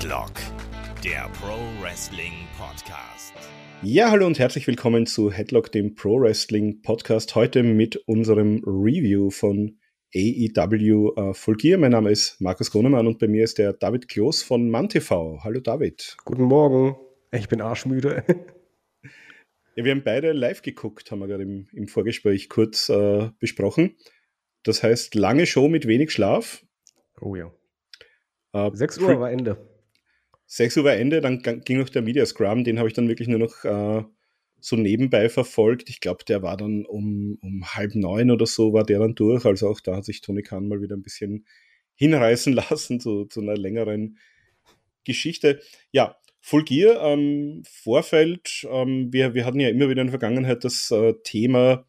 Headlock, der Pro Wrestling Podcast. Ja, hallo und herzlich willkommen zu Headlock, dem Pro Wrestling Podcast. Heute mit unserem Review von AEW äh, Full Gear. Mein Name ist Markus Gronemann und bei mir ist der David Kloß von MannTV. Hallo David. Guten Morgen. Ich bin arschmüde. Ja, wir haben beide live geguckt, haben wir gerade im, im Vorgespräch kurz äh, besprochen. Das heißt, lange Show mit wenig Schlaf. Oh ja. Äh, 6 Uhr war Ende. 6 Uhr war Ende, dann ging noch der Media Scrum, den habe ich dann wirklich nur noch äh, so nebenbei verfolgt. Ich glaube, der war dann um, um halb neun oder so, war der dann durch. Also auch da hat sich Tony Khan mal wieder ein bisschen hinreißen lassen zu, zu einer längeren Geschichte. Ja, Full Gear, ähm, Vorfeld, ähm, wir, wir hatten ja immer wieder in der Vergangenheit das äh, Thema,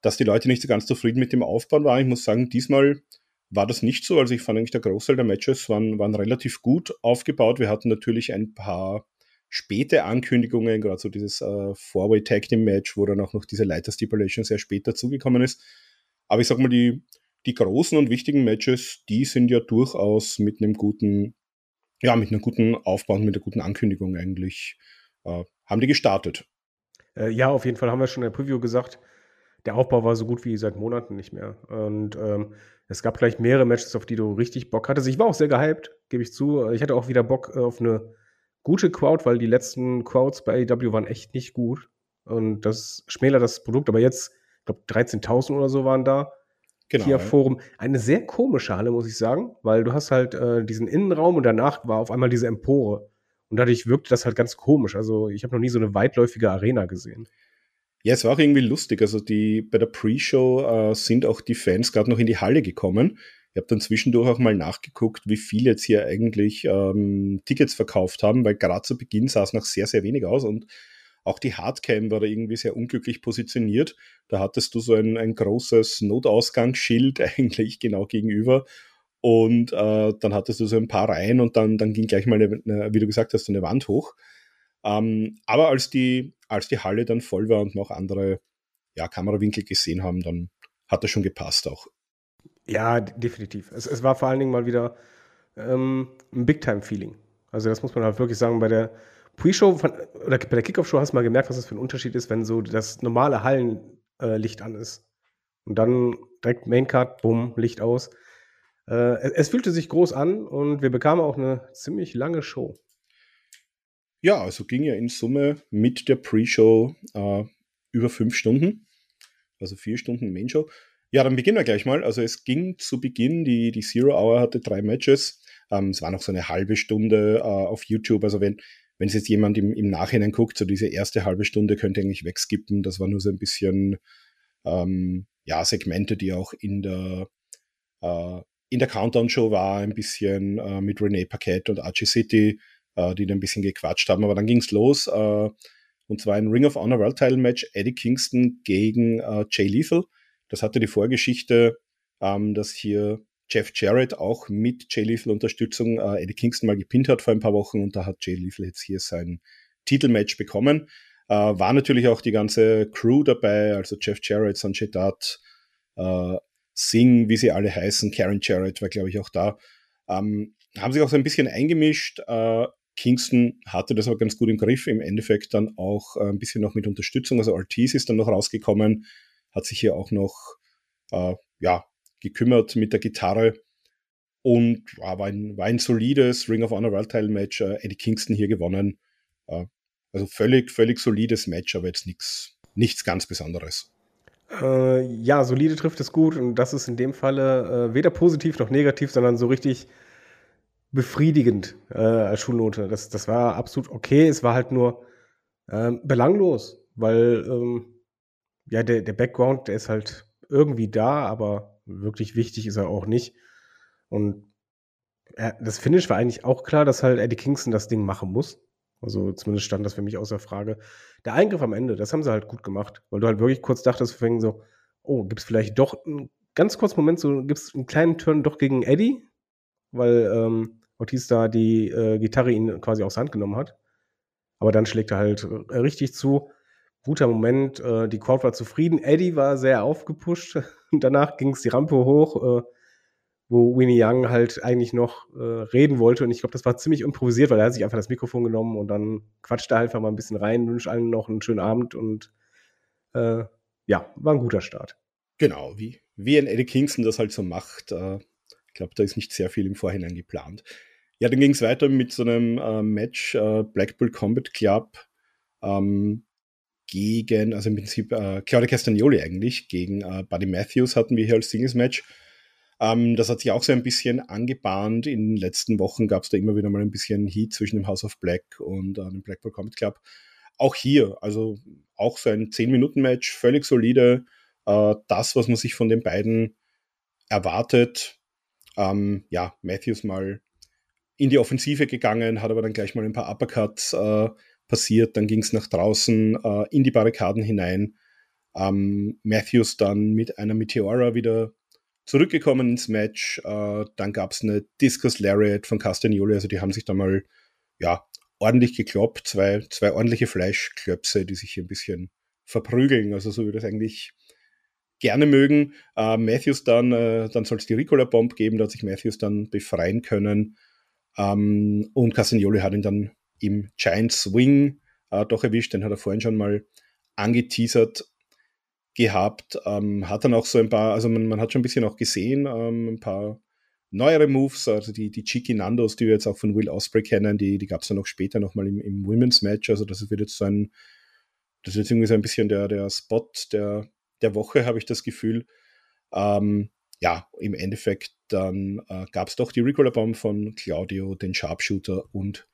dass die Leute nicht so ganz zufrieden mit dem Aufbau waren. Ich muss sagen, diesmal war das nicht so. Also ich fand eigentlich der Großteil der Matches waren, waren relativ gut aufgebaut. Wir hatten natürlich ein paar späte Ankündigungen, gerade so dieses äh, Four-Way Tag Team Match, wo dann auch noch diese Leiter Stipulation sehr spät dazugekommen ist. Aber ich sag mal, die, die großen und wichtigen Matches, die sind ja durchaus mit einem guten, ja, mit einem guten Aufbau und mit einer guten Ankündigung eigentlich, äh, haben die gestartet. Äh, ja, auf jeden Fall haben wir schon in der Preview gesagt, der Aufbau war so gut wie seit Monaten nicht mehr. Und ähm, es gab gleich mehrere Matches, auf die du richtig Bock hattest. Ich war auch sehr gehypt, gebe ich zu. Ich hatte auch wieder Bock äh, auf eine gute Crowd, weil die letzten Crowds bei AEW waren echt nicht gut. Und das schmälert das Produkt. Aber jetzt, ich glaube, 13.000 oder so waren da. Genau, Kia Forum. Eine sehr komische Halle, muss ich sagen, weil du hast halt äh, diesen Innenraum und danach war auf einmal diese Empore. Und dadurch wirkte das halt ganz komisch. Also ich habe noch nie so eine weitläufige Arena gesehen. Ja, es war auch irgendwie lustig. Also die bei der Pre-Show äh, sind auch die Fans gerade noch in die Halle gekommen. Ich habe dann zwischendurch auch mal nachgeguckt, wie viele jetzt hier eigentlich ähm, Tickets verkauft haben, weil gerade zu Beginn sah es noch sehr, sehr wenig aus und auch die Hardcam war da irgendwie sehr unglücklich positioniert. Da hattest du so ein, ein großes Notausgangsschild eigentlich genau gegenüber. Und äh, dann hattest du so ein paar Reihen und dann, dann ging gleich mal, eine, wie du gesagt hast, eine Wand hoch. Ähm, aber als die, als die Halle dann voll war und noch andere ja, Kamerawinkel gesehen haben, dann hat das schon gepasst auch. Ja, definitiv. Es, es war vor allen Dingen mal wieder ähm, ein Big-Time-Feeling. Also das muss man halt wirklich sagen, bei der Pre-Show oder bei der Kickoff-Show hast du mal gemerkt, was das für ein Unterschied ist, wenn so das normale Hallenlicht äh, an ist. Und dann direkt Maincard, bumm, Licht aus. Äh, es, es fühlte sich groß an und wir bekamen auch eine ziemlich lange Show. Ja, also ging ja in Summe mit der Pre-Show äh, über fünf Stunden, also vier Stunden Main-Show. Ja, dann beginnen wir gleich mal. Also es ging zu Beginn, die, die Zero Hour hatte drei Matches. Ähm, es war noch so eine halbe Stunde äh, auf YouTube. Also wenn, wenn es jetzt jemand im, im Nachhinein guckt, so diese erste halbe Stunde könnt ihr eigentlich wegskippen. Das war nur so ein bisschen ähm, ja, Segmente, die auch in der äh, in der Countdown-Show war, ein bisschen äh, mit Renee Paquette und Archie City äh, die ein bisschen gequatscht haben. Aber dann ging es los. Äh, und zwar ein Ring of Honor World Title Match Eddie Kingston gegen äh, Jay Lethal. Das hatte die Vorgeschichte, ähm, dass hier Jeff Jarrett auch mit Jay Lethal Unterstützung Eddie Kingston mal gepinnt hat vor ein paar Wochen und da hat Jay Lethal jetzt hier sein Titelmatch bekommen. War natürlich auch die ganze Crew dabei, also Jeff Jarrett, Sanjay Dutt, äh, Singh, wie sie alle heißen, Karen Jarrett war glaube ich auch da. Ähm, haben sich auch so ein bisschen eingemischt. Äh, Kingston hatte das aber ganz gut im Griff, im Endeffekt dann auch äh, ein bisschen noch mit Unterstützung. Also Ortiz ist dann noch rausgekommen, hat sich hier auch noch äh, ja, gekümmert mit der Gitarre und ja, war, ein, war ein solides Ring of Honor World Title Match. Äh, Eddie Kingston hier gewonnen. Äh, also völlig, völlig solides Match, aber jetzt nichts, nichts ganz Besonderes. Äh, ja, solide trifft es gut und das ist in dem Falle äh, weder positiv noch negativ, sondern so richtig befriedigend äh, als Schulnote. Das, das war absolut okay. Es war halt nur ähm, belanglos, weil ähm, ja, der, der Background, der ist halt irgendwie da, aber wirklich wichtig ist er auch nicht. Und äh, das Finish war eigentlich auch klar, dass halt Eddie Kingston das Ding machen muss. Also zumindest stand das für mich außer Frage. Der Eingriff am Ende, das haben sie halt gut gemacht, weil du halt wirklich kurz dachtest, fängen so, oh, gibt es vielleicht doch einen ganz kurzen Moment, so gibt es einen kleinen Turn doch gegen Eddie, weil ähm, Ortiz da die äh, Gitarre ihn quasi aus Hand genommen hat. Aber dann schlägt er halt äh, richtig zu. Guter Moment, äh, die Crowd war zufrieden. Eddie war sehr aufgepusht. Danach ging es die Rampe hoch. Äh, wo Winnie Young halt eigentlich noch äh, reden wollte. Und ich glaube, das war ziemlich improvisiert, weil er hat sich einfach das Mikrofon genommen und dann quatscht er einfach mal ein bisschen rein, wünscht allen noch einen schönen Abend und äh, ja, war ein guter Start. Genau, wie, wie ein Eddie Kingston das halt so macht. Äh, glaube, da ist nicht sehr viel im Vorhinein geplant. Ja, dann ging es weiter mit so einem äh, Match äh, Blackpool Combat Club ähm, gegen, also im Prinzip äh, Claudia Castagnoli eigentlich, gegen äh, Buddy Matthews hatten wir hier als Singles-Match. Ähm, das hat sich auch so ein bisschen angebahnt. In den letzten Wochen gab es da immer wieder mal ein bisschen Heat zwischen dem House of Black und äh, dem Blackpool Combat Club. Auch hier, also auch so ein 10-Minuten-Match, völlig solide. Äh, das, was man sich von den beiden erwartet. Ähm, ja, Matthews mal in die Offensive gegangen, hat aber dann gleich mal ein paar Uppercuts äh, passiert. Dann ging es nach draußen äh, in die Barrikaden hinein. Ähm, Matthews dann mit einer Meteora wieder zurückgekommen ins Match. Äh, dann gab es eine Discus Lariat von Castagnoli. Also die haben sich da mal ja, ordentlich gekloppt. Zwei, zwei ordentliche Fleischklöpse, die sich hier ein bisschen verprügeln. Also so wie das eigentlich gerne mögen. Äh, Matthews dann, äh, dann soll es die Ricola Bomb geben, da hat sich Matthews dann befreien können. Ähm, und Castagnoli hat ihn dann im Giant Swing äh, doch erwischt, den hat er vorhin schon mal angeteasert gehabt. Ähm, hat dann auch so ein paar, also man, man hat schon ein bisschen auch gesehen, ähm, ein paar neuere Moves, also die, die Cheeky Nandos, die wir jetzt auch von Will Osprey kennen, die, die gab es dann auch später nochmal im, im Women's Match. Also das wird jetzt so ein, das jetzt irgendwie so ein bisschen der, der Spot der, der Woche, habe ich das Gefühl. Ähm, ja, im Endeffekt dann äh, gab es doch die Recola Bomb von Claudio, den Sharpshooter und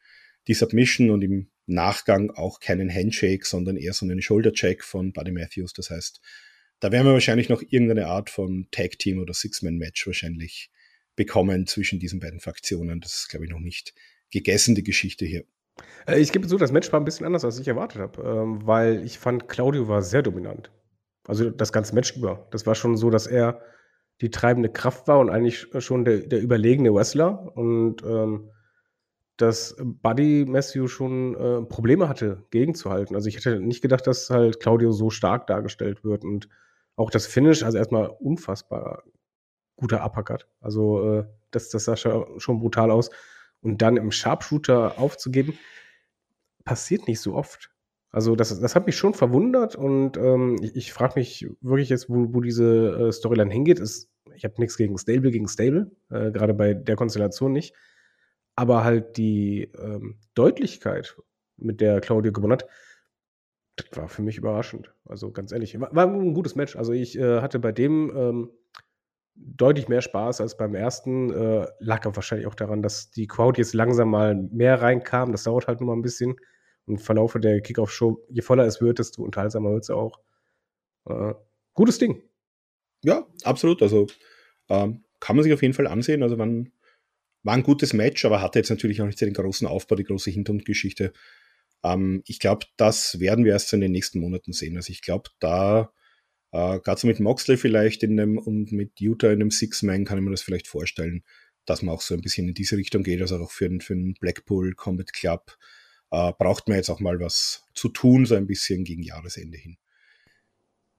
die Submission und im Nachgang auch keinen Handshake, sondern eher so einen Shoulder-Check von Buddy Matthews. Das heißt, da werden wir wahrscheinlich noch irgendeine Art von Tag-Team oder Six-Man-Match wahrscheinlich bekommen zwischen diesen beiden Fraktionen. Das ist, glaube ich, noch nicht gegessen, die Geschichte hier. Äh, ich gebe zu, das Match war ein bisschen anders, als ich erwartet habe, ähm, weil ich fand, Claudio war sehr dominant. Also das ganze Match über. Das war schon so, dass er die treibende Kraft war und eigentlich schon der, der überlegene Wrestler und ähm, dass Buddy Matthew schon äh, Probleme hatte, gegenzuhalten. Also ich hätte nicht gedacht, dass halt Claudio so stark dargestellt wird und auch das Finish, also erstmal unfassbar guter Uppercut. Also äh, das, das sah schon brutal aus. Und dann im Sharpshooter aufzugeben, passiert nicht so oft. Also das, das hat mich schon verwundert und ähm, ich, ich frage mich wirklich jetzt, wo, wo diese äh, Storyline hingeht. Ist, ich habe nichts gegen Stable gegen Stable, äh, gerade bei der Konstellation nicht. Aber halt die ähm, Deutlichkeit, mit der Claudio gewonnen hat, das war für mich überraschend. Also ganz ehrlich, war, war ein gutes Match. Also ich äh, hatte bei dem ähm, deutlich mehr Spaß als beim ersten. Äh, lag aber wahrscheinlich auch daran, dass die Crowd jetzt langsam mal mehr reinkam. Das dauert halt nur mal ein bisschen. Im Verlauf der Kickoff-Show, je voller es wird, desto unterhaltsamer wird es auch. Äh, gutes Ding. Ja, absolut. Also ähm, kann man sich auf jeden Fall ansehen. Also man war ein gutes Match, aber hatte jetzt natürlich auch nicht den großen Aufbau, die große Hintergrundgeschichte. Ähm, ich glaube, das werden wir erst in den nächsten Monaten sehen. Also ich glaube, da äh, gerade so mit Moxley vielleicht in dem, und mit Utah in einem Six-Man kann ich mir das vielleicht vorstellen, dass man auch so ein bisschen in diese Richtung geht. Also auch für, für den Blackpool Combat Club äh, braucht man jetzt auch mal was zu tun, so ein bisschen gegen Jahresende hin.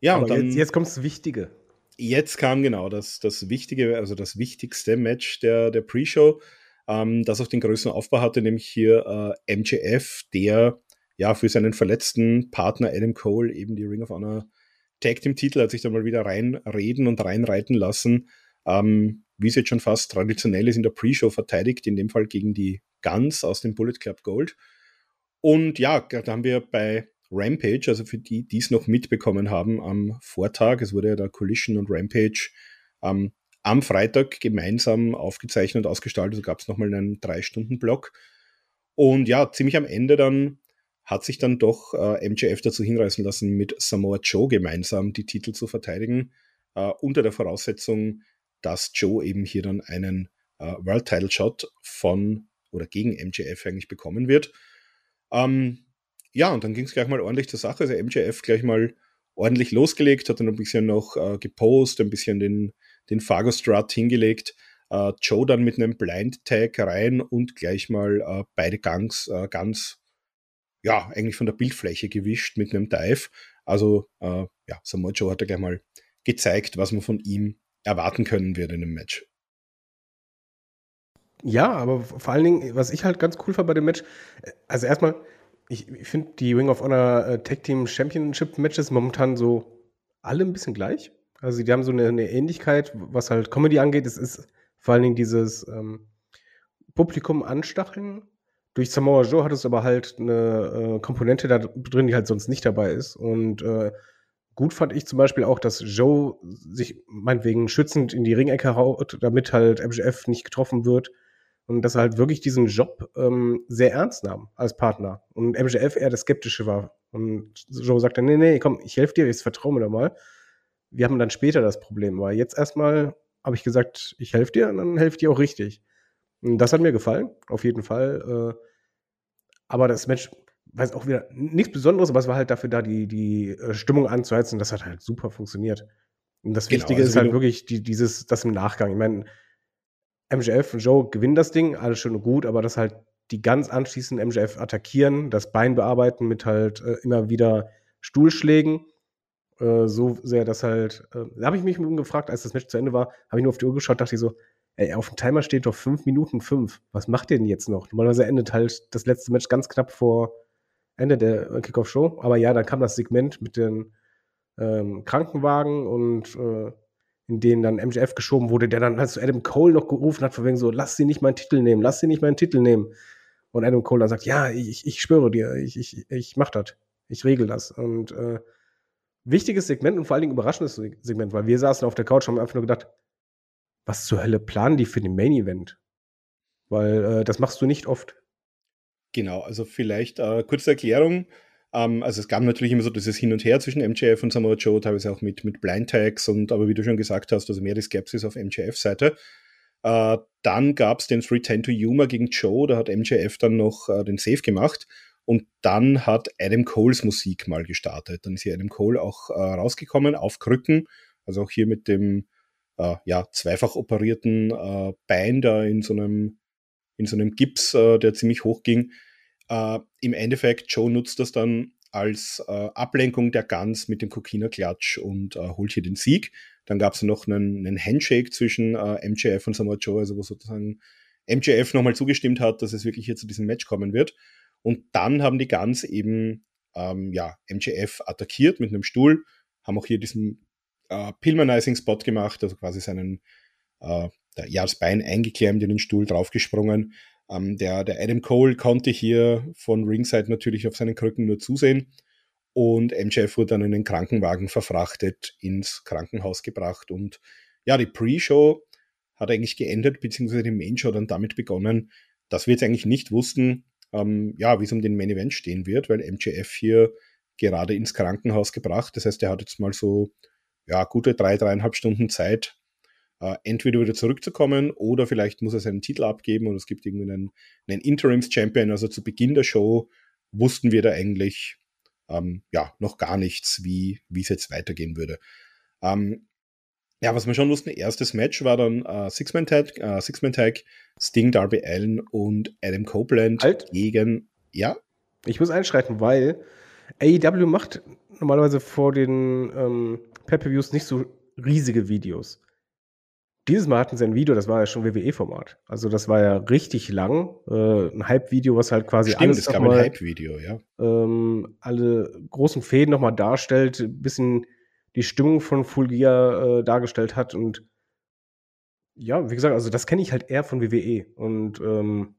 Ja, Aber und dann, jetzt, jetzt kommt das Wichtige jetzt kam genau das, das Wichtige, also das wichtigste Match der, der Pre-Show, ähm, das auch den größten Aufbau hatte, nämlich hier äh, MJF, der ja für seinen verletzten Partner Adam Cole eben die Ring of Honor Tag Team Titel hat sich da mal wieder reinreden und reinreiten lassen, ähm, wie es jetzt schon fast traditionell ist in der Pre-Show verteidigt, in dem Fall gegen die Guns aus dem Bullet Club Gold. Und ja, da haben wir bei Rampage, also für die, die es noch mitbekommen haben am Vortag, es wurde ja da Collision und Rampage ähm, am Freitag gemeinsam aufgezeichnet und ausgestaltet, also gab es nochmal einen Drei-Stunden-Block. Und ja, ziemlich am Ende dann hat sich dann doch äh, MJF dazu hinreißen lassen, mit Samoa Joe gemeinsam die Titel zu verteidigen, äh, unter der Voraussetzung, dass Joe eben hier dann einen äh, World Title Shot von oder gegen MJF eigentlich bekommen wird. Ähm, ja, und dann ging es gleich mal ordentlich zur Sache. Also MJF gleich mal ordentlich losgelegt, hat dann ein bisschen noch äh, gepostet, ein bisschen den, den Fargo Strut hingelegt. Äh, Joe dann mit einem Blind Tag rein und gleich mal äh, beide Gangs äh, ganz, ja, eigentlich von der Bildfläche gewischt mit einem Dive. Also, äh, ja, Samoa Joe hat da gleich mal gezeigt, was man von ihm erwarten können wird in dem Match. Ja, aber vor allen Dingen, was ich halt ganz cool fand bei dem Match, äh, also erstmal, ich, ich finde die Ring of Honor äh, Tag Team Championship Matches momentan so alle ein bisschen gleich. Also die haben so eine, eine Ähnlichkeit, was halt Comedy angeht. Es ist vor allen Dingen dieses ähm, Publikum anstacheln. Durch Samoa Joe hat es aber halt eine äh, Komponente da drin, die halt sonst nicht dabei ist. Und äh, gut fand ich zum Beispiel auch, dass Joe sich meinetwegen schützend in die Ringecke haut, damit halt MJF nicht getroffen wird. Und dass er halt wirklich diesen Job ähm, sehr ernst nahm als Partner. Und MJF eher der Skeptische war. Und Joe sagte, nee, nee, komm, ich helfe dir, ich vertraue mir da mal wir haben dann später das Problem, weil jetzt erstmal habe ich gesagt, ich helfe dir und dann helfe ich dir auch richtig. Und das hat mir gefallen, auf jeden Fall. Äh, aber das Match, weiß auch wieder nichts Besonderes, aber es war halt dafür da, die, die äh, Stimmung anzuheizen. Das hat halt super funktioniert. Und das genau, Wichtige also ist halt wirklich die, dieses, das im Nachgang. Ich meine, MJF und Joe gewinnen das Ding, alles schön und gut, aber das halt die ganz anschließend MJF attackieren, das Bein bearbeiten mit halt äh, immer wieder Stuhlschlägen äh, so sehr, dass halt, äh, da habe ich mich gefragt, als das Match zu Ende war, habe ich nur auf die Uhr geschaut, dachte ich so, ey, auf dem Timer steht doch 5 Minuten 5. Was macht der denn jetzt noch? Normalerweise endet halt das letzte Match ganz knapp vor Ende der äh, Kickoff-Show. Aber ja, dann kam das Segment mit den ähm, Krankenwagen und äh, in denen dann MJF geschoben wurde, der dann zu Adam Cole noch gerufen hat, von wegen so, lass sie nicht meinen Titel nehmen, lass sie nicht meinen Titel nehmen. Und Adam Cole dann sagt, ja, ich, ich schwöre dir, ich, ich, ich mach das. Ich regel das. Und äh, wichtiges Segment und vor allen Dingen überraschendes Segment, weil wir saßen auf der Couch und haben einfach nur gedacht, was zur Hölle planen die für den Main Event? Weil äh, das machst du nicht oft. Genau, also vielleicht äh, kurze Erklärung. Ähm, also es gab natürlich immer so dieses Hin und Her zwischen MJF und Samoa Joe, teilweise auch mit, mit Blind Tags und aber wie du schon gesagt hast, also mehr die Skepsis auf MJF-Seite. Äh, dann gab es den 310 to Humor gegen Joe, da hat MJF dann noch äh, den Save gemacht und dann hat Adam Coles Musik mal gestartet. Dann ist hier Adam Cole auch äh, rausgekommen auf Krücken, also auch hier mit dem äh, ja, zweifach operierten äh, Bein da in so einem, in so einem Gips, äh, der ziemlich hoch ging. Äh, Im Endeffekt, Joe nutzt das dann als äh, Ablenkung der Guns mit dem Kokina-Klatsch und holt hier den Sieg. Dann gab es noch einen, einen, Handshake zwischen MJF und Samoa Joe, also wo sozusagen MJF nochmal zugestimmt hat, dass es wirklich hier zu diesem Match kommen wird. Und dann haben die Guns eben ähm, ja, MJF attackiert mit einem Stuhl, haben auch hier diesen äh, Pilmanizing-Spot gemacht, also quasi seinen äh, ja, das Bein eingeklemmt in den Stuhl draufgesprungen. Ähm, der, der Adam Cole konnte hier von Ringside natürlich auf seinen Krücken nur zusehen. Und MJF wurde dann in den Krankenwagen verfrachtet, ins Krankenhaus gebracht. Und ja, die Pre-Show hat eigentlich geendet, beziehungsweise die Main-Show dann damit begonnen, dass wir jetzt eigentlich nicht wussten, ähm, ja, wie es um den Main Event stehen wird, weil MJF hier gerade ins Krankenhaus gebracht. Das heißt, er hat jetzt mal so ja, gute drei, dreieinhalb Stunden Zeit, äh, entweder wieder zurückzukommen oder vielleicht muss er seinen Titel abgeben und es gibt irgendwie einen, einen Interims-Champion. Also zu Beginn der Show wussten wir da eigentlich ähm, ja noch gar nichts, wie es jetzt weitergehen würde. Ähm, ja, was wir schon wussten, erstes Match war dann äh, Six-Man-Tag, äh, Six Tag, Sting, Darby Allen und Adam Copeland halt. gegen, ja. Ich muss einschreiten, weil AEW macht normalerweise vor den ähm, Pay-Per-Views nicht so riesige Videos. Dieses Mal hatten sie ein Video, das war ja schon WWE-Format. Also das war ja richtig lang. Äh, ein Hype-Video, was halt quasi Stimmt, alles es gab ein Hype-Video, ja. Ähm, alle großen Fäden nochmal darstellt, ein bisschen die Stimmung von Full Gear äh, dargestellt hat. Und ja, wie gesagt, also das kenne ich halt eher von WWE. Und ähm,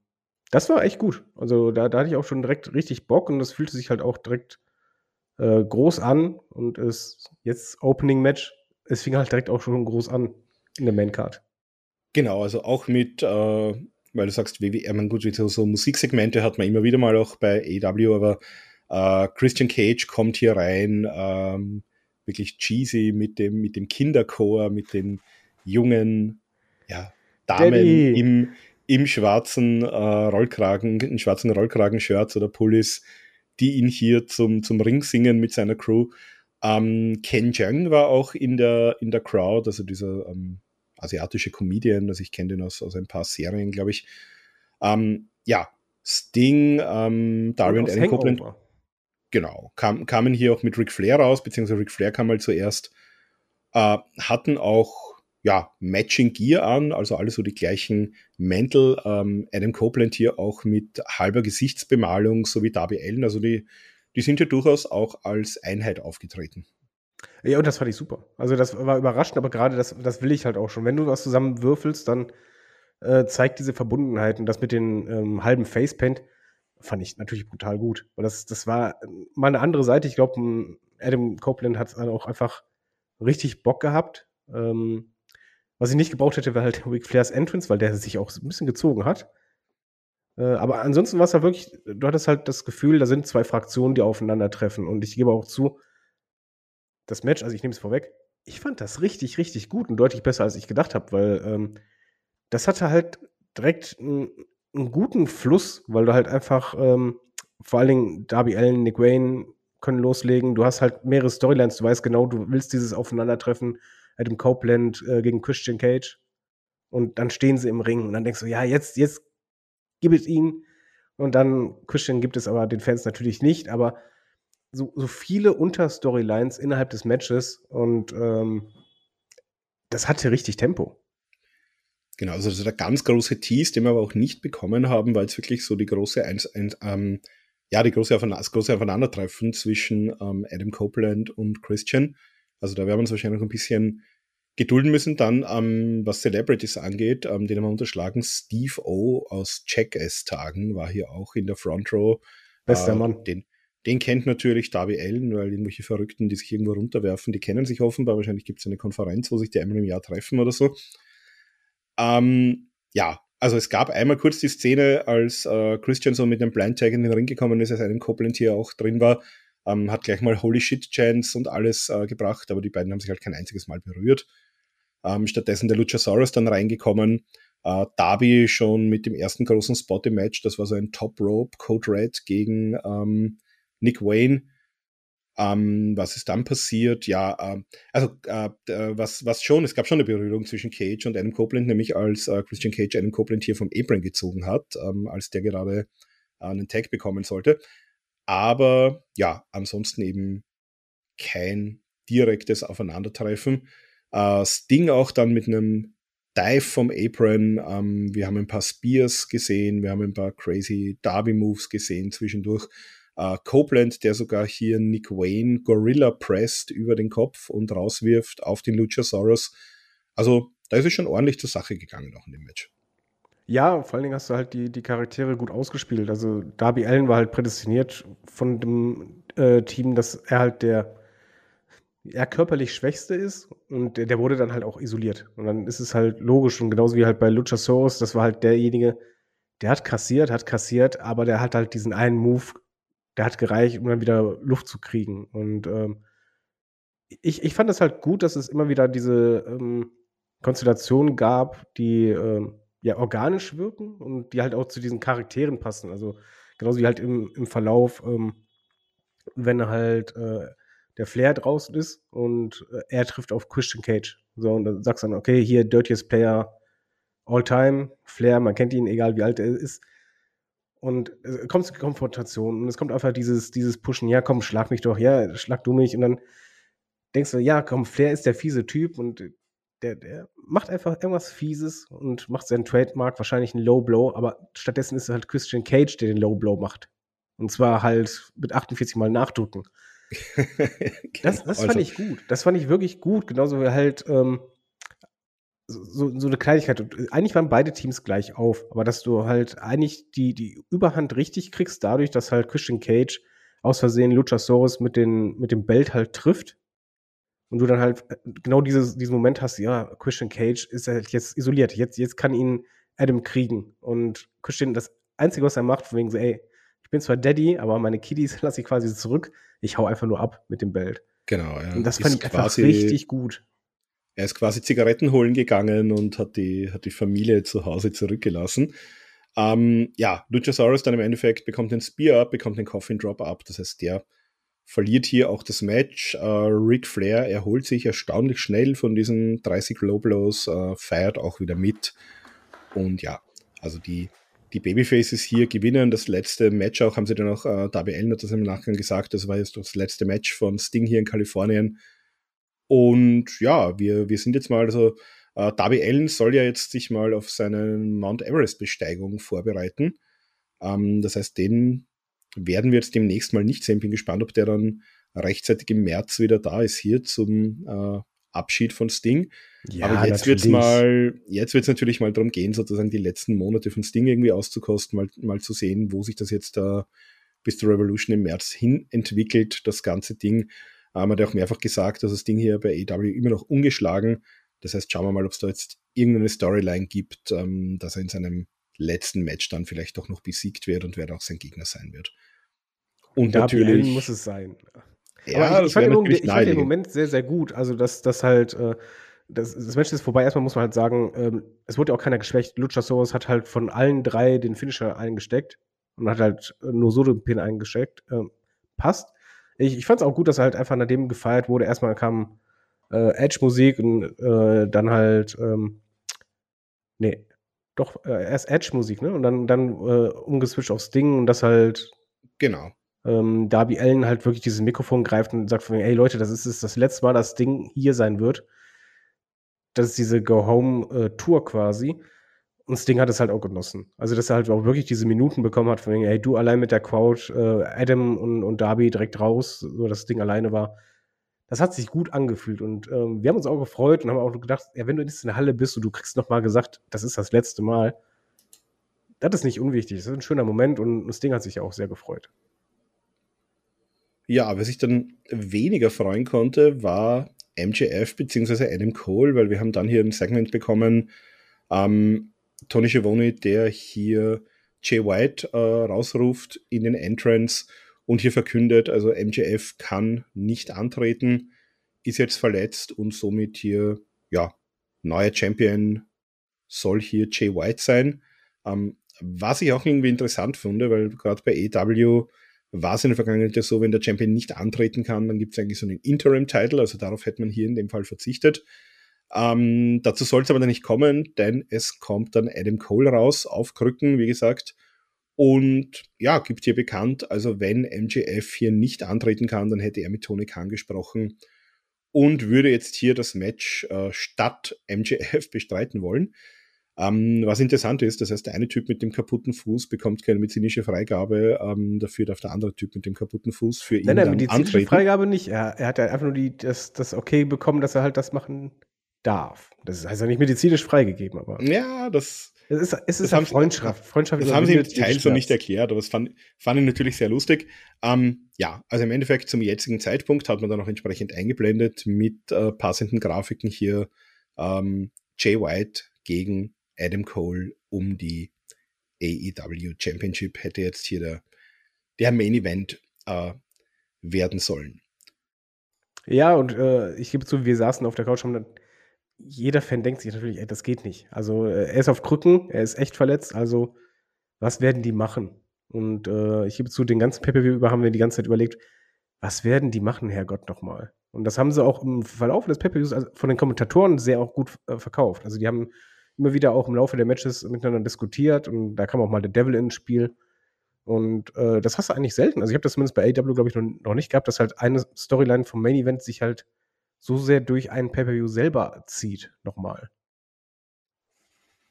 das war echt gut. Also da, da hatte ich auch schon direkt richtig Bock und das fühlte sich halt auch direkt äh, groß an. Und es jetzt Opening Match, es fing halt direkt auch schon groß an in der Main Card. Genau, also auch mit, äh, weil du sagst, WWE, man gut, so, so Musiksegmente hat man immer wieder mal auch bei AW, aber äh, Christian Cage kommt hier rein, ähm, wirklich cheesy mit dem, mit dem Kinderchor, mit den jungen ja, Damen im, im schwarzen äh, Rollkragen, in schwarzen Rollkragen-Shirts oder Pullis, die ihn hier zum, zum Ring singen mit seiner Crew. Ähm, Ken Jeong war auch in der, in der Crowd, also dieser ähm, asiatische Comedian, also ich kenne den aus, aus ein paar Serien, glaube ich. Ähm, ja, Sting, ähm, Darwin Allen Copeland. Genau, kam, kamen hier auch mit Ric Flair raus, beziehungsweise Ric Flair kam mal zuerst. Äh, hatten auch ja, Matching Gear an, also alle so die gleichen Mäntel. Ähm, Adam Copeland hier auch mit halber Gesichtsbemalung, so wie Darby Allen. Also die, die sind ja durchaus auch als Einheit aufgetreten. Ja, und das fand ich super. Also das war überraschend, aber gerade das, das will ich halt auch schon. Wenn du was zusammen würfelst, dann äh, zeigt diese Verbundenheit und das mit den ähm, halben Facepaint fand ich natürlich brutal gut. Weil das, das war mal eine andere Seite. Ich glaube, Adam Copeland hat auch einfach richtig Bock gehabt. Ähm, was ich nicht gebraucht hätte, wäre halt Ric Flairs Entrance, weil der sich auch ein bisschen gezogen hat. Äh, aber ansonsten war es ja wirklich, du hattest halt das Gefühl, da sind zwei Fraktionen, die aufeinandertreffen. Und ich gebe auch zu, das Match, also ich nehme es vorweg, ich fand das richtig, richtig gut und deutlich besser, als ich gedacht habe, weil ähm, das hatte halt direkt einen, guten Fluss, weil du halt einfach ähm, vor allen Dingen Darby Allen, Nick Wayne können loslegen. Du hast halt mehrere Storylines, du weißt genau, du willst dieses Aufeinandertreffen. Adam Copeland äh, gegen Christian Cage. Und dann stehen sie im Ring und dann denkst du, ja, jetzt, jetzt gib es ihnen. Und dann Christian gibt es aber den Fans natürlich nicht, aber so, so viele Unterstorylines innerhalb des Matches und ähm, das hatte richtig Tempo. Genau, also der ganz große Tease, den wir aber auch nicht bekommen haben, war jetzt wirklich so die große, ein, ein, ähm, ja, die große, das große Aufeinandertreffen zwischen ähm, Adam Copeland und Christian. Also da werden wir uns wahrscheinlich noch ein bisschen gedulden müssen. Dann, ähm, was Celebrities angeht, ähm, den haben wir unterschlagen. Steve O aus Jackass-Tagen war hier auch in der Front Row. Bester äh, Mann. Den, den kennt natürlich Darby Allen, weil irgendwelche Verrückten, die sich irgendwo runterwerfen, die kennen sich offenbar. Wahrscheinlich gibt es eine Konferenz, wo sich die einmal im Jahr treffen oder so. Ähm, ja, also es gab einmal kurz die Szene, als äh, Christian so mit dem Blind Tag in den Ring gekommen ist, als einem Copeland hier auch drin war, ähm, hat gleich mal Holy Shit Chance und alles äh, gebracht, aber die beiden haben sich halt kein einziges Mal berührt. Ähm, stattdessen der Luchasaurus dann reingekommen. Äh, Darby schon mit dem ersten großen Spot im Match, das war so ein Top Rope Code Red gegen ähm, Nick Wayne. Ähm, was ist dann passiert? Ja, äh, also äh, was, was schon, es gab schon eine Berührung zwischen Cage und Adam Copeland, nämlich als äh, Christian Cage Adam Copeland hier vom Apron gezogen hat, ähm, als der gerade äh, einen Tag bekommen sollte. Aber ja, ansonsten eben kein direktes Aufeinandertreffen. Äh, Sting auch dann mit einem Dive vom Apron. Ähm, wir haben ein paar Spears gesehen, wir haben ein paar crazy Derby-Moves gesehen zwischendurch. Äh, Copeland, der sogar hier Nick Wayne Gorilla presst über den Kopf und rauswirft auf den Luchasaurus. Also da ist es schon ordentlich zur Sache gegangen auch in dem Match. Ja, vor allen Dingen hast du halt die, die Charaktere gut ausgespielt. Also Darby Allen war halt prädestiniert von dem äh, Team, dass er halt der er körperlich Schwächste ist und der, der, wurde dann halt auch isoliert. Und dann ist es halt logisch und genauso wie halt bei Luchasaurus, das war halt derjenige, der hat kassiert, hat kassiert, aber der hat halt diesen einen Move, der hat gereicht, um dann wieder Luft zu kriegen. Und ähm, ich, ich fand es halt gut, dass es immer wieder diese ähm, Konstellation gab, die ähm, ja organisch wirken und die halt auch zu diesen Charakteren passen. Also genauso wie halt im, im Verlauf, ähm, wenn halt äh, der Flair draußen ist und äh, er trifft auf Christian Cage. So, und dann sagst du dann, okay, hier Dirtiest Player all time, Flair, man kennt ihn, egal wie alt er ist. Und es kommt zur Konfrontation und es kommt einfach dieses, dieses Pushen, ja, komm, schlag mich doch, ja, schlag du mich. Und dann denkst du, ja, komm, Flair ist der fiese Typ und der, der macht einfach irgendwas Fieses und macht seinen Trademark, wahrscheinlich einen Low Blow, aber stattdessen ist es halt Christian Cage, der den Low Blow macht. Und zwar halt mit 48 Mal nachdrücken. das, das fand also. ich gut. Das fand ich wirklich gut. Genauso wie halt ähm, so, so eine Kleinigkeit. Eigentlich waren beide Teams gleich auf, aber dass du halt eigentlich die, die Überhand richtig kriegst, dadurch, dass halt Christian Cage aus Versehen Luchasaurus mit, den, mit dem Belt halt trifft und du dann halt äh, genau dieses, diesen Moment hast, ja, Christian Cage ist halt jetzt isoliert. Jetzt, jetzt kann ihn Adam kriegen. Und Christian, das Einzige, was er macht, von wegen so, ey, ich bin zwar Daddy, aber meine Kiddies lasse ich quasi zurück. Ich hau einfach nur ab mit dem Belt. Genau, ja. Und das fand ich einfach richtig gut. Er ist quasi Zigaretten holen gegangen und hat die, hat die Familie zu Hause zurückgelassen. Ähm, ja, Luchasaurus dann im Endeffekt bekommt den Spear ab, bekommt den Coffin Drop ab. Das heißt, der verliert hier auch das Match. Äh, Ric Flair erholt sich erstaunlich schnell von diesen 30 Low Blows, äh, feiert auch wieder mit. Und ja, also die, die Babyfaces hier gewinnen. Das letzte Match auch, haben sie dann auch, äh, Allen hat das im Nachgang gesagt, das war jetzt das letzte Match von Sting hier in Kalifornien. Und ja, wir, wir sind jetzt mal, also Äh, Darby Allen soll ja jetzt sich mal auf seine Mount Everest-Besteigung vorbereiten. Ähm, das heißt, den werden wir jetzt demnächst mal nicht sehen. Bin gespannt, ob der dann rechtzeitig im März wieder da ist hier zum äh, Abschied von Sting. Ja, Aber jetzt wird es mal, jetzt wird es natürlich mal darum gehen, sozusagen die letzten Monate von Sting irgendwie auszukosten, mal, mal zu sehen, wo sich das jetzt da äh, bis zur Revolution im März hin entwickelt, das ganze Ding. Ähm, hat er auch mehrfach gesagt, dass das Ding hier bei AW immer noch ungeschlagen. Das heißt, schauen wir mal, ob es da jetzt irgendeine Storyline gibt, ähm, dass er in seinem letzten Match dann vielleicht doch noch besiegt wird und wer auch sein Gegner sein wird. Und Darby natürlich muss es sein. Ja, Aber ich, ich fand, den, ich fand den Moment sehr, sehr gut. Also, dass das halt, äh, das, das Match ist vorbei. Erstmal muss man halt sagen, ähm, es wurde ja auch keiner geschwächt. Luchasaurus hat halt von allen drei den Finisher eingesteckt und hat halt nur so den Pin eingesteckt. Ähm, passt. Ich, ich fand es auch gut, dass halt einfach nach dem gefeiert wurde. Erstmal kam äh, Edge-Musik und äh, dann halt, ähm, nee, doch, äh, erst Edge-Musik, ne? Und dann, dann äh, umgeswitcht aufs Ding und das halt. Genau ähm, Darby Allen halt wirklich dieses Mikrofon greift und sagt von mir, hey Leute, das ist das letzte Mal, das Ding hier sein wird. Das ist diese Go-Home-Tour äh, quasi. Und Sting hat es halt auch genossen. Also, dass er halt auch wirklich diese Minuten bekommen hat, von wegen, hey, du allein mit der Crowd, äh, Adam und, und Darby direkt raus, so dass das Ding alleine war. Das hat sich gut angefühlt und ähm, wir haben uns auch gefreut und haben auch gedacht, ja, wenn du jetzt in der Halle bist und du kriegst nochmal gesagt, das ist das letzte Mal, das ist nicht unwichtig. Das ist ein schöner Moment und Sting hat sich ja auch sehr gefreut. Ja, was ich dann weniger freuen konnte, war MJF bzw. Adam Cole, weil wir haben dann hier ein Segment bekommen, ähm, Tony Schiavone, der hier Jay White äh, rausruft in den Entrance und hier verkündet, also MJF kann nicht antreten, ist jetzt verletzt und somit hier, ja, neuer Champion soll hier Jay White sein. Ähm, was ich auch irgendwie interessant finde, weil gerade bei EW war es in der Vergangenheit ja so, wenn der Champion nicht antreten kann, dann gibt es eigentlich so einen Interim-Title, also darauf hätte man hier in dem Fall verzichtet. Ähm, dazu soll es aber dann nicht kommen, denn es kommt dann Adam Cole raus, auf Krücken, wie gesagt, und ja, gibt hier bekannt, also wenn MJF hier nicht antreten kann, dann hätte er mit Tony Khan gesprochen und würde jetzt hier das Match äh, statt MJF bestreiten wollen. Ähm, was interessant ist, das heißt, der eine Typ mit dem kaputten Fuß bekommt keine medizinische Freigabe, ähm, dafür darf der andere Typ mit dem kaputten Fuß für ihn nein, nein, dann medizinische antreten. Freigabe nicht. Er, er hat ja einfach nur die, das, das Okay bekommen, dass er halt das machen darf. Das ist also nicht medizinisch freigegeben, aber. Ja, das. Es ist, es ist ja Freundschaft. Freundschaft das haben sie im Detail so nicht erklärt, aber das fand, fand ich natürlich sehr lustig. Ähm, ja, also im Endeffekt zum jetzigen Zeitpunkt hat man dann auch entsprechend eingeblendet mit äh, passenden Grafiken hier ähm, Jay White gegen Adam Cole um die AEW Championship hätte jetzt hier der, der Main Event äh, werden sollen. Ja, und äh, ich gebe zu, wir saßen auf der Couch und jeder Fan denkt sich natürlich, ey, das geht nicht. Also äh, er ist auf Krücken, er ist echt verletzt, also was werden die machen? Und äh, ich gebe zu, den ganzen Pay-Per-View über haben wir die ganze Zeit überlegt, was werden die machen, Herrgott, nochmal? Und das haben sie auch im Verlauf des Pay-Per-Views also von den Kommentatoren sehr auch gut äh, verkauft. Also die haben immer wieder auch im Laufe der Matches miteinander diskutiert und da kam auch mal der Devil ins Spiel. Und äh, das hast du eigentlich selten. Also ich habe das zumindest bei AW, glaube ich, noch, noch, nicht gehabt, dass halt eine Storyline vom Main Event sich halt so sehr durch einen Pay-Per-View selber zieht, nochmal.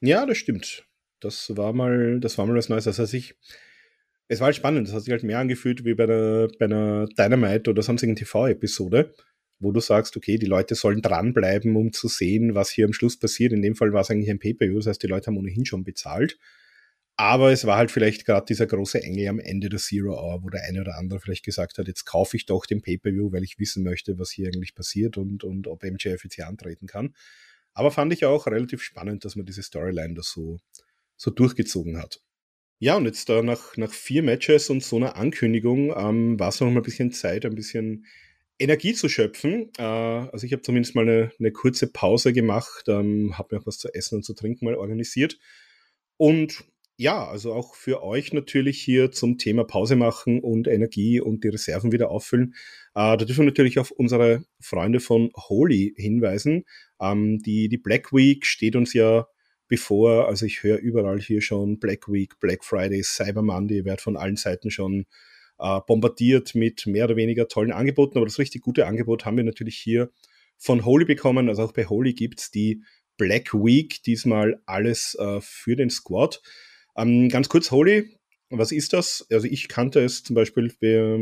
Ja, das stimmt. Das war mal, das war mal was Neues. Das heißt, ich, es war halt spannend. Das hat sich halt mehr angefühlt wie bei einer, bei einer Dynamite oder sonstigen TV-Episode wo du sagst, okay, die Leute sollen dranbleiben, um zu sehen, was hier am Schluss passiert. In dem Fall war es eigentlich ein Pay-Per-View, das heißt, die Leute haben ohnehin schon bezahlt. Aber es war halt vielleicht gerade dieser große Engel am Ende der Zero Hour, wo der eine oder andere vielleicht gesagt hat, jetzt kaufe ich doch den Pay-Per-View, weil ich wissen möchte, was hier eigentlich passiert und, und ob MJF jetzt hier antreten kann. Aber fand ich auch relativ spannend, dass man diese Storyline da so, so durchgezogen hat. Ja, und jetzt da nach, nach vier Matches und so einer Ankündigung ähm, war es noch mal ein bisschen Zeit, ein bisschen Energie zu schöpfen. Äh, also ich habe zumindest mal eine, eine, kurze Pause gemacht, ähm, habe mir auch was zu essen und zu trinken mal organisiert. Und ja, also auch für euch natürlich hier zum Thema Pause machen und Energie und die Reserven wieder auffüllen. Äh, da dürfen wir natürlich auf unsere Freunde von Holy hinweisen. Ähm, die, die Black Week steht uns ja bevor. Also ich höre überall hier schon Black Week, Black Friday, Cyber Monday, wird von allen Seiten schon äh, bombardiert mit mehr oder weniger tollen Angeboten. Aber das richtig gute Angebot haben wir natürlich hier von Holy bekommen. Also auch bei Holy gibt es die Black Week, diesmal alles äh, für den Squad. Ähm, ganz kurz, Holy, was ist das? Also ich kannte es zum Beispiel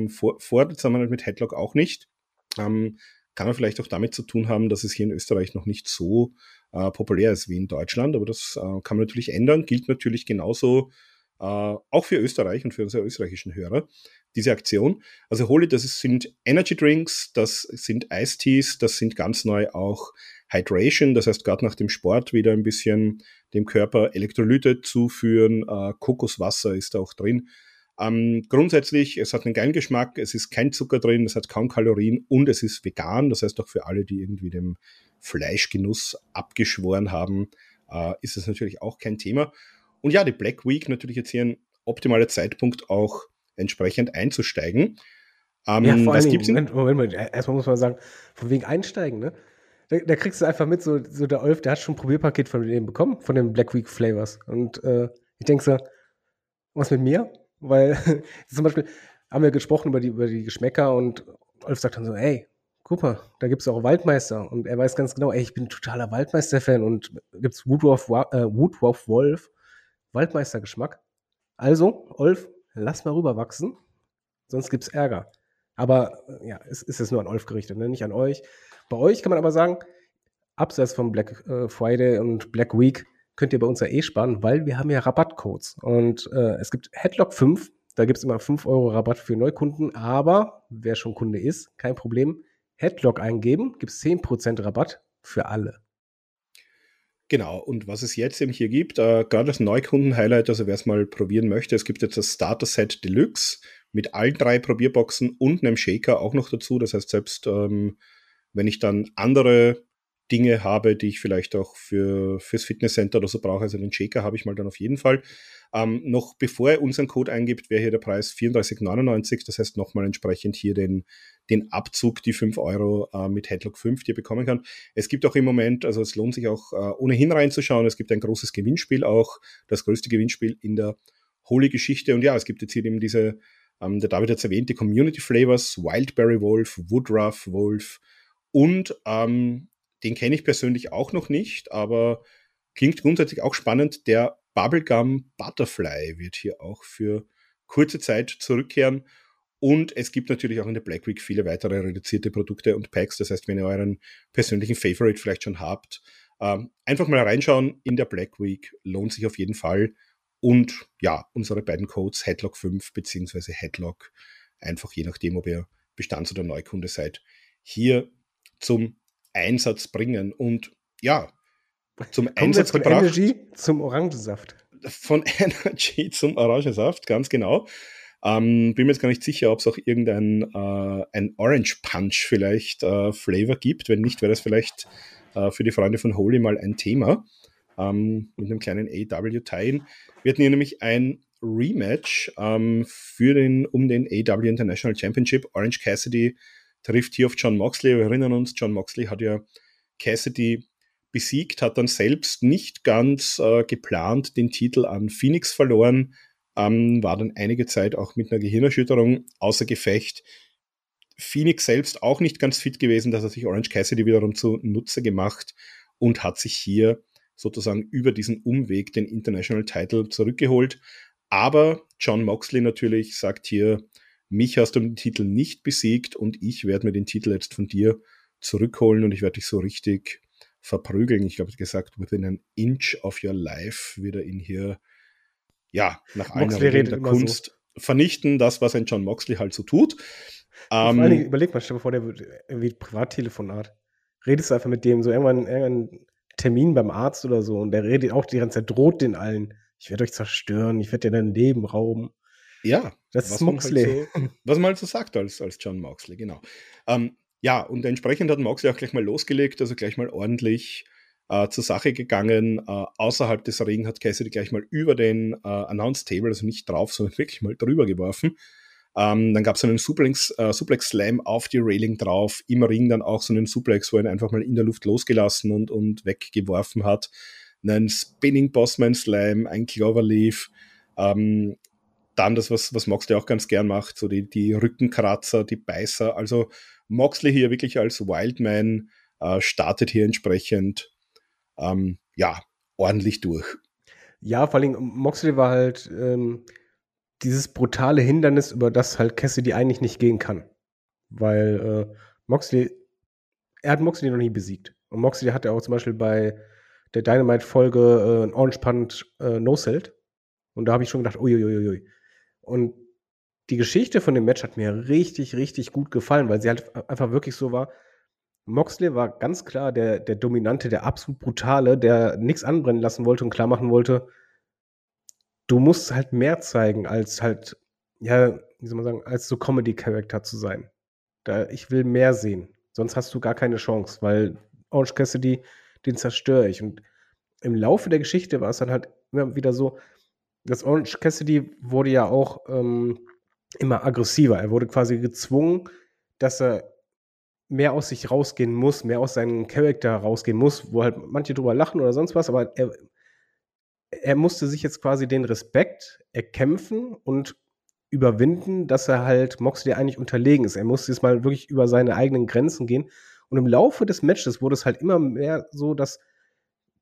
vor, vor der Zusammenarbeit mit Headlock auch nicht. Ähm, kann er vielleicht auch damit zu tun haben, dass es hier in Österreich noch nicht so äh, populär ist wie in Deutschland, aber das äh, kann man natürlich ändern, gilt natürlich genauso äh, auch für Österreich und für unsere österreichischen Hörer, diese Aktion. Also Holy, das sind Energy Drinks, das sind Ice Teas, das sind ganz neu auch Hydration, das heißt gerade nach dem Sport wieder ein bisschen dem Körper Elektrolyte zuführen, äh, Kokoswasser ist da auch drin. Ähm, grundsätzlich, es hat einen geilen Geschmack, es ist kein Zucker drin, es hat kaum Kalorien und es ist vegan. Das heißt auch für alle, die irgendwie dem Fleischgenuss abgeschworen haben, äh, ist es natürlich auch kein Thema. Und ja, die Black Week natürlich jetzt hier ein optimaler Zeitpunkt auch entsprechend einzusteigen. Ähm, ja, vor was gibt's Moment, Moment, Moment, erstmal muss man sagen, von wegen einsteigen, ne? Da, da, kriegst du einfach mit, so, so der Olf, der hat schon ein Probierpaket von dem bekommen, von den Black Week Flavors. Und äh, ich denke so, was mit mir? Weil zum Beispiel haben wir gesprochen über die, über die Geschmäcker und Olf sagt dann so, ey, guck mal, da gibt es auch Waldmeister. Und er weiß ganz genau, ey, ich bin totaler Waldmeister-Fan und gibt es Woodruff, äh, Woodruff Wolf, Waldmeister-Geschmack. Also, Olf, lass mal rüberwachsen, sonst gibt es Ärger. Aber ja, es ist jetzt nur an Olf gerichtet, ne? nicht an euch. Bei euch kann man aber sagen, abseits von Black äh, Friday und Black Week könnt ihr bei uns ja eh sparen, weil wir haben ja Rabattcodes. Und äh, es gibt Headlock 5, da gibt es immer 5 Euro Rabatt für Neukunden, aber wer schon Kunde ist, kein Problem. Headlock eingeben, gibt es 10% Rabatt für alle. Genau, und was es jetzt eben hier gibt, äh, gerade als Neukunden-Highlight, also wer es mal probieren möchte, es gibt jetzt das Starter-Set Deluxe mit allen drei Probierboxen und einem Shaker auch noch dazu. Das heißt, selbst ähm, wenn ich dann andere Dinge habe, die ich vielleicht auch für, fürs Fitnesscenter oder so brauche. Also den Shaker habe ich mal dann auf jeden Fall. Ähm, noch bevor er unseren Code eingibt, wäre hier der Preis 34,99. Das heißt nochmal entsprechend hier den, den Abzug, die 5 Euro äh, mit Headlock 5, die ihr bekommen kann. Es gibt auch im Moment, also es lohnt sich auch äh, ohnehin reinzuschauen. Es gibt ein großes Gewinnspiel auch, das größte Gewinnspiel in der Holy-Geschichte. Und ja, es gibt jetzt hier eben diese, ähm, der David hat es erwähnt, die Community Flavors, Wildberry Wolf, Woodruff Wolf und ähm, den kenne ich persönlich auch noch nicht, aber klingt grundsätzlich auch spannend. Der Bubblegum Butterfly wird hier auch für kurze Zeit zurückkehren. Und es gibt natürlich auch in der Black Week viele weitere reduzierte Produkte und Packs. Das heißt, wenn ihr euren persönlichen Favorite vielleicht schon habt, ähm, einfach mal reinschauen in der Black Week. Lohnt sich auf jeden Fall. Und ja, unsere beiden Codes, Headlock 5 bzw. Headlock, einfach je nachdem, ob ihr Bestands- oder Neukunde seid, hier zum Einsatz bringen. Und ja, zum Kommen Einsatz von gebracht. Energy zum Orangensaft. Von Energy zum Orangensaft, ganz genau. Ähm, bin mir jetzt gar nicht sicher, ob es auch irgendein äh, ein Orange Punch vielleicht äh, Flavor gibt. Wenn nicht, wäre das vielleicht äh, für die Freunde von Holy mal ein Thema. Ähm, mit einem kleinen AW-Tie-In. Wir hatten hier nämlich ein Rematch ähm, für den, um den AW International Championship. Orange Cassidy trifft hier auf John Moxley. Wir erinnern uns, John Moxley hat ja Cassidy besiegt, hat dann selbst nicht ganz äh, geplant den Titel an Phoenix verloren, ähm, war dann einige Zeit auch mit einer Gehirnerschütterung außer Gefecht. Phoenix selbst auch nicht ganz fit gewesen, dass er sich Orange Cassidy wiederum zunutze gemacht und hat sich hier sozusagen über diesen Umweg den International Title zurückgeholt. Aber John Moxley natürlich sagt hier, mich hast du den Titel nicht besiegt und ich werde mir den Titel jetzt von dir zurückholen und ich werde dich so richtig verprügeln. Ich habe gesagt, within an inch of your life wird er ihn hier, ja, nach Regeln der Kunst so. vernichten, das, was ein John Moxley halt so tut. Ähm, vor allem, überleg mal, stell dir vor, der wird irgendwie Privattelefonat. Redest du einfach mit dem, so irgendwann, irgendwann Termin beim Arzt oder so und der redet auch die ganze Zeit, droht den allen. Ich werde euch zerstören, ich werde dir dein Leben rauben. Ja, das ist Moxley. Halt so, was man halt so sagt als, als John Moxley, genau. Ähm, ja, und entsprechend hat Moxley auch gleich mal losgelegt, also gleich mal ordentlich äh, zur Sache gegangen. Äh, außerhalb des Ring hat Cassidy gleich mal über den äh, Announce Table, also nicht drauf, sondern wirklich mal drüber geworfen. Ähm, dann gab es einen Suplex, äh, Suplex Slam auf die Railing drauf, im Ring dann auch so einen Suplex, wo er ihn einfach mal in der Luft losgelassen und, und weggeworfen hat. Einen Spinning Bossman Slam, ein Cloverleaf, ähm, dann das, was, was Moxley auch ganz gern macht, so die, die Rückenkratzer, die Beißer. Also Moxley hier wirklich als Wildman äh, startet hier entsprechend ähm, ja, ordentlich durch. Ja, vor allem Moxley war halt ähm, dieses brutale Hindernis, über das halt Cassidy eigentlich nicht gehen kann. Weil äh, Moxley, er hat Moxley noch nie besiegt. Und Moxley hat ja auch zum Beispiel bei der Dynamite-Folge äh, ein Orange Punch äh, No-Celt. Und da habe ich schon gedacht, uiuiuiui. Und die Geschichte von dem Match hat mir richtig, richtig gut gefallen, weil sie halt einfach wirklich so war. Moxley war ganz klar der, der Dominante, der absolut Brutale, der nichts anbrennen lassen wollte und klar machen wollte, du musst halt mehr zeigen, als halt, ja, wie soll man sagen, als so Comedy-Character zu sein. Da, ich will mehr sehen. Sonst hast du gar keine Chance, weil Orange Cassidy, den zerstöre ich. Und im Laufe der Geschichte war es dann halt immer wieder so, dass Orange Cassidy wurde ja auch ähm, immer aggressiver. Er wurde quasi gezwungen, dass er mehr aus sich rausgehen muss, mehr aus seinem Charakter rausgehen muss, wo halt manche drüber lachen oder sonst was, aber er, er musste sich jetzt quasi den Respekt erkämpfen und überwinden, dass er halt Moxley eigentlich unterlegen ist. Er musste jetzt mal wirklich über seine eigenen Grenzen gehen. Und im Laufe des Matches wurde es halt immer mehr so, dass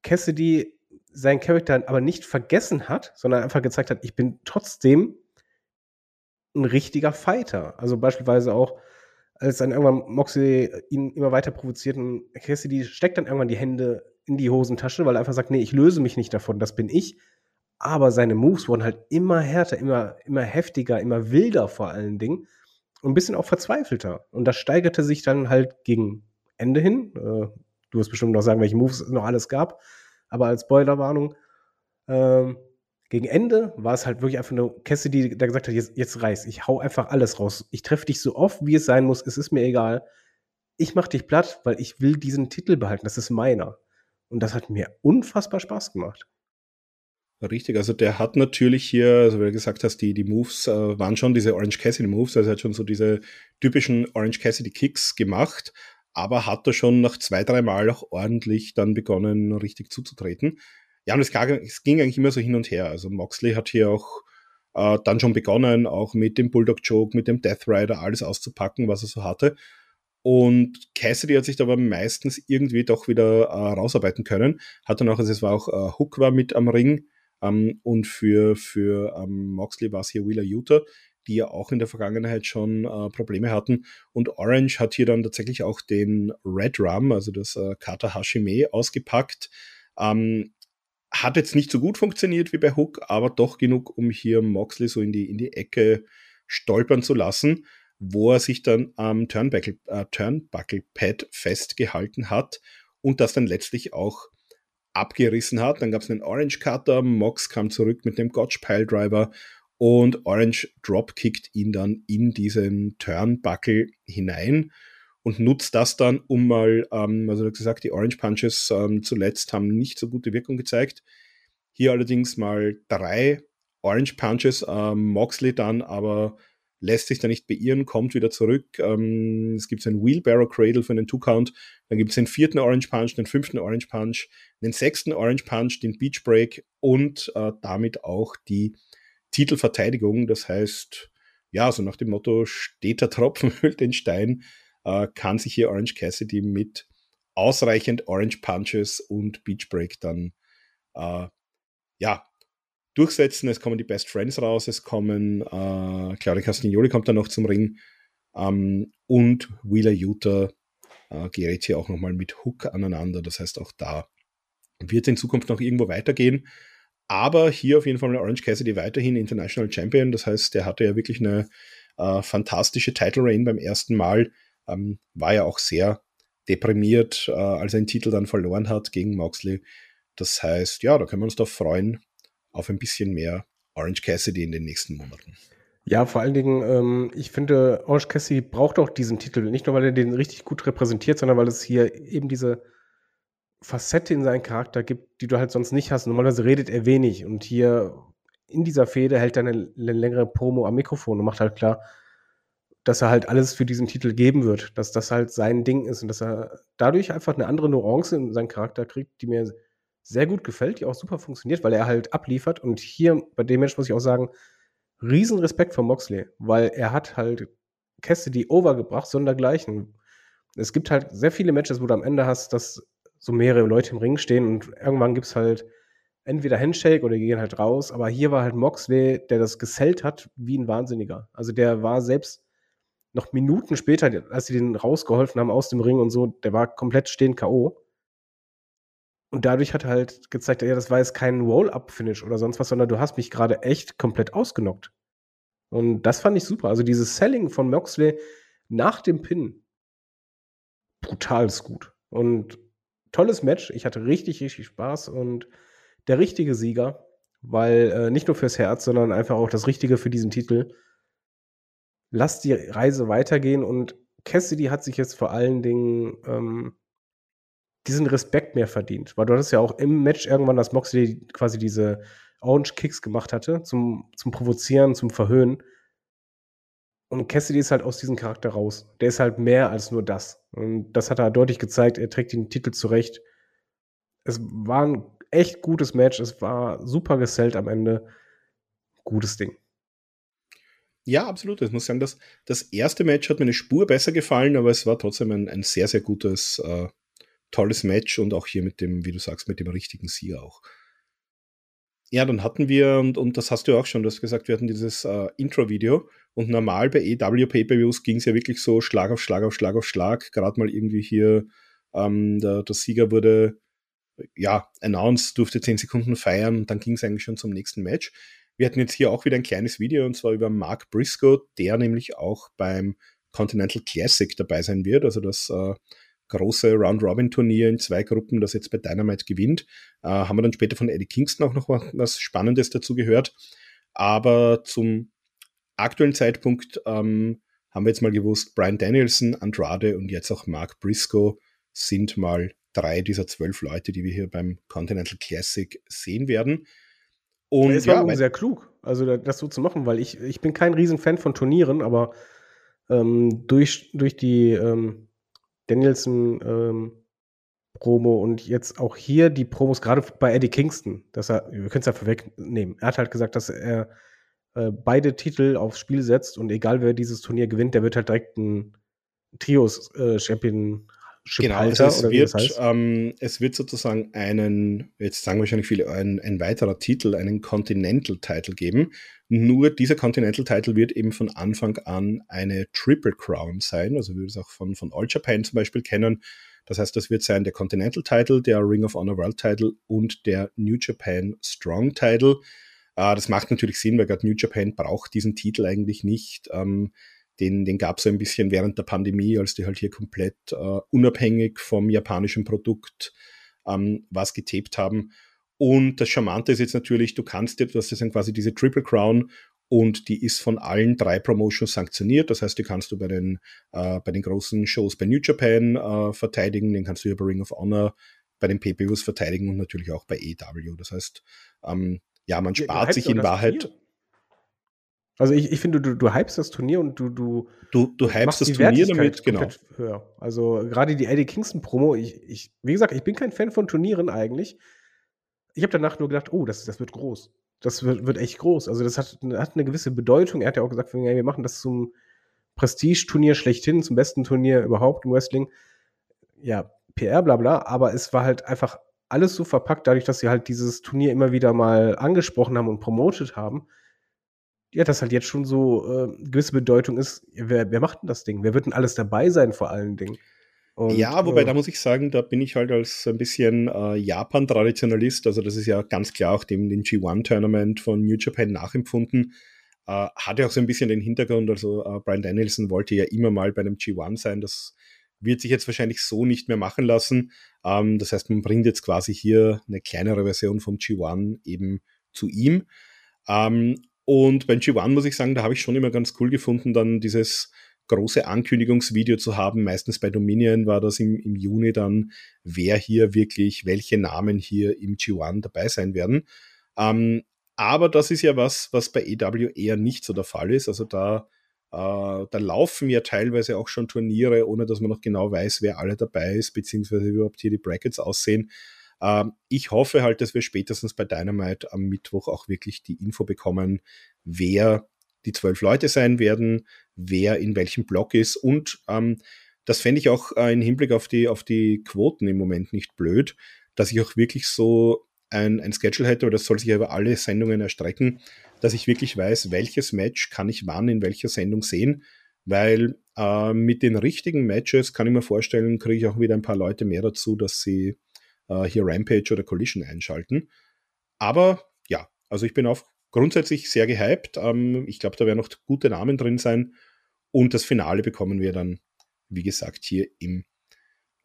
Cassidy seinen Charakter aber nicht vergessen hat, sondern einfach gezeigt hat, ich bin trotzdem ein richtiger Fighter. Also beispielsweise auch, als dann irgendwann Moxley ihn immer weiter provoziert und Cassidy steckt dann irgendwann die Hände in die Hosentasche, weil er einfach sagt, nee, ich löse mich nicht davon, das bin ich. Aber seine Moves wurden halt immer härter, immer, immer heftiger, immer wilder vor allen Dingen und ein bisschen auch verzweifelter. Und das steigerte sich dann halt gegen Ende hin. Äh, du wirst bestimmt noch sagen, welche Moves es noch alles gab. Aber als Spoilerwarnung, ähm, gegen Ende war es halt wirklich einfach nur Cassidy, der gesagt hat, jetzt, jetzt reiß, ich hau einfach alles raus. Ich treffe dich so oft, wie es sein muss, es ist mir egal. Ich mach dich platt, weil ich will diesen Titel behalten, das ist meiner. Und das hat mir unfassbar Spaß gemacht. Richtig, also der hat natürlich hier, also wie du gesagt hast, die, die Moves äh, waren schon diese Orange Cassidy Moves, also er hat schon so diese typischen Orange Cassidy Kicks gemacht, aber hat da schon nach zwei, drei Mal auch ordentlich dann begonnen, richtig zuzutreten. Ja, und es, ging eigentlich immer so hin und her. Also Moxley hat hier auch äh, dann schon begonnen, auch mit dem Bulldog Joke, mit dem Death Rider, alles auszupacken, was er so hatte. Und Cassidy hat sich da aber meistens irgendwie doch wieder äh, rausarbeiten können. Hat dann auch, also es war auch äh, Hook war mit am Ring ähm, und für, für ähm, Moxley war es hier Wheeler Utah, die ja auch in der Vergangenheit schon äh, Probleme hatten. Und Orange hat hier dann tatsächlich auch den Red Rum, also das äh, Kata Hashime, ausgepackt. Ähm, hat jetzt nicht so gut funktioniert wie bei Hook, aber doch genug, um hier Moxley so in die, in die Ecke stolpern zu lassen, wo er sich dann am Turnbuckle, äh, Turnbuckle Pad festgehalten hat und das dann letztlich auch abgerissen hat. Dann gab es einen Orange Cutter, Mox kam zurück mit dem Gotch Pile Driver und Orange dropkickt ihn dann in diesen Turnbuckle hinein und nutzt das dann, um mal, ähm, also hast gesagt, die Orange Punches ähm, zuletzt haben nicht so gute Wirkung gezeigt. Hier allerdings mal drei Orange Punches, ähm, Moxley dann aber lässt sich da nicht beirren, kommt wieder zurück. Ähm, es gibt einen Wheelbarrow Cradle für einen Two-Count, dann gibt es den vierten Orange Punch, den fünften Orange Punch, den sechsten Orange Punch, den Beach Break und äh, damit auch die Titelverteidigung. Das heißt, ja, so nach dem Motto, steht der Tropfen hüllt den Stein, äh, kann sich hier Orange Cassidy mit ausreichend Orange Punches und Beach Break dann äh, ja, durchsetzen. Es kommen die Best Friends raus, es kommen äh, Claudia Castagnoli kommt dann noch zum Ring ähm, und Wheeler Utah äh, gerät hier auch nochmal mit Hook aneinander. Das heißt, auch da wird in Zukunft noch irgendwo weitergehen. Aber hier auf jeden Fall Orange Cassidy weiterhin International Champion. Das heißt, der hatte ja wirklich eine äh, fantastische Title Reign beim ersten Mal ähm, war ja auch sehr deprimiert, äh, als er den Titel dann verloren hat gegen Moxley. Das heißt, ja, da können wir uns doch freuen auf ein bisschen mehr Orange Cassidy in den nächsten Monaten. Ja, vor allen Dingen, ähm, ich finde, Orange Cassidy braucht auch diesen Titel. Nicht nur, weil er den richtig gut repräsentiert, sondern weil es hier eben diese Facette in seinen Charakter gibt, die du halt sonst nicht hast. Normalerweise redet er wenig und hier in dieser Fehde hält er eine, eine längere Promo am Mikrofon und macht halt klar, dass er halt alles für diesen Titel geben wird, dass das halt sein Ding ist und dass er dadurch einfach eine andere Nuance in seinen Charakter kriegt, die mir sehr gut gefällt, die auch super funktioniert, weil er halt abliefert. Und hier bei dem Mensch muss ich auch sagen, riesen Respekt vor Moxley, weil er hat halt Cassidy overgebracht, sondergleichen. Es gibt halt sehr viele Matches, wo du am Ende hast, dass so mehrere Leute im Ring stehen und irgendwann gibt es halt entweder Handshake oder die gehen halt raus. Aber hier war halt Moxley, der das gesellt hat wie ein Wahnsinniger. Also der war selbst noch Minuten später, als sie den rausgeholfen haben aus dem Ring und so, der war komplett stehend K.O. Und dadurch hat er halt gezeigt, ja, das war jetzt kein Roll-Up-Finish oder sonst was, sondern du hast mich gerade echt komplett ausgenockt. Und das fand ich super. Also dieses Selling von Moxley nach dem Pin, brutal gut. Und tolles Match. Ich hatte richtig, richtig Spaß und der richtige Sieger, weil äh, nicht nur fürs Herz, sondern einfach auch das Richtige für diesen Titel. Lass die Reise weitergehen und Cassidy hat sich jetzt vor allen Dingen ähm, diesen Respekt mehr verdient, weil du hattest ja auch im Match irgendwann, dass Moxley quasi diese Orange Kicks gemacht hatte, zum, zum Provozieren, zum Verhöhnen. Und Cassidy ist halt aus diesem Charakter raus. Der ist halt mehr als nur das. Und das hat er deutlich gezeigt. Er trägt den Titel zurecht. Es war ein echt gutes Match. Es war super gesellt am Ende. Gutes Ding. Ja, absolut. Ich muss sagen, das, das erste Match hat mir eine Spur besser gefallen, aber es war trotzdem ein, ein sehr, sehr gutes, äh, tolles Match und auch hier mit dem, wie du sagst, mit dem richtigen Sieger auch. Ja, dann hatten wir, und, und das hast du auch schon, du hast gesagt, wir hatten dieses äh, Intro-Video und normal bei EW Pay-Per-Views ging es ja wirklich so Schlag auf Schlag auf Schlag auf Schlag. Gerade mal irgendwie hier, ähm, der, der Sieger wurde, ja, announced, durfte 10 Sekunden feiern und dann ging es eigentlich schon zum nächsten Match. Wir hatten jetzt hier auch wieder ein kleines Video und zwar über Mark Briscoe, der nämlich auch beim Continental Classic dabei sein wird. Also das äh, große Round-Robin-Turnier in zwei Gruppen, das jetzt bei Dynamite gewinnt. Äh, haben wir dann später von Eddie Kingston auch noch was Spannendes dazu gehört. Aber zum aktuellen Zeitpunkt ähm, haben wir jetzt mal gewusst, Brian Danielson, Andrade und jetzt auch Mark Briscoe sind mal drei dieser zwölf Leute, die wir hier beim Continental Classic sehen werden. Und es war ja, sehr klug, also das so zu machen, weil ich, ich bin kein Riesenfan von Turnieren, aber ähm, durch, durch die ähm, Danielson ähm, Promo und jetzt auch hier die Promos, gerade bei Eddie Kingston, dass er, wir können es ja vorwegnehmen, er hat halt gesagt, dass er äh, beide Titel aufs Spiel setzt und egal wer dieses Turnier gewinnt, der wird halt direkt ein Trios-Champion äh, genau, also es, wird, das heißt. ähm, es wird sozusagen einen, jetzt sagen wahrscheinlich viele, ein, ein weiterer Titel, einen Continental-Title geben. Nur dieser Continental-Title wird eben von Anfang an eine Triple Crown sein, also wie wir es auch von, von All Japan zum Beispiel kennen. Das heißt, das wird sein der Continental-Title, der Ring of Honor World-Title und der New Japan Strong-Title. Äh, das macht natürlich Sinn, weil gerade New Japan braucht diesen Titel eigentlich nicht. Ähm, den, den gab es ein bisschen während der Pandemie, als die halt hier komplett äh, unabhängig vom japanischen Produkt ähm, was getaped haben. Und das Charmante ist jetzt natürlich, du kannst dir, du hast jetzt quasi diese Triple Crown und die ist von allen drei Promotions sanktioniert. Das heißt, die kannst du bei den, äh, bei den großen Shows bei New Japan äh, verteidigen, den kannst du über Ring of Honor bei den PPUs verteidigen und natürlich auch bei EW. Das heißt, ähm, ja, man spart ja, sich in Wahrheit. Turnier. Also ich, ich finde, du, du hypst das Turnier und du, du, du, du hypst das Turnier damit, genau. Höher. Also gerade die Eddie Kingston Promo, ich, ich, wie gesagt, ich bin kein Fan von Turnieren eigentlich ich habe danach nur gedacht, oh, das, das wird groß. Das wird, wird echt groß. Also das hat, hat eine gewisse Bedeutung. Er hat ja auch gesagt, wir machen das zum Prestige-Turnier schlechthin, zum besten Turnier überhaupt im Wrestling. Ja, PR, bla bla, aber es war halt einfach alles so verpackt, dadurch, dass sie halt dieses Turnier immer wieder mal angesprochen haben und promotet haben. Ja, das halt jetzt schon so äh, gewisse Bedeutung ist, wer, wer macht denn das Ding? Wer wird denn alles dabei sein vor allen Dingen? Und, ja, wobei äh, da muss ich sagen, da bin ich halt als ein bisschen äh, Japan-Traditionalist, also das ist ja ganz klar auch dem den G1-Tournament von New Japan nachempfunden. Äh, hatte auch so ein bisschen den Hintergrund, also äh, Brian Danielson wollte ja immer mal bei einem G1 sein, das wird sich jetzt wahrscheinlich so nicht mehr machen lassen. Ähm, das heißt, man bringt jetzt quasi hier eine kleinere Version vom G1 eben zu ihm. Ähm, und beim G1 muss ich sagen, da habe ich schon immer ganz cool gefunden, dann dieses große Ankündigungsvideo zu haben. Meistens bei Dominion war das im, im Juni dann, wer hier wirklich, welche Namen hier im G1 dabei sein werden. Ähm, aber das ist ja was, was bei EW eher nicht so der Fall ist. Also da, äh, da laufen ja teilweise auch schon Turniere, ohne dass man noch genau weiß, wer alle dabei ist, beziehungsweise überhaupt hier die Brackets aussehen. Ähm, ich hoffe halt, dass wir spätestens bei Dynamite am Mittwoch auch wirklich die Info bekommen, wer die zwölf Leute sein werden, wer in welchem Block ist. Und ähm, das fände ich auch äh, im Hinblick auf die, auf die Quoten im Moment nicht blöd, dass ich auch wirklich so ein, ein Schedule hätte, aber das soll sich ja über alle Sendungen erstrecken, dass ich wirklich weiß, welches Match kann ich wann in welcher Sendung sehen, weil äh, mit den richtigen Matches kann ich mir vorstellen, kriege ich auch wieder ein paar Leute mehr dazu, dass sie äh, hier Rampage oder Collision einschalten. Aber ja, also ich bin auch grundsätzlich sehr gehypt. Ähm, ich glaube, da werden noch gute Namen drin sein. Und das Finale bekommen wir dann, wie gesagt, hier im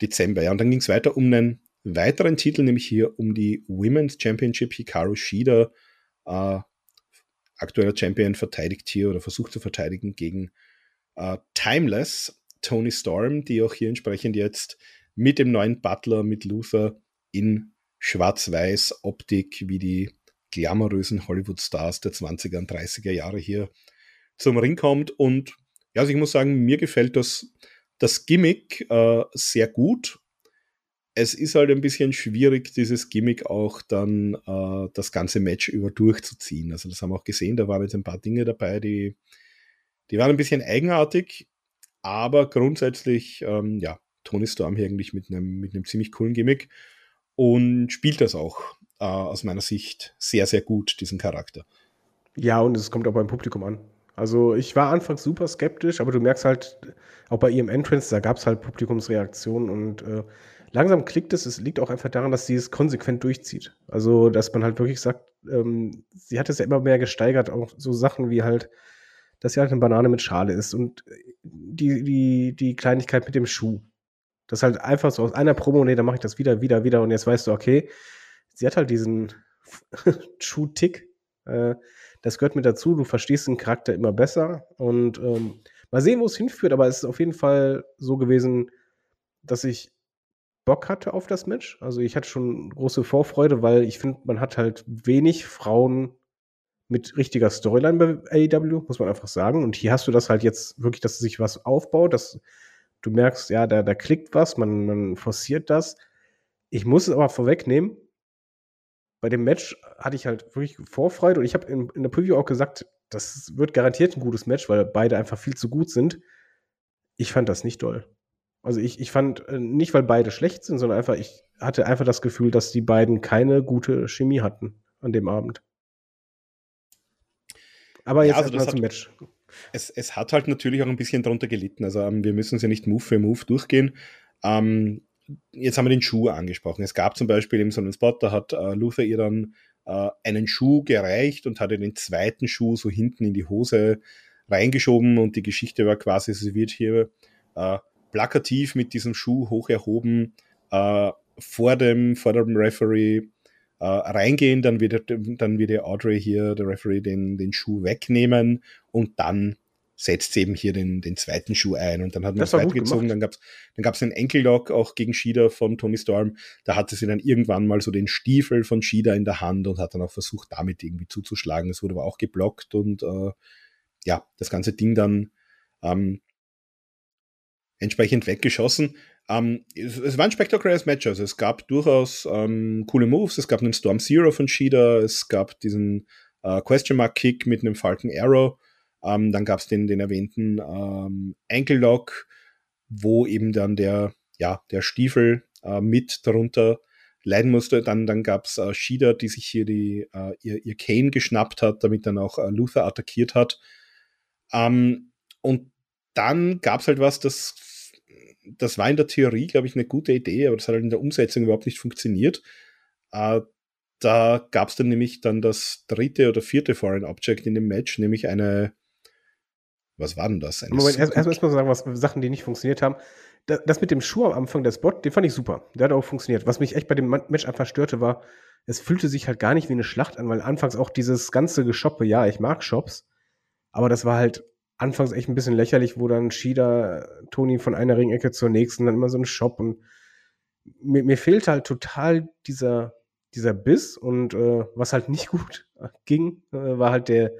Dezember. Ja, und dann ging es weiter um einen weiteren Titel, nämlich hier um die Women's Championship. Hikaru Shida, äh, aktueller Champion, verteidigt hier oder versucht zu verteidigen gegen äh, Timeless Tony Storm, die auch hier entsprechend jetzt mit dem neuen Butler, mit Luther in schwarz-weiß Optik wie die glamourösen Hollywood-Stars der 20er und 30er Jahre hier zum Ring kommt. Und ja, also ich muss sagen, mir gefällt das, das Gimmick äh, sehr gut. Es ist halt ein bisschen schwierig, dieses Gimmick auch dann äh, das ganze Match über durchzuziehen. Also das haben wir auch gesehen, da waren jetzt ein paar Dinge dabei, die, die waren ein bisschen eigenartig, aber grundsätzlich, ähm, ja, Tony Storm hier eigentlich mit einem, mit einem ziemlich coolen Gimmick und spielt das auch äh, aus meiner Sicht sehr, sehr gut, diesen Charakter. Ja, und es kommt auch beim Publikum an. Also ich war anfangs super skeptisch, aber du merkst halt, auch bei ihrem Entrance, da gab es halt Publikumsreaktionen und äh, langsam klickt es. Es liegt auch einfach daran, dass sie es konsequent durchzieht. Also, dass man halt wirklich sagt, ähm, sie hat es ja immer mehr gesteigert, auch so Sachen wie halt, dass sie halt eine Banane mit Schale ist und die, die, die Kleinigkeit mit dem Schuh. Das ist halt einfach so aus einer Promo, nee, dann mache ich das wieder, wieder, wieder und jetzt weißt du, okay, sie hat halt diesen Schuh-Tick. Äh, das gehört mit dazu, du verstehst den Charakter immer besser und ähm, mal sehen, wo es hinführt, aber es ist auf jeden Fall so gewesen, dass ich Bock hatte auf das Match. Also ich hatte schon große Vorfreude, weil ich finde, man hat halt wenig Frauen mit richtiger Storyline bei AEW, muss man einfach sagen. Und hier hast du das halt jetzt wirklich, dass sich was aufbaut, dass du merkst, ja, da, da klickt was, man, man forciert das. Ich muss es aber vorwegnehmen, bei dem Match hatte ich halt wirklich Vorfreude und ich habe in, in, der Preview auch gesagt, das wird garantiert ein gutes Match, weil beide einfach viel zu gut sind. Ich fand das nicht doll. Also ich, ich fand äh, nicht, weil beide schlecht sind, sondern einfach, ich hatte einfach das Gefühl, dass die beiden keine gute Chemie hatten an dem Abend. Aber jetzt ja, also erstmal zum Match. Es, es, hat halt natürlich auch ein bisschen darunter gelitten. Also ähm, wir müssen es ja nicht Move für Move durchgehen. Ähm, jetzt haben wir den Schuh angesprochen. Es gab zum Beispiel eben so einen Spot, da hat äh, Luther ihr dann äh, einen Schuh gereicht und hatte den zweiten Schuh so hinten in die Hose reingeschoben und die Geschichte war quasi, sie wird hier äh, plakativ mit diesem Schuh hoch erhoben äh, vor, dem, vor dem Referee äh, reingehen, dann wird, dann wird der Audrey hier, der Referee, den, den Schuh wegnehmen und dann setzt sie eben hier den, den zweiten Schuh ein und dann hat man es weitergezogen. Dann gab es dann gab's einen Enkellock auch gegen Shida von Tony Storm. Da hatte sie dann irgendwann mal so den Stiefel von Shida in der Hand und hat dann auch versucht, damit irgendwie zuzuschlagen. Es wurde aber auch geblockt und äh, ja, das ganze Ding dann ähm, entsprechend weggeschossen. Ähm, es, es, war ein spektakuläres Match. Also es gab durchaus ähm, coole Moves. Es gab einen Storm Zero von Shida. Es gab diesen äh, Question Mark Kick mit einem Falcon Arrow. Ähm, dann gab es den, den erwähnten ähm, Ankle Lock, wo eben dann der, ja, der Stiefel äh, mit darunter leiden musste. Dann, dann gab es äh, Shida, die sich hier die, äh, ihr, ihr Kane geschnappt hat, damit dann auch äh, Luther attackiert hat. Ähm, und dann gab es halt was, das, das war in der Theorie, glaube ich, eine gute Idee, aber das hat halt in der Umsetzung überhaupt nicht funktioniert. Äh, da gab es dann nämlich dann das dritte oder vierte Foreign Object in dem Match, nämlich eine was war denn das? Eine Moment, erst, erst mal sagen, was Sachen, die nicht funktioniert haben. Das, das, mit dem Schuh am Anfang, der Spot, den fand ich super. Der hat auch funktioniert. Was mich echt bei dem Match einfach störte, war, es fühlte sich halt gar nicht wie eine Schlacht an, weil anfangs auch dieses ganze Geshoppe, ja, ich mag Shops, aber das war halt anfangs echt ein bisschen lächerlich, wo dann Shida Toni von einer Ringecke zur nächsten, dann immer so ein Shop und mir, mir fehlt halt total dieser, dieser Biss und äh, was halt nicht gut ging, äh, war halt der,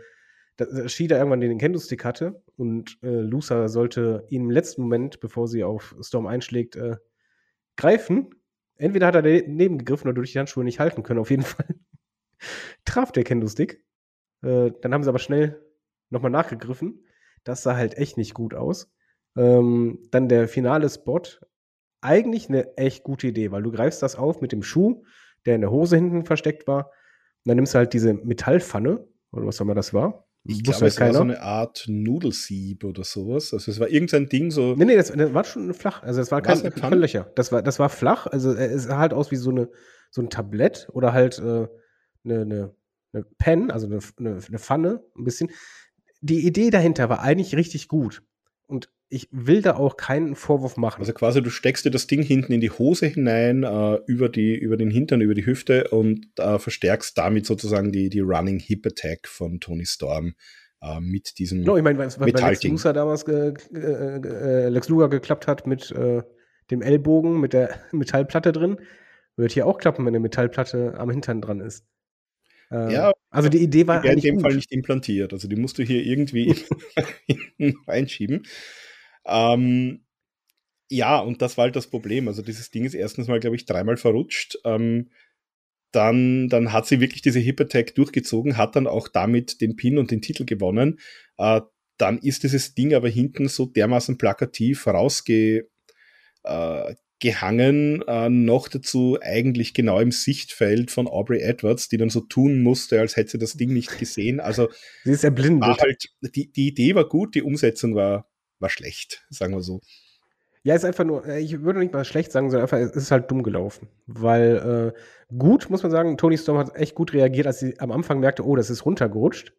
dass Shida irgendwann den Nintendo-Stick hatte und äh, Lusa sollte ihn im letzten Moment, bevor sie auf Storm einschlägt, äh, greifen. Entweder hat er daneben gegriffen oder durch die Handschuhe nicht halten können. Auf jeden Fall traf der Kendo-Stick. Äh, dann haben sie aber schnell nochmal nachgegriffen. Das sah halt echt nicht gut aus. Ähm, dann der finale Spot. Eigentlich eine echt gute Idee, weil du greifst das auf mit dem Schuh, der in der Hose hinten versteckt war. Und dann nimmst du halt diese Metallpfanne, oder was auch immer das war. Ich glaube, halt es war so eine Art Nudelsieb oder sowas. Also es war irgendein Ding so. Nee, nee, das, das war schon flach. Also es war kein, Löcher. Das war, das war flach. Also äh, es sah halt aus wie so, eine, so ein Tablett oder halt äh, eine, eine, eine Pen, also eine, eine, eine Pfanne, ein bisschen. Die Idee dahinter war eigentlich richtig gut. Und ich will da auch keinen Vorwurf machen. Also quasi, du steckst dir das Ding hinten in die Hose hinein, äh, über, die, über den Hintern, über die Hüfte und äh, verstärkst damit sozusagen die, die Running Hip Attack von Tony Storm äh, mit diesem. no, ich meine, was, was bei Lex. Luger damals ge, ge, Lex Luger geklappt hat mit äh, dem Ellbogen, mit der Metallplatte drin, wird hier auch klappen, wenn eine Metallplatte am Hintern dran ist. Ähm, Ja, also die Idee war die in dem gut. Fall nicht implantiert. Also die musst du hier irgendwie reinschieben. Ähm, ja, und das war halt das Problem. Also dieses Ding ist erstens mal, glaube ich, dreimal verrutscht. Ähm, dann, dann hat sie wirklich diese Hip Attack durchgezogen, hat dann auch damit den Pin und den Titel gewonnen. Äh, dann ist dieses Ding aber hinten so dermaßen plakativ rausge, äh, gehangen, äh, noch dazu eigentlich genau im Sichtfeld von Aubrey Edwards, die dann so tun musste, als hätte sie das Ding nicht gesehen. Also Sie ist erblindet. war halt, die, die Idee war gut, die Umsetzung war, war schlecht, sagen wir so. Ja, ist einfach nur, äh, ich würde nicht mal schlecht sagen, sondern einfach, es ist halt dumm gelaufen. Weil äh, gut, muss man sagen, Tony Storm hat echt gut reagiert, als sie am Anfang merkte, oh, das ist runtergerutscht.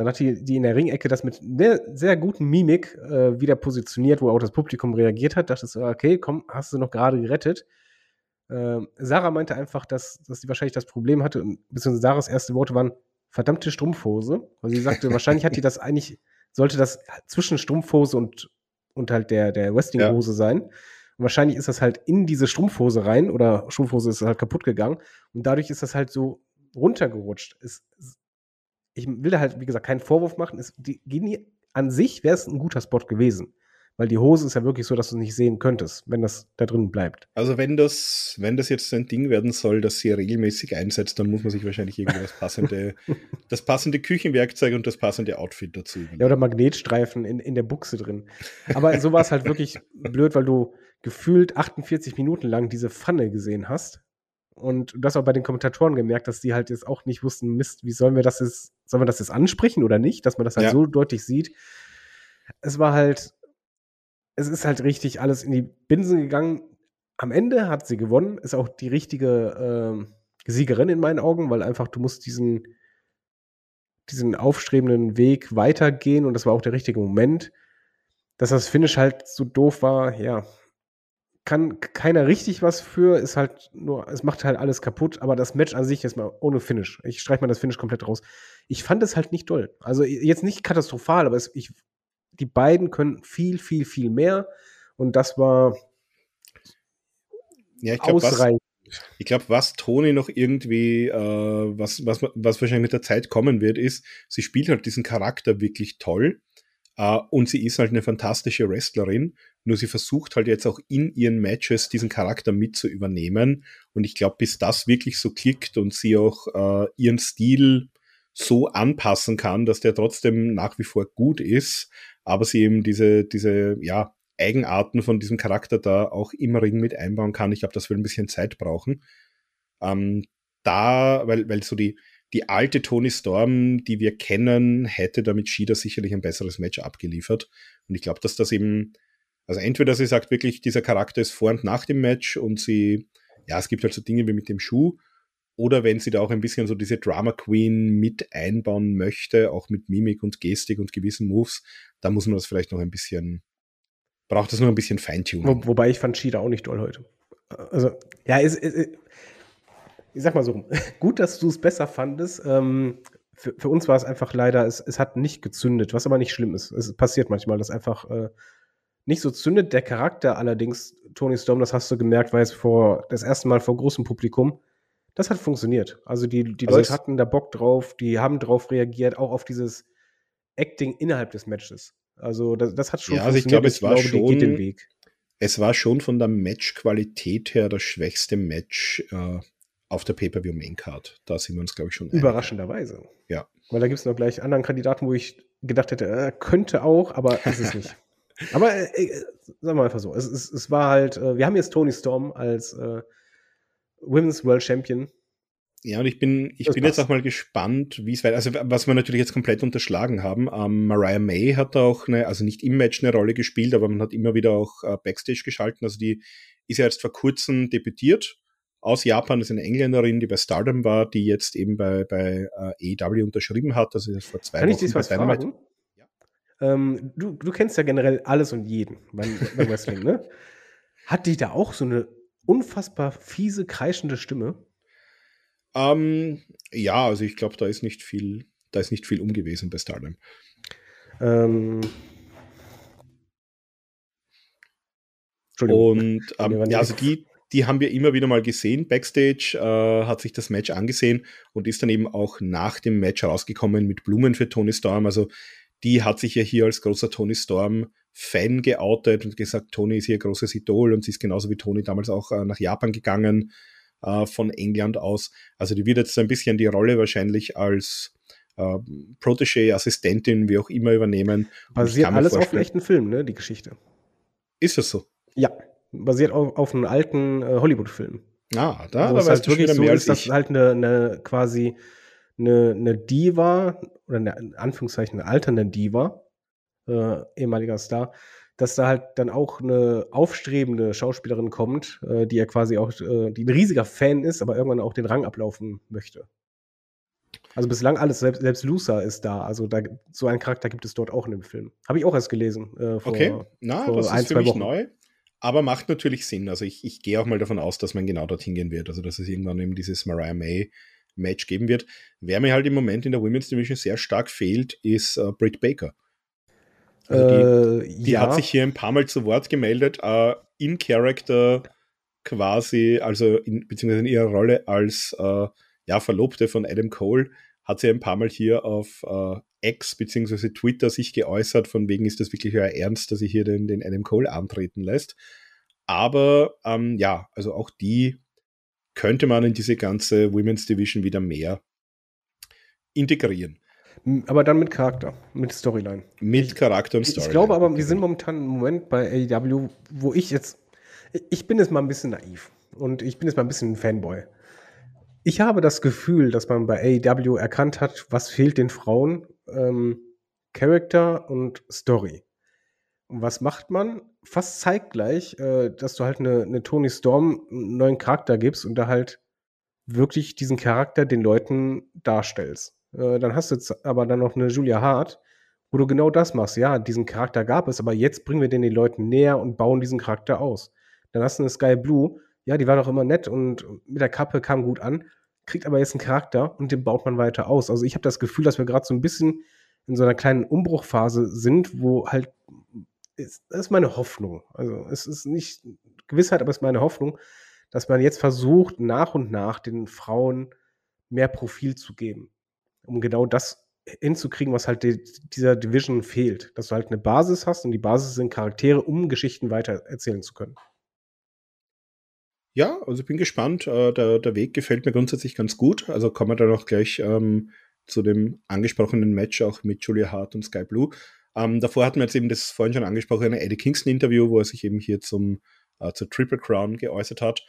Dann hat die, die in der Ringecke das mit einer sehr guten Mimik äh, wieder positioniert, wo auch das Publikum reagiert hat. Dachte so, okay, komm, hast du noch gerade gerettet. Ähm, Sarah meinte einfach, dass, dass sie wahrscheinlich das Problem hatte, und beziehungsweise Sarahs erste Worte waren, verdammte Strumpfhose. Also sie sagte, wahrscheinlich hat die das eigentlich, sollte das zwischen Strumpfhose und, und halt der, der Wrestlinghose sein. Und wahrscheinlich ist das halt in diese Strumpfhose rein oder Strumpfhose ist halt kaputt gegangen und dadurch ist das halt so runtergerutscht. Es, es, ich will da halt, wie gesagt, keinen Vorwurf machen. Es, die, die, an sich wäre es ein guter Spot gewesen. Weil die Hose ist ja wirklich so, dass du es nicht sehen könntest, wenn das da drin bleibt. Also wenn das, wenn das jetzt ein Ding werden soll, das sie regelmäßig einsetzt, dann muss man sich wahrscheinlich irgendwie das passende, das passende Küchenwerkzeug und das passende Outfit dazu. Ja, oder Magnetstreifen in, in der Buchse drin. Aber so war es halt wirklich blöd, weil du gefühlt 48 Minuten lang diese Pfanne gesehen hast. Und du hast auch bei den Kommentatoren gemerkt, dass die halt jetzt auch nicht wussten, Mist, wie sollen wir das jetzt, sollen wir das jetzt ansprechen oder nicht, dass man das halt Ja. so deutlich sieht. Es war halt, es ist halt richtig alles in die Binsen gegangen. Am Ende hat sie gewonnen, ist auch die richtige ähm, Siegerin in meinen Augen, weil einfach du musst diesen, diesen aufstrebenden Weg weitergehen und das war auch der richtige Moment. Dass das Finish halt so doof war, ja, kann keiner richtig was für, ist halt nur, es macht halt alles kaputt, aber das Match an sich ist mal ohne Finish. Ich streiche mal das Finish komplett raus. Ich fand es halt nicht doll. Also jetzt nicht katastrophal, aber es, ich, die beiden können viel, viel, viel mehr und das war Ja, ich glaube, was, ausreichend. ich glaub, was Toni noch irgendwie, äh, was, was, was wahrscheinlich mit der Zeit kommen wird, ist, sie spielt halt diesen Charakter wirklich toll. äh, und sie ist halt eine fantastische Wrestlerin. Nur sie versucht halt jetzt auch in ihren Matches diesen Charakter mit zu übernehmen. Und ich glaube, bis das wirklich so klickt und sie auch äh, ihren Stil so anpassen kann, dass der trotzdem nach wie vor gut ist, aber sie eben diese, diese, ja, Eigenarten von diesem Charakter da auch im Ring mit einbauen kann. Ich glaube, das wird ein bisschen Zeit brauchen. Ähm, da, weil, weil so die, die alte Tony Storm, die wir kennen, hätte damit Shida sicherlich ein besseres Match abgeliefert. Und ich glaube, dass das eben, also entweder sie sagt wirklich, dieser Charakter ist vor und nach dem Match und sie, ja, es gibt halt so Dinge wie mit dem Schuh, oder wenn sie da auch ein bisschen so diese Drama Queen mit einbauen möchte, auch mit Mimik und Gestik und gewissen Moves, da muss man das vielleicht noch ein bisschen, braucht das noch ein bisschen Feintuning. Wo, wobei ich fand Shida auch nicht doll heute. Also, ja, es, es, ich sag mal so, gut, dass du es besser fandest. Ähm, für, für, uns war es einfach leider, es, es hat nicht gezündet, was aber nicht schlimm ist. Es passiert manchmal, dass einfach äh, nicht so zündet. Der Charakter allerdings, Tony Storm, das hast du gemerkt, war jetzt vor das erste Mal vor großem Publikum. Das hat funktioniert. Also die, die Also Leute hatten da Bock drauf, die haben drauf reagiert, auch auf dieses Acting innerhalb des Matches. Also das, das hat schon ja, also ich glaube, es war glaube, schon, den Weg. es war schon von der Matchqualität her das schwächste Match äh, auf der Pay-Per-View Main Card. Da sind wir uns, glaube ich, schon Überraschenderweise. Ja. Weil da gibt es noch gleich anderen Kandidaten, wo ich gedacht hätte, äh, könnte auch, aber ist es nicht. Aber äh, äh, sagen wir einfach so, es, es, es war halt, äh, wir haben jetzt Tony Storm als äh, Women's World Champion. Ja, und ich bin, ich bin jetzt auch mal gespannt, wie es weiter, also was wir natürlich jetzt komplett unterschlagen haben, ähm, Mariah May hat da auch eine, also nicht im Match eine Rolle gespielt, aber man hat immer wieder auch äh, Backstage geschalten, also die ist ja jetzt vor kurzem debütiert aus Japan, ist eine Engländerin, die bei Stardom war, die jetzt eben bei, bei äh, AEW unterschrieben hat, also vor zwei Kann Wochen ich dich was fragen? Ähm, du, du kennst ja generell alles und jeden beim, beim Wrestling, ne? Hat die da auch so eine unfassbar fiese, kreischende Stimme? Ähm, ja, also ich glaube, da ist nicht viel, da ist nicht viel um gewesen bei Stardom. Ähm, Und ähm, ja, also die, die haben wir immer wieder mal gesehen. Backstage äh, hat sich das Match angesehen und ist dann eben auch nach dem Match rausgekommen mit Blumen für Tony Storm. Also die hat sich ja hier als großer Tony Storm Fan geoutet und gesagt, Tony ist ihr großes Idol und sie ist genauso wie Tony damals auch äh, nach Japan gegangen äh, von England aus. Also die wird jetzt so ein bisschen die Rolle wahrscheinlich als äh, Protégé, Assistentin, wie auch immer übernehmen. Basiert alles auf einem echten Film, ne, die Geschichte. Ist das so? Ja, basiert auf, auf einem alten äh, Hollywood-Film. Ah, da, da weißt halt du wirklich wieder so mehr ist, als dass ich. halt eine, eine quasi eine, eine Diva oder eine, in Anführungszeichen eine alternde Diva, äh, ehemaliger Star, dass da halt dann auch eine aufstrebende Schauspielerin kommt, äh, die ja quasi auch, äh, die ein riesiger Fan ist, aber irgendwann auch den Rang ablaufen möchte. Also bislang alles, selbst, selbst Lusa ist da. Also da, so einen Charakter gibt es dort auch in dem Film. Habe ich auch erst gelesen. Äh, vor, Okay, na, vor das ein, ist für zwei mich Wochen. neu. Aber macht natürlich Sinn. Also ich, ich gehe auch mal davon aus, dass man genau dorthin gehen wird. Also dass es irgendwann eben dieses Mariah May Match geben wird. Wer mir halt im Moment in der Women's Division sehr stark fehlt, ist äh, Britt Baker. Also die, äh, die ja. hat sich hier ein paar Mal zu Wort gemeldet, äh, in Character quasi, also in, beziehungsweise in ihrer Rolle als äh, ja, Verlobte von Adam Cole, hat sie ein paar Mal hier auf äh, X beziehungsweise Twitter sich geäußert, von wegen ist das wirklich euer Ernst, dass sie hier den, den Adam Cole antreten lässt. Aber ähm, ja, also auch die könnte man in diese ganze Women's Division wieder mehr integrieren. Aber dann mit Charakter, mit Storyline. Mit Charakter und Ich, Story. ich glaube aber, wir sind momentan im Moment bei AEW, wo ich jetzt, ich bin jetzt mal ein bisschen naiv und ich bin jetzt mal ein bisschen ein Fanboy. Ich habe das Gefühl, dass man bei AEW erkannt hat, was fehlt den Frauen, ähm, Charakter und Story. Was macht man? Fast zeitgleich, äh, dass du halt eine, eine Tony Storm einen neuen Charakter gibst und da halt wirklich diesen Charakter den Leuten darstellst. Äh, dann hast du jetzt aber dann noch eine Julia Hart, wo du genau das machst. Ja, diesen Charakter gab es, aber jetzt bringen wir den den Leuten näher und bauen diesen Charakter aus. Dann hast du eine Sky Blue, ja, die war doch immer nett und mit der Kappe kam gut an, kriegt aber jetzt einen Charakter und den baut man weiter aus. Also ich habe das Gefühl, dass wir gerade so ein bisschen in so einer kleinen Umbruchphase sind, wo halt, ist, das ist meine Hoffnung. Also es ist nicht Gewissheit, aber es ist meine Hoffnung, dass man jetzt versucht, nach und nach den Frauen mehr Profil zu geben, um genau das hinzukriegen, was halt die, dieser Division fehlt. Dass du halt eine Basis hast und die Basis sind Charaktere, um Geschichten weiter erzählen zu können. Ja, also ich bin gespannt. Äh, der, der Weg gefällt mir grundsätzlich ganz gut. Also kommen wir dann auch gleich ähm, zu dem angesprochenen Match auch mit Julia Hart und Sky Blue. Ähm, davor hatten wir jetzt eben das vorhin schon angesprochene Eddie Kingston-Interview, wo er sich eben hier zum, äh, zur Triple Crown geäußert hat.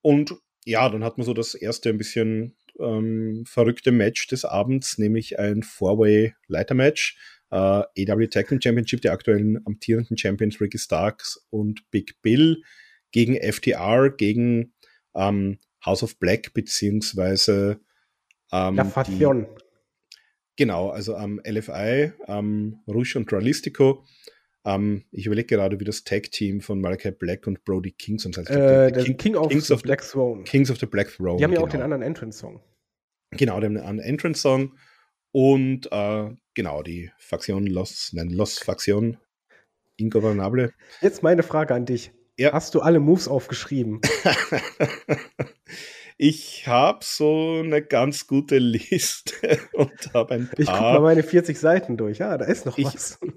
Und ja, dann hat man so das erste ein bisschen ähm, verrückte Match des Abends, nämlich ein Four-Way-Leiter-Match. Äh, AW Tag Team Championship, der aktuellen amtierenden Champions Ricky Starks und Big Bill gegen FTR, gegen ähm, House of Black, beziehungsweise ähm, La Fation. Genau, also am LFI, ähm, Rouge und Realistico. Ähm, ich überlege gerade, wie das Tag-Team von Malachi Black und Brody Kingston heißt. Äh, King- King, of Kings the of the- Black Throne. Kings of the Black Throne. Die haben ja auch genau. den anderen Entrance-Song. Genau, die haben einen Entrance-Song und äh, genau, die Faktion Los, nein, Los Faktion Ingobernable. Jetzt meine Frage an dich. Ja. Hast du alle Moves aufgeschrieben? ich habe so eine ganz gute Liste und habe ein Ich gucke mal paar. meine 40 Seiten durch. Ja, da ist noch Ich- was.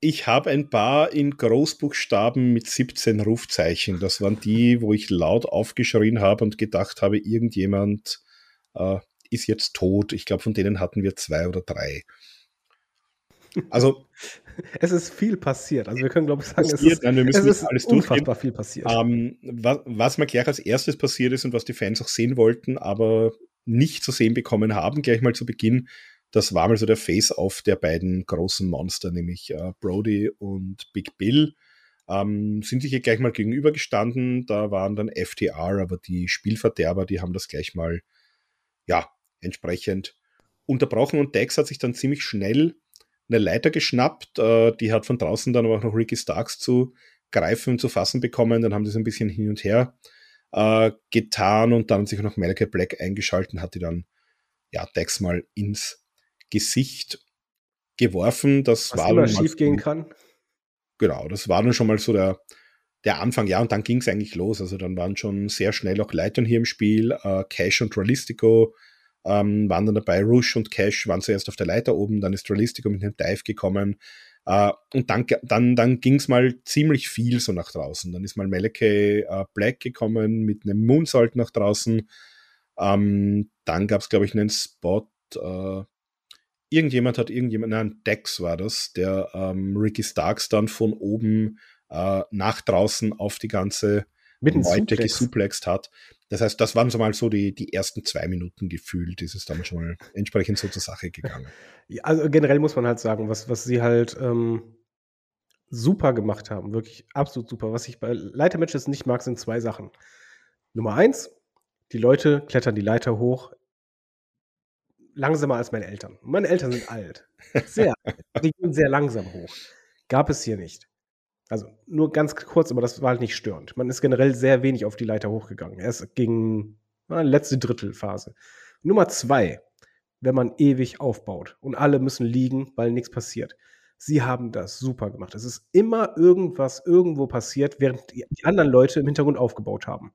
Ich habe ein paar in Großbuchstaben mit 17 Rufzeichen. Das waren die, wo ich laut aufgeschrien habe und gedacht habe, irgendjemand äh, ist jetzt tot. Ich glaube, von denen hatten wir zwei oder drei. Also es ist viel passiert. Also wir können, glaube ich, sagen, passiert, es ist, nein, wir müssen es ist alles unfassbar viel passiert. Ähm, was, was mir gleich als erstes passiert ist und was die Fans auch sehen wollten, aber nicht zu sehen bekommen haben, gleich mal zu Beginn, das war mal so der Face-Off der beiden großen Monster, nämlich äh, Brody und Big Bill. Ähm, sind sich hier gleich mal gegenübergestanden. Da waren dann FTR, aber die Spielverderber, die haben das gleich mal, ja, entsprechend unterbrochen. Und Dex hat sich dann ziemlich schnell eine Leiter geschnappt. Äh, die hat von draußen dann aber auch noch Ricky Starks zu greifen und zu fassen bekommen. Dann haben die so ein bisschen hin und her äh, getan und dann hat sich auch noch Malachi Black eingeschalten, hat die dann ja Dex mal ins Gesicht geworfen. Das Was war immer schief so- gehen kann. Genau, das war dann schon mal so der, der Anfang, ja, und dann ging es eigentlich los. Also dann waren schon sehr schnell auch Leitern hier im Spiel. Äh, Cash und Realistico ähm, waren dann dabei. Rush und Cash waren zuerst auf der Leiter oben, dann ist Realistico mit einem Dive gekommen. Äh, und dann, dann, dann ging es mal ziemlich viel so nach draußen. Dann ist mal Malachi äh, Black gekommen mit einem Moonsault nach draußen. Ähm, dann gab es, glaube ich, einen Spot. Äh, irgendjemand hat irgendjemand, nein, Dex war das, der ähm, Ricky Starks dann von oben äh, nach draußen auf die ganze Mit einem Suplex. gesuplext hat. Das heißt, das waren so mal so die, die ersten zwei Minuten gefühlt, ist es dann schon mal entsprechend so zur Sache gegangen. Ja, Also generell muss man halt sagen, was, was sie halt ähm, super gemacht haben, wirklich absolut super. Was ich bei Leitermatches nicht mag, sind zwei Sachen. Nummer eins, die Leute klettern die Leiter hoch langsamer als meine Eltern. Meine Eltern sind alt. Sehr alt. Die gehen sehr langsam hoch. Gab es hier nicht. Also nur ganz kurz, aber das war halt nicht störend. Man ist generell sehr wenig auf die Leiter hochgegangen. Erst gegen na, letzte Drittelphase. Nummer zwei, wenn man ewig aufbaut und alle müssen liegen, weil nichts passiert. Sie haben das super gemacht. Es ist immer irgendwas irgendwo passiert, während die die anderen Leute im Hintergrund aufgebaut haben.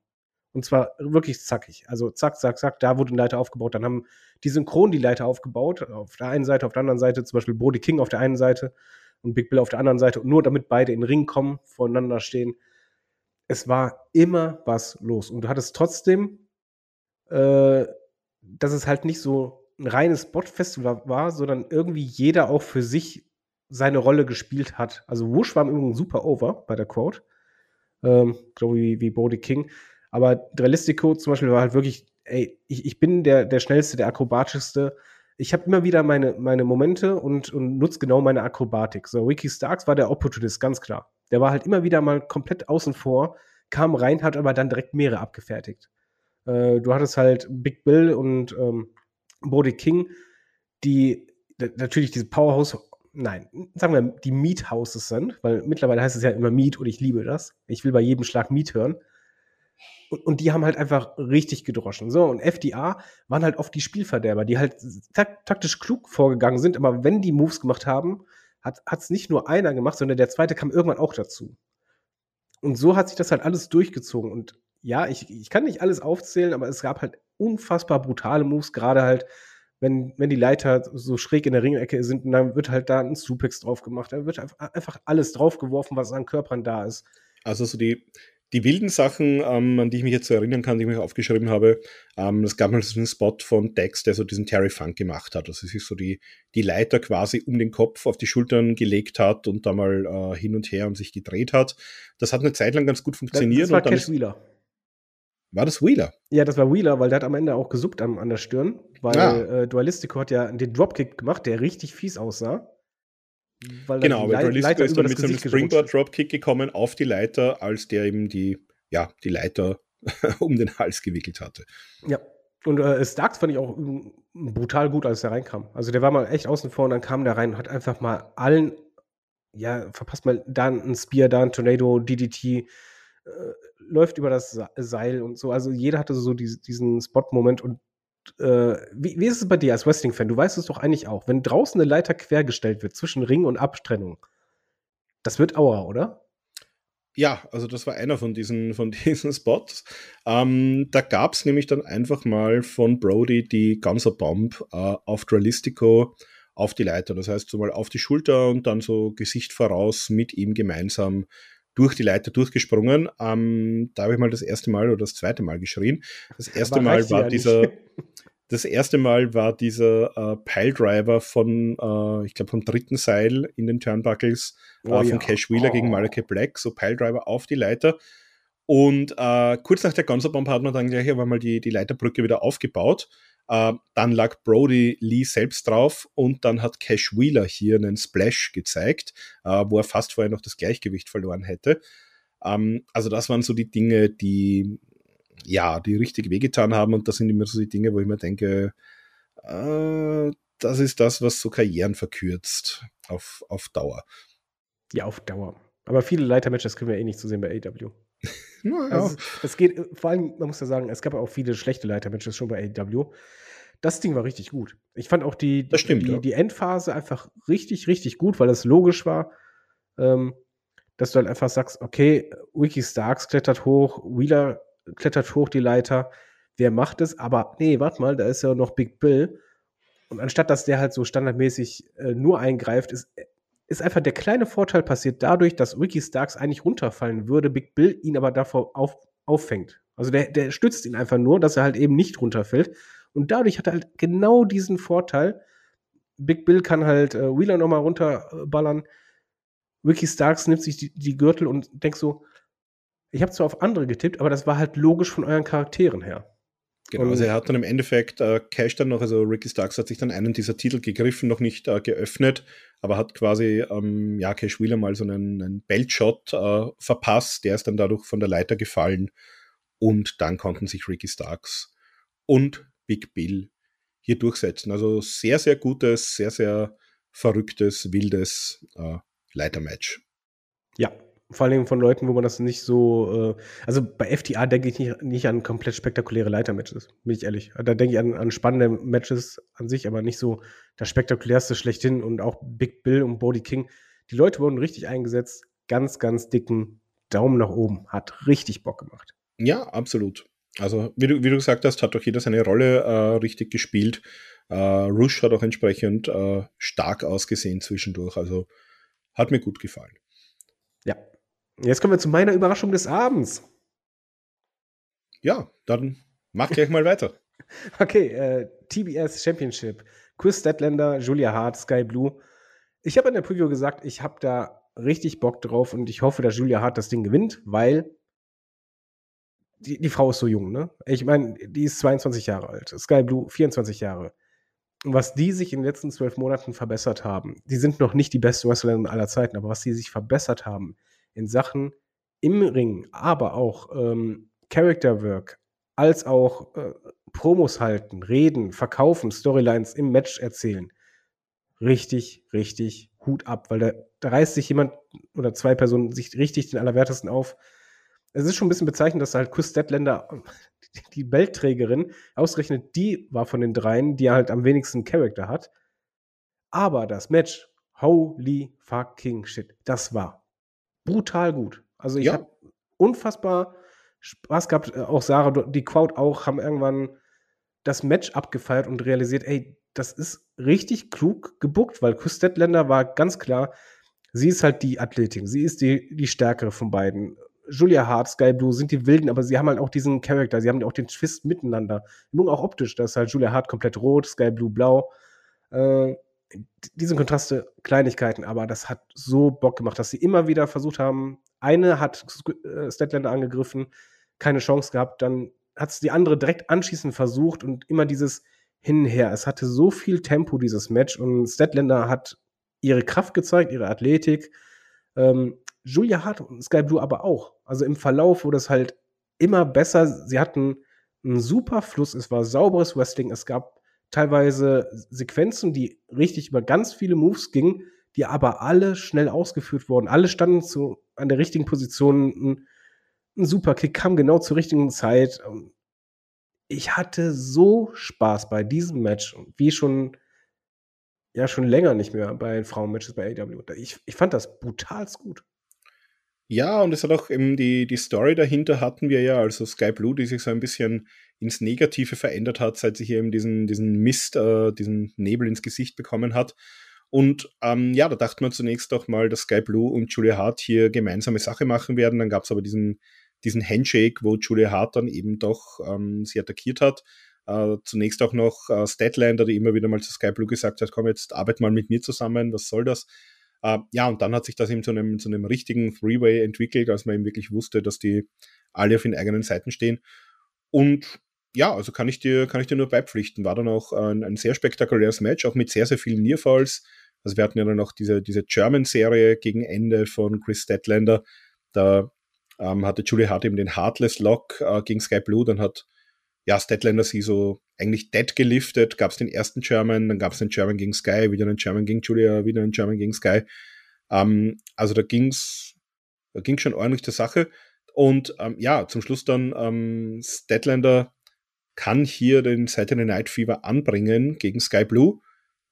Und zwar wirklich zackig. Also zack, zack, zack, da wurde eine Leiter aufgebaut. Dann haben die synchron die Leiter aufgebaut. Auf der einen Seite, auf der anderen Seite, zum Beispiel Brody King auf der einen Seite und Big Bill auf der anderen Seite. Und nur damit beide in den Ring kommen, voneinander stehen. Es war immer was los. Und du hattest trotzdem, äh, dass es halt nicht so ein reines Spot-Festival war, sondern irgendwie jeder auch für sich seine Rolle gespielt hat. Also Wush war im Übrigen super over bei der Quote. Ähm, glaube wie, wie Brody King. Aber Realistico zum Beispiel war halt wirklich, ey, ich, ich bin der, der schnellste, der akrobatischste. Ich habe immer wieder meine, meine Momente und, und nutze genau meine Akrobatik. So, Ricky Starks war der Opportunist, ganz klar. Der war halt immer wieder mal komplett außen vor, kam rein, hat aber dann direkt mehrere abgefertigt. Äh, du hattest halt Big Bill und ähm, Brody King, die natürlich diese Powerhouse, nein, sagen wir, die Meat Houses sind, weil mittlerweile heißt es ja immer Meat und ich liebe das. Ich will bei jedem Schlag Meat hören. Und, und die haben halt einfach richtig gedroschen. So, und FDA waren halt oft die Spielverderber, die halt tak taktisch klug vorgegangen sind, aber wenn die Moves gemacht haben, hat es nicht nur einer gemacht, sondern der zweite kam irgendwann auch dazu. Und so hat sich das halt alles durchgezogen. Und ja, ich, ich kann nicht alles aufzählen, aber es gab halt unfassbar brutale Moves, gerade halt, wenn, wenn die Leiter so schräg in der Ringecke sind, und dann wird halt da ein Suplex drauf gemacht. Da wird einfach alles draufgeworfen, was an Körpern da ist. Also so die, die wilden Sachen, ähm, an die ich mich jetzt so erinnern kann, die ich mir aufgeschrieben habe, ähm, es gab mal so einen Spot von Dex, der so diesen Terry Funk gemacht hat. Also sich so die, die Leiter quasi um den Kopf auf die Schultern gelegt hat und da mal äh, hin und her und sich gedreht hat. Das hat eine Zeit lang ganz gut funktioniert. das war und dann Cash Wheeler. war das Wheeler? Ja, das war Wheeler, weil der hat am Ende auch gesuppt an, an der Stirn, weil Ah. äh, Dualistico hat ja den Dropkick gemacht, der richtig fies aussah. Weil Genau, die weil Lei- Realistico ist dann mit so einem Gesicht gerutscht ist. Springboard Dropkick gekommen auf die Leiter, als der eben die, ja, die Leiter um den Hals gewickelt hatte. Ja. Und äh, Starks fand ich auch brutal gut, als er reinkam. Also der war mal echt außen vor und dann kam der rein und hat einfach mal allen, ja, verpasst mal da ein Spear, da ein Tornado, DDT, äh, läuft über das Seil und so. Also jeder hatte so diese, diesen Spot-Moment und äh, wie, wie ist es bei dir als Wrestling-Fan? Du weißt es doch eigentlich auch. Wenn draußen eine Leiter quergestellt wird zwischen Ring und Abtrennung, das wird Aura, oder? Ja, also das war einer von diesen, von diesen Spots. Ähm, da gab es nämlich dann einfach mal von Brody die Gunser Bomb äh, auf Dualistico auf die Leiter. Das heißt, so mal auf die Schulter und dann so Gesicht voraus mit ihm gemeinsam durch die Leiter durchgesprungen. Ähm, da habe ich mal das erste Mal oder das zweite Mal geschrien. Das erste Aber Mal war ja dieser. Das erste Mal war dieser äh, Piledriver von, äh, ich glaube, vom dritten Seil in den Turnbuckles äh, oh, von ja. Cash Wheeler oh. gegen Malachi Black, so Piledriver auf die Leiter. Und äh, kurz nach der Gonzo-Bomb hat man dann gleich aber mal die, die Leiterbrücke wieder aufgebaut. Äh, dann lag Brody Lee selbst drauf und dann hat Cash Wheeler hier einen Splash gezeigt, äh, wo er fast vorher noch das Gleichgewicht verloren hätte. Ähm, also das waren so die Dinge, die ja, die richtig wehgetan haben und das sind immer so die Dinge, wo ich mir denke, äh, das ist das, was so Karrieren verkürzt auf, auf Dauer. Ja, auf Dauer. Aber viele Leitermatches können wir eh nicht zu sehen bei AW. naja. also, es geht, vor allem, man muss ja sagen, es gab auch viele schlechte Leitermatches schon bei AW. Das Ding war richtig gut. Ich fand auch die, die, stimmt, die, ja. die, Endphase einfach richtig, richtig gut, weil das logisch war. Ähm, dass du halt einfach sagst, okay, Wiki Starks klettert hoch, Wheeler klettert hoch die Leiter, wer macht es? Aber nee, warte mal, da ist ja noch Big Bill. Und anstatt dass der halt so standardmäßig äh, nur eingreift, ist, ist einfach der kleine Vorteil passiert dadurch, dass Ricky Starks eigentlich runterfallen würde, Big Bill ihn aber davor auf, auffängt. Also der, der stützt ihn einfach nur, dass er halt eben nicht runterfällt. Und dadurch hat er halt genau diesen Vorteil. Big Bill kann halt äh, Wheeler nochmal runterballern. Ricky Starks nimmt sich die, die Gürtel und denkt so, ich habe zwar auf andere getippt, aber das war halt logisch von euren Charakteren her. Genau, und also er hat dann im Endeffekt äh, Cash dann noch, also Ricky Starks hat sich dann einen dieser Titel gegriffen, noch nicht äh, geöffnet, aber hat quasi ähm, ja, Cash Wheeler mal so einen, einen Beltshot äh, verpasst, der ist dann dadurch von der Leiter gefallen und dann konnten sich Ricky Starks und Big Bill hier durchsetzen. Also sehr, sehr gutes, sehr, sehr verrücktes, wildes äh, Leitermatch. Ja, vor allem von Leuten, wo man das nicht so. Äh, also bei FTA denke ich nicht, nicht, an komplett spektakuläre Leitermatches, bin ich ehrlich. Da denke ich an, an, spannende Matches an sich, aber nicht so das spektakulärste schlechthin und auch Big Bill und Bodie King. Die Leute wurden richtig eingesetzt. Ganz, ganz dicken Daumen nach oben. Hat richtig Bock gemacht. Ja, absolut. Also, wie du, wie du gesagt hast, hat doch jeder seine Rolle äh, richtig gespielt. Äh, Rush hat auch entsprechend äh, stark ausgesehen zwischendurch. Also, hat mir gut gefallen. Ja, Jetzt kommen wir zu meiner Überraschung des Abends. Ja, dann mach gleich mal weiter. Okay, äh, TBS Championship. Chris Statlander, Julia Hart, Sky Blue. Ich habe in der Preview gesagt, ich habe da richtig Bock drauf und ich hoffe, dass Julia Hart das Ding gewinnt, weil die, die Frau ist so jung, ne? Ich meine, die ist 22 Jahre alt. Sky Blue 24 Jahre. Und was die sich in den letzten zwölf Monaten verbessert haben, die sind noch nicht die besten Wrestler aller Zeiten, aber was die sich verbessert haben, in Sachen im Ring, aber auch ähm, Character Work, als auch äh, Promos halten, reden, verkaufen, Storylines im Match erzählen. Richtig, richtig Hut ab, weil da, da reißt sich jemand oder zwei Personen sich richtig den Allerwertesten auf. Es ist schon ein bisschen bezeichnend, dass halt Chris Statlander, die Beltträgerin, ausgerechnet die war von den dreien, die halt am wenigsten Charakter hat. Aber das Match, holy fucking shit, das war brutal gut. Also ich ja. habe unfassbar Spaß gehabt. Äh, auch Sarah, die Crowd auch, haben irgendwann das Match abgefeiert und realisiert, ey, das ist richtig klug gebuckt, weil Chris war ganz klar, sie ist halt die Athletin, sie ist die, die stärkere von beiden. Julia Hart, Sky Blue sind die Wilden, aber sie haben halt auch diesen Charakter, sie haben auch den Twist miteinander. Nun auch optisch, das ist halt Julia Hart komplett rot, Sky Blue blau. Äh, diese Kontraste, Kleinigkeiten, aber das hat so Bock gemacht, dass sie immer wieder versucht haben, eine hat äh, Statlander angegriffen, keine Chance gehabt, dann hat es die andere direkt anschließend versucht und immer dieses hin und her. Es hatte so viel Tempo, dieses Match, und Statlander hat ihre Kraft gezeigt, ihre Athletik. Ähm, Julia Hart und Sky Blue aber auch. Also im Verlauf wurde es halt immer besser. Sie hatten einen super Fluss, es war sauberes Wrestling, es gab teilweise Sequenzen, die richtig über ganz viele Moves gingen, die aber alle schnell ausgeführt wurden. Alle standen zu, an der richtigen Position. Ein, ein Superkick kam genau zur richtigen Zeit. Ich hatte so Spaß bei diesem Match, wie schon ja schon länger nicht mehr bei Frauenmatches bei AW. Ich, ich fand das brutal gut. Ja, und es hat auch eben die, die Story dahinter hatten wir ja, also Sky Blue, die sich so ein bisschen ins Negative verändert hat, seit sie hier eben diesen, diesen Mist, äh, diesen Nebel ins Gesicht bekommen hat. Und ähm, ja, da dachte man zunächst doch mal, dass Sky Blue und Julia Hart hier gemeinsame Sache machen werden. Dann gab es aber diesen, diesen Handshake, wo Julia Hart dann eben doch ähm, sie attackiert hat. Äh, zunächst auch noch äh, Statlander, die immer wieder mal zu Sky Blue gesagt hat, komm jetzt arbeit mal mit mir zusammen, was soll das? Äh, ja, und dann hat sich das eben zu einem, zu einem richtigen Freeway entwickelt, als man eben wirklich wusste, dass die alle auf den eigenen Seiten stehen. Und ja, also kann ich dir, kann ich dir nur beipflichten. War dann auch ein, ein sehr spektakuläres Match, auch mit sehr, sehr vielen Nearfalls. Also wir hatten ja dann auch diese, diese German-Serie gegen Ende von Chris Statlander. Da ähm, hatte Julie Hart eben den Heartless Lock äh, gegen Sky Blue. Dann hat ja, Statlander sie so eigentlich dead geliftet. Gab es den ersten German, dann gab es den German gegen Sky, wieder einen German gegen Julia, wieder einen German gegen Sky. Ähm, also da ging's, da ging schon ordentlich zur Sache. Und ähm, ja, zum Schluss dann ähm, Statlander kann hier den Saturday Night Fever anbringen gegen Sky Blue.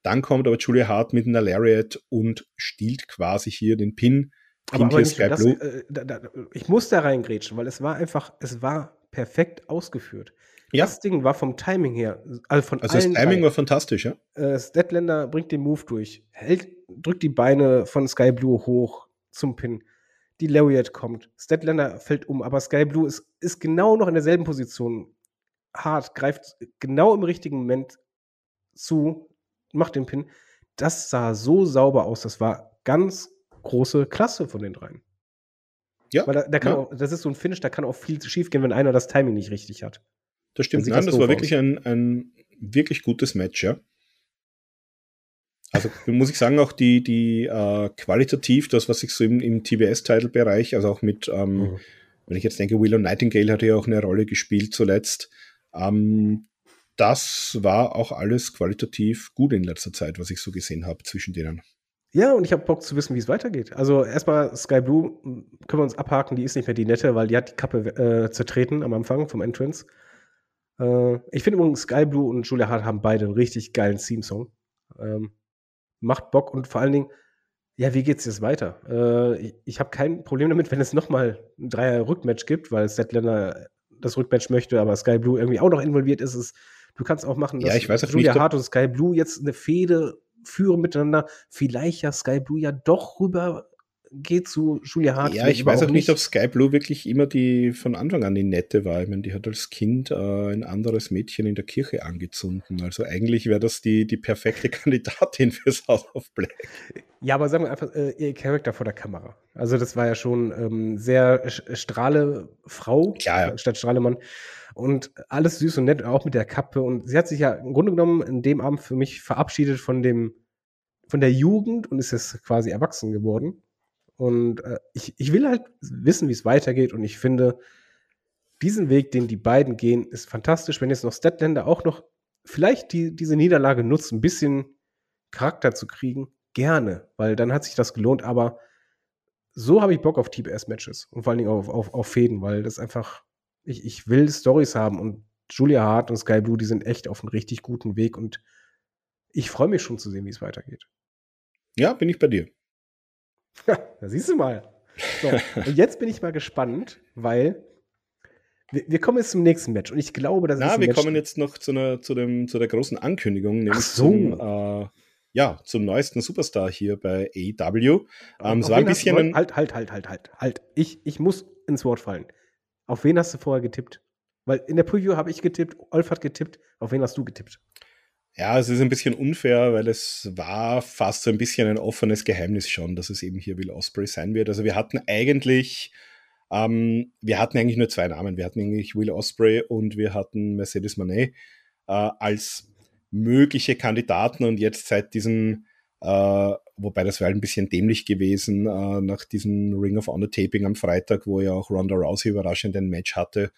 Dann kommt aber Julia Hart mit einer Lariat und stiehlt quasi hier den Pin. Aber, aber nicht, das. Äh, da, da, ich muss da reingrätschen, weil es war einfach, es war perfekt ausgeführt. Ja. Das Ding war vom Timing her, also von Also das Timing drei, war fantastisch, ja. Äh, Statlander bringt den Move durch, hält, drückt die Beine von Sky Blue hoch zum Pin. Die Lariat kommt. Statlander fällt um, aber Sky Blue ist, ist genau noch in derselben Position. Hart greift genau im richtigen Moment zu, macht den Pin. Das sah so sauber aus. Das war ganz große Klasse von den dreien. Ja. Weil da, da kann ja. auch, das ist so ein Finish, da kann auch viel schief gehen, wenn einer das Timing nicht richtig hat. Das stimmt. Nein, das, das war wirklich ein, ein wirklich gutes Match, ja. Also muss ich sagen, auch die, die äh, qualitativ, das, was ich so im, im TBS-Title-Bereich, also auch mit, ähm, mhm. wenn ich jetzt denke, Willow Nightingale hat ja auch eine Rolle gespielt zuletzt. Ähm, das war auch alles qualitativ gut in letzter Zeit, was ich so gesehen habe zwischen denen. Ja, und ich habe Bock zu wissen, wie es weitergeht. Also erstmal Sky Blue können wir uns abhaken, die ist nicht mehr die nette, weil die hat die Kappe äh, zertreten am Anfang vom Entrance. Äh, ich finde übrigens Sky Blue und Julia Hart haben beide einen richtig geilen Theme-Song. Ähm, macht Bock und vor allen Dingen, ja, wie geht's jetzt weiter? Äh, ich ich habe kein Problem damit, wenn es nochmal ein Dreier-Rückmatch gibt, weil Statlander das Rückmatch möchte, aber Sky Blue irgendwie auch noch involviert ist. Es, du kannst auch machen, dass ja, ich weiß Julia nicht, Hart und Sky Blue jetzt eine Fehde führen miteinander. Vielleicht ja Sky Blue ja doch rüber geht zu Julia Hart. Ja, ich weiß auch nicht, ob Sky Blue wirklich immer die von Anfang an die nette war. Ich meine, die hat als Kind äh, ein anderes Mädchen in der Kirche angezündet. Also eigentlich wäre das die, die perfekte Kandidatin fürs House of Black. Ja, aber sagen wir einfach, äh, ihr Charakter vor der Kamera. Also das war ja schon ähm, sehr Strahle Frau ja, ja. statt Strahlemann. Und alles süß und nett, auch mit der Kappe. Und sie hat sich ja im Grunde genommen in dem Abend für mich verabschiedet von dem, von der Jugend und ist jetzt quasi erwachsen geworden. Und äh, ich, ich will halt wissen, wie es weitergeht. Und ich finde, diesen Weg, den die beiden gehen, ist fantastisch. Wenn jetzt noch Statländer auch noch vielleicht die, diese Niederlage nutzt, ein bisschen Charakter zu kriegen, gerne, weil dann hat sich das gelohnt. Aber so habe ich Bock auf TBS-Matches und vor allen Dingen auf, auf, auf Fäden, weil das einfach, ich, ich will Stories haben und Julia Hart und Sky Blue, die sind echt auf einem richtig guten Weg und ich freue mich schon zu sehen, wie es weitergeht. Ja, bin ich bei dir. Ja, da siehst du mal. So, und jetzt bin ich mal gespannt, weil wir, wir, kommen jetzt zum nächsten Match und ich glaube, dass Na, wir Match kommen jetzt noch zu, einer, zu, dem, zu der großen Ankündigung, nämlich so. zum, äh, ja, zum neuesten Superstar hier bei AEW. Ähm, es war ein bisschen. Du, halt, halt, halt, halt, halt, halt. Ich, ich muss ins Wort fallen. Auf wen hast du vorher getippt? Weil in der Preview habe ich getippt, Olf hat getippt. Auf wen hast du getippt? Ja, es ist ein bisschen unfair, weil es war fast so ein bisschen ein offenes Geheimnis schon, dass es eben hier Will Osprey sein wird. Also wir hatten eigentlich, ähm, wir hatten eigentlich nur zwei Namen. Wir hatten eigentlich Will Osprey und wir hatten Mercedes Monet äh, als mögliche Kandidaten und jetzt seit diesem, äh, wobei das wäre ein bisschen dämlich gewesen, äh, nach diesem Ring of Honor Taping am Freitag, wo ja auch Ronda Rousey überraschend ein Match hatte.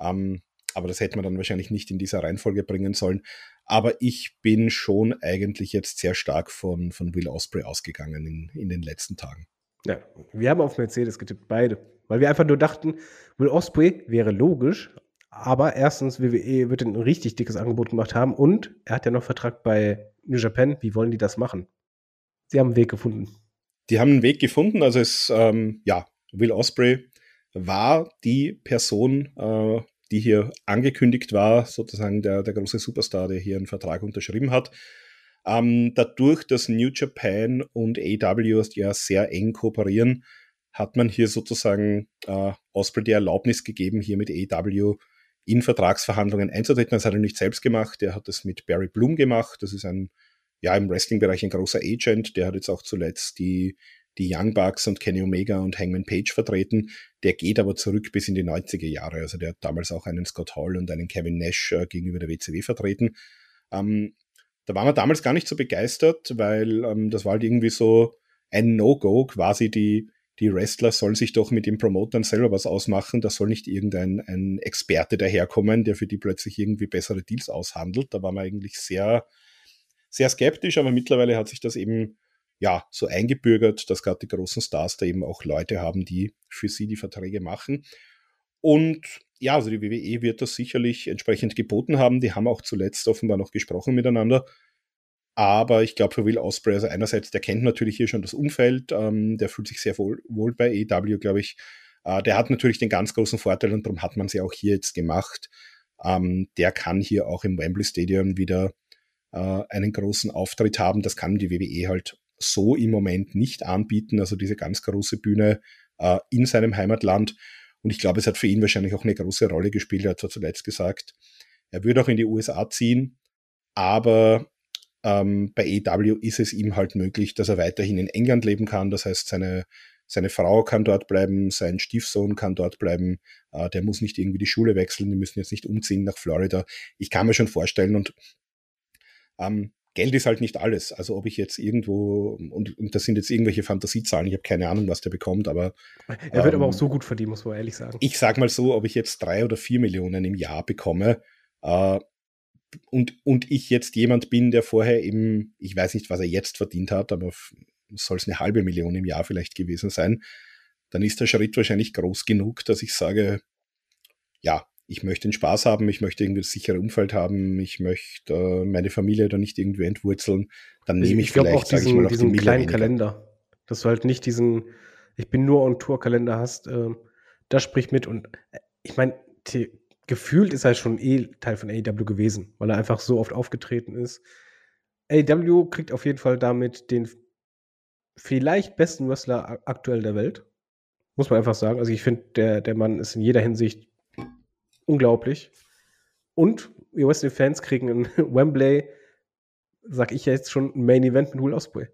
Ähm, aber das hätte man dann wahrscheinlich nicht in dieser Reihenfolge bringen sollen. Aber ich bin schon eigentlich jetzt sehr stark von, von Will Osprey ausgegangen in, in den letzten Tagen. Ja, wir haben auf Mercedes getippt, beide. Weil wir einfach nur dachten, Will Osprey wäre logisch, aber erstens, WWE wird ein richtig dickes Angebot gemacht haben und er hat ja noch Vertrag bei New Japan. Wie wollen die das machen? Sie haben einen Weg gefunden. Die haben einen Weg gefunden. Also es, ähm, ja, Will Osprey war die Person, äh, die hier angekündigt war, sozusagen der, der große Superstar, der hier einen Vertrag unterschrieben hat. Ähm, dadurch, dass New Japan und AW ja sehr eng kooperieren, hat man hier sozusagen äh, Osprey die Erlaubnis gegeben, hier mit AW in Vertragsverhandlungen einzutreten. Das hat er nicht selbst gemacht, er hat das mit Barry Bloom gemacht. Das ist ein, ja, im Wrestling-Bereich ein großer Agent. Der hat jetzt auch zuletzt die, die Young Bucks und Kenny Omega und Hangman Page vertreten. Der geht aber zurück bis in die 90er Jahre. Also der hat damals auch einen Scott Hall und einen Kevin Nash äh, gegenüber der WCW vertreten. Ähm, da waren wir damals gar nicht so begeistert, weil ähm, das war halt irgendwie so ein No-Go, quasi die, die Wrestler sollen sich doch mit den Promotern selber was ausmachen. Da soll nicht irgendein ein Experte daherkommen, der für die plötzlich irgendwie bessere Deals aushandelt. Da war man eigentlich sehr, sehr skeptisch, aber mittlerweile hat sich das eben ja so eingebürgert, dass gerade die großen Stars da eben auch Leute haben, die für sie die Verträge machen. Und ja, also die WWE wird das sicherlich entsprechend geboten haben. Die haben auch zuletzt offenbar noch gesprochen miteinander. Aber ich glaube, für Will Osprey, also einerseits, der kennt natürlich hier schon das Umfeld, ähm, der fühlt sich sehr wohl, wohl bei EW, glaube ich. Äh, der hat natürlich den ganz großen Vorteil und darum hat man sie auch hier jetzt gemacht. Ähm, der kann hier auch im Wembley Stadium wieder äh, einen großen Auftritt haben. Das kann die WWE halt so im Moment nicht anbieten, also diese ganz große Bühne äh, in seinem Heimatland. Und ich glaube, es hat für ihn wahrscheinlich auch eine große Rolle gespielt. Er hat zwar zuletzt gesagt, er würde auch in die USA ziehen, aber ähm, bei EW ist es ihm halt möglich, dass er weiterhin in England leben kann. Das heißt, seine, seine Frau kann dort bleiben, sein Stiefsohn kann dort bleiben. Äh, der muss nicht irgendwie die Schule wechseln, die müssen jetzt nicht umziehen nach Florida. Ich kann mir schon vorstellen und ähm, Geld ist halt nicht alles. Also ob ich jetzt irgendwo, und, und das sind jetzt irgendwelche Fantasiezahlen, ich habe keine Ahnung, was der bekommt, aber. Er wird ähm, aber auch so gut verdienen, muss man ehrlich sagen. Ich sag mal so, ob ich jetzt drei oder vier Millionen im Jahr bekomme, äh, und, und ich jetzt jemand bin, der vorher eben, ich weiß nicht, was er jetzt verdient hat, aber soll es eine halbe Million im Jahr vielleicht gewesen sein, dann ist der Schritt wahrscheinlich groß genug, dass ich sage, ja, ich möchte den Spaß haben, ich möchte irgendwie das sichere Umfeld haben, ich möchte äh, meine Familie da nicht irgendwie entwurzeln, dann nehme ich, ich vielleicht, auch diesen, ich mal, diesen die kleinen weniger. Kalender, dass du halt nicht diesen, ich bin nur on Tour Kalender hast, äh, das spricht mit und äh, ich meine, gefühlt ist er schon eh Teil von AEW gewesen, weil er einfach so oft aufgetreten ist. AEW kriegt auf jeden Fall damit den vielleicht besten Wrestler aktuell der Welt. Muss man einfach sagen. Also ich finde, der, der Mann ist in jeder Hinsicht unglaublich. Und wir Wrestling-Fans kriegen in Wembley, sag ich jetzt schon, ein Main Event mit Will Ospreay.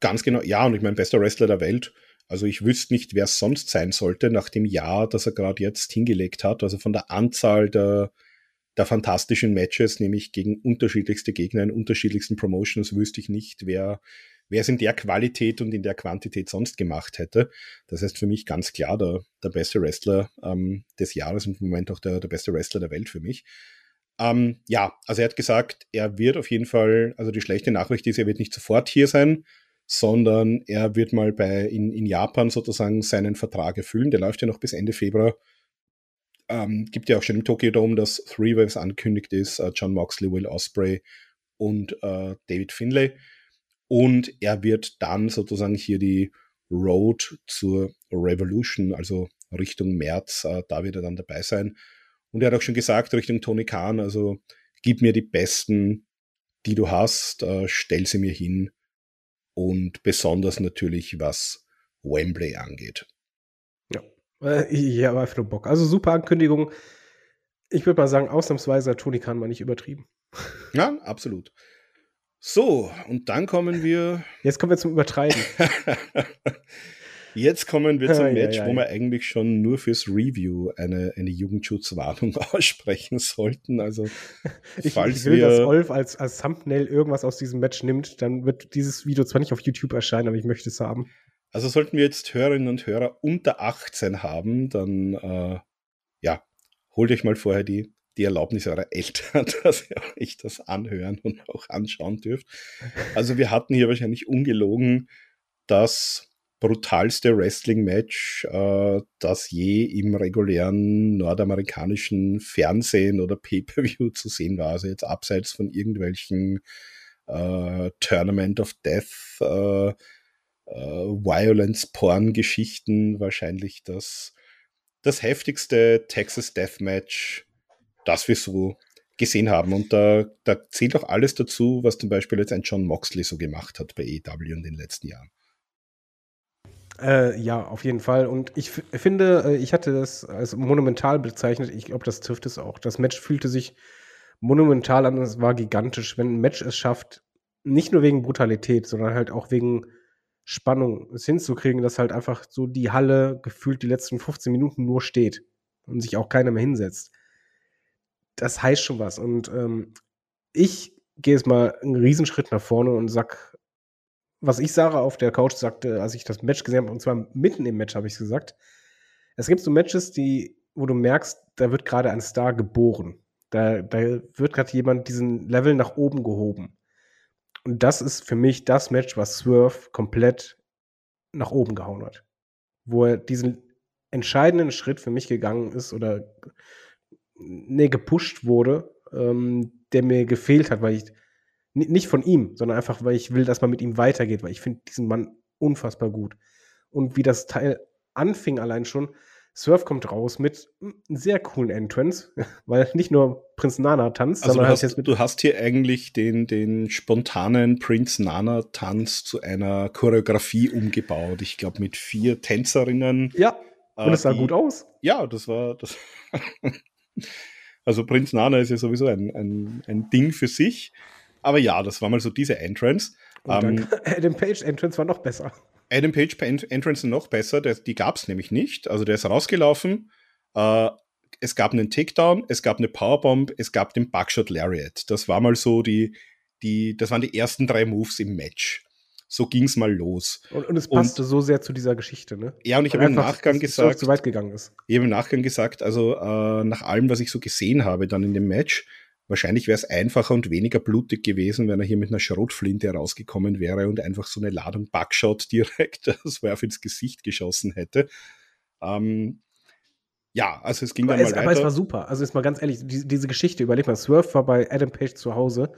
Ganz genau, ja, und ich meine, bester Wrestler der Welt. Also ich wüsste nicht, wer es sonst sein sollte nach dem Jahr, das er gerade jetzt hingelegt hat. Also von der Anzahl der, der fantastischen Matches, nämlich gegen unterschiedlichste Gegner in unterschiedlichsten Promotions, wüsste ich nicht, wer, wer es in der Qualität und in der Quantität sonst gemacht hätte. Das heißt für mich ganz klar der, der beste Wrestler ähm, des Jahres und im Moment auch der, der beste Wrestler der Welt für mich. Ähm, ja, also er hat gesagt, er wird auf jeden Fall, also die schlechte Nachricht ist, er wird nicht sofort hier sein, sondern er wird mal bei, in, in Japan sozusagen seinen Vertrag erfüllen. Der läuft ja noch bis Ende Februar. Ähm, gibt ja auch schon im Tokyo Dome, dass Three Waves angekündigt ist, äh, John Moxley, Will Osprey und äh, David Finlay. Und er wird dann sozusagen hier die Road zur Revolution, also Richtung März, äh, da wird er dann dabei sein. Und er hat auch schon gesagt, Richtung Tony Khan, also gib mir die besten, die du hast, äh, stell sie mir hin und besonders natürlich was Wembley angeht. Ja, äh, ich habe einfach nur Bock. Also super Ankündigung. Ich würde mal sagen, ausnahmsweise Toni Kahn mal nicht übertrieben. Ja, absolut. So, und dann kommen wir. Jetzt kommen wir zum Übertreiben. Jetzt kommen wir zum Match, ja, ja, wo wir eigentlich schon nur fürs Review eine, eine Jugendschutzwarnung aussprechen sollten. Also, ich, falls ich will, wir, dass Olf als, als Thumbnail irgendwas aus diesem Match nimmt, dann wird dieses Video zwar nicht auf YouTube erscheinen, aber ich möchte es haben. Also sollten wir jetzt Hörerinnen und Hörer unter 18 haben, dann äh, ja, holt euch mal vorher die, die Erlaubnis eurer Eltern, dass ihr euch das anhören und auch anschauen dürft. Also wir hatten hier wahrscheinlich ungelogen das brutalste Wrestling-Match, äh, das je im regulären nordamerikanischen Fernsehen oder Pay-per-View zu sehen war. Also jetzt abseits von irgendwelchen äh, Tournament of Death, äh, äh, Violence-Porn-Geschichten wahrscheinlich das, das heftigste Texas Deathmatch, das wir so gesehen haben. Und da, da zählt auch alles dazu, was zum Beispiel jetzt ein John Moxley so gemacht hat bei EW in den letzten Jahren. Äh, ja, auf jeden Fall. Und ich finde, äh, ich hatte das als monumental bezeichnet. Ich glaube, das trifft es auch. Das Match fühlte sich monumental an. Es war gigantisch, wenn ein Match es schafft, nicht nur wegen Brutalität, sondern halt auch wegen Spannung es hinzukriegen, dass halt einfach so die Halle gefühlt die letzten 15 Minuten nur steht und sich auch keiner mehr hinsetzt. Das heißt schon was. Und ähm, ich gehe jetzt mal einen Riesenschritt nach vorne und sag, was ich Sarah auf der Couch sagte, als ich das Match gesehen habe, und zwar mitten im Match habe ich es gesagt. Es gibt so Matches, die, wo du merkst, da wird gerade ein Star geboren. Da, da wird gerade jemand diesen Level nach oben gehoben. Und das ist für mich das Match, was Swerve komplett nach oben gehauen hat. Wo er diesen entscheidenden Schritt für mich gegangen ist oder nee, gepusht wurde, ähm, der mir gefehlt hat, weil ich nicht von ihm, sondern einfach, weil ich will, dass man mit ihm weitergeht, weil ich finde diesen Mann unfassbar gut. Und wie das Teil anfing allein schon, Surf kommt raus mit einem sehr coolen Entrance, weil nicht nur Prinz Nana tanzt, also sondern du hast, halt jetzt mit du hast hier eigentlich den, den spontanen Prinz Nana Tanz zu einer Choreografie umgebaut. Ich glaube mit vier Tänzerinnen. Ja, und äh, es sah die- gut aus. Ja, das war das. also Prinz Nana ist ja sowieso ein, ein, ein Ding für sich. Aber ja, das war mal so diese Entrance. Und Ähm, Adam Page Entrance war noch besser. Adam Page Entrance noch besser, der, die gab es nämlich nicht. Also der ist rausgelaufen. Äh, es gab einen Takedown, es gab eine Powerbomb, es gab den Buckshot Lariat. Das war mal so die, die, das waren die ersten drei Moves im Match. So ging's mal los. Und, und es Und- passte so sehr zu dieser Geschichte, ne? Ja, und ich habe im Nachgang gesagt, zu weit gegangen ist. ich habe im Nachgang gesagt, also äh, nach allem, was ich so gesehen habe dann in dem Match, wahrscheinlich wäre es einfacher und weniger blutig gewesen, wenn er hier mit einer Schrotflinte rausgekommen wäre und einfach so eine Ladung Buckshot direkt das Werf ins Gesicht geschossen hätte. Ähm, ja, also es ging Aber dann es, mal aber es weiter. war super. Also jetzt mal ganz ehrlich, die, diese Geschichte, überleg mal, Swerve war bei Adam Page zu Hause,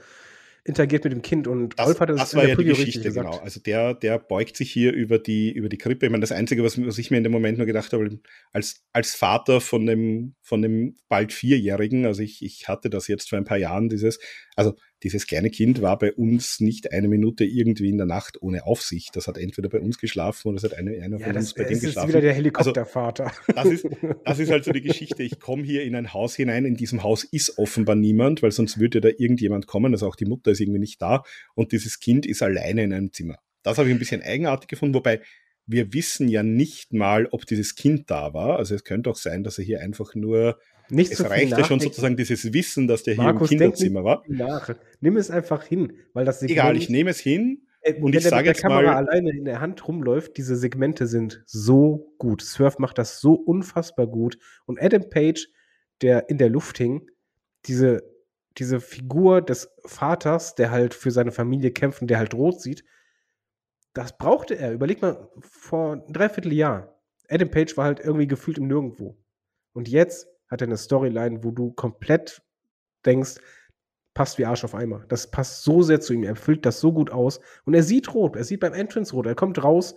interagiert mit dem Kind und Das, Rolf hatte das in war der ja die Geschichte, gesagt. genau. Also der, der beugt sich hier über die, über die Krippe. Ich meine, das Einzige, was, was ich mir in dem Moment nur gedacht habe, als, als Vater von dem, von dem bald Vierjährigen, also ich, ich hatte das jetzt vor ein paar Jahren, dieses, also dieses kleine Kind war bei uns nicht eine Minute irgendwie in der Nacht ohne Aufsicht. Das hat entweder bei uns geschlafen oder es hat eine, einer Ja, von das, uns bei das dem ist geschlafen. wieder der Helikoptervater. Das ist, das ist halt so die Geschichte. Ich komme hier in ein Haus hinein. In diesem Haus ist offenbar niemand, weil sonst würde da irgendjemand kommen. Also auch die Mutter ist irgendwie nicht da. Und dieses Kind ist alleine in einem Zimmer. Das habe ich ein bisschen eigenartig gefunden, wobei wir wissen ja nicht mal, ob dieses Kind da war. Also es könnte auch sein, dass er hier einfach nur, Nicht es so reicht ja schon sozusagen dieses Wissen, dass der hier Markus, im Kinderzimmer war. nach. Nimm es einfach hin, weil das Egal, ich nehme es hin. Äh, Und wenn ich der sage der jetzt Kamera mal- alleine in der Hand rumläuft, diese Segmente sind so gut. Swerve macht das so unfassbar gut. Und Adam Page, der in der Luft hing, diese, diese Figur des Vaters, der halt für seine Familie kämpft und der halt rot sieht, das brauchte er. Überleg mal, vor ein Dreivierteljahr. Adam Page war halt irgendwie gefühlt im Nirgendwo. Und jetzt hat er eine Storyline, wo du komplett denkst, passt wie Arsch auf Eimer. Das passt so sehr zu ihm. Er füllt das so gut aus. Und er sieht rot. Er sieht beim Entrance rot. Er kommt raus,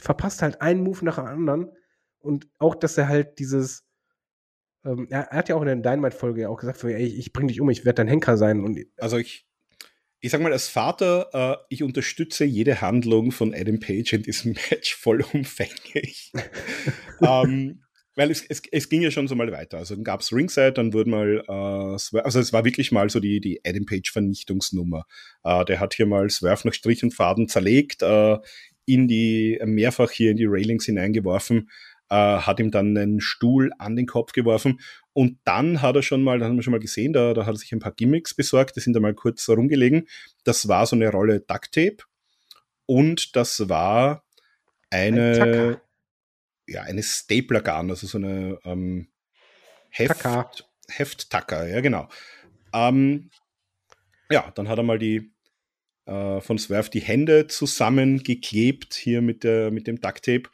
verpasst halt einen Move nach dem anderen. Und auch, dass er halt dieses. Ähm, er, er hat ja auch in der Dynamite-Folge ja auch gesagt: ey, ich bring dich um, ich werde dein Henker sein. Und Also ich, ich sag mal, als Vater, äh, ich unterstütze jede Handlung von Adam Page in diesem Match vollumfänglich. ähm, weil es, es, es ging ja schon so mal weiter. Also dann gab es Ringside, dann wurde mal, äh, Swerve- also es war wirklich mal so die, die Adam Page Vernichtungsnummer. Äh, der hat hier mal Swerve nach Strich und Faden zerlegt, äh, in die, mehrfach hier in die Railings hineingeworfen, äh, hat ihm dann einen Stuhl an den Kopf geworfen und dann hat er schon mal, da haben wir schon mal gesehen, da, da hat er sich ein paar Gimmicks besorgt, die sind da mal kurz rumgelegen. Das war so eine Rolle Duct Tape und das war eine, Tacker. Ja, eine Stapler Gun, also so eine ähm, Heft, Tacker. Hefttacker, ja genau. Ähm, ja, dann hat er mal die äh, von Swerve die Hände zusammengeklebt hier mit, der, mit dem Duct Tape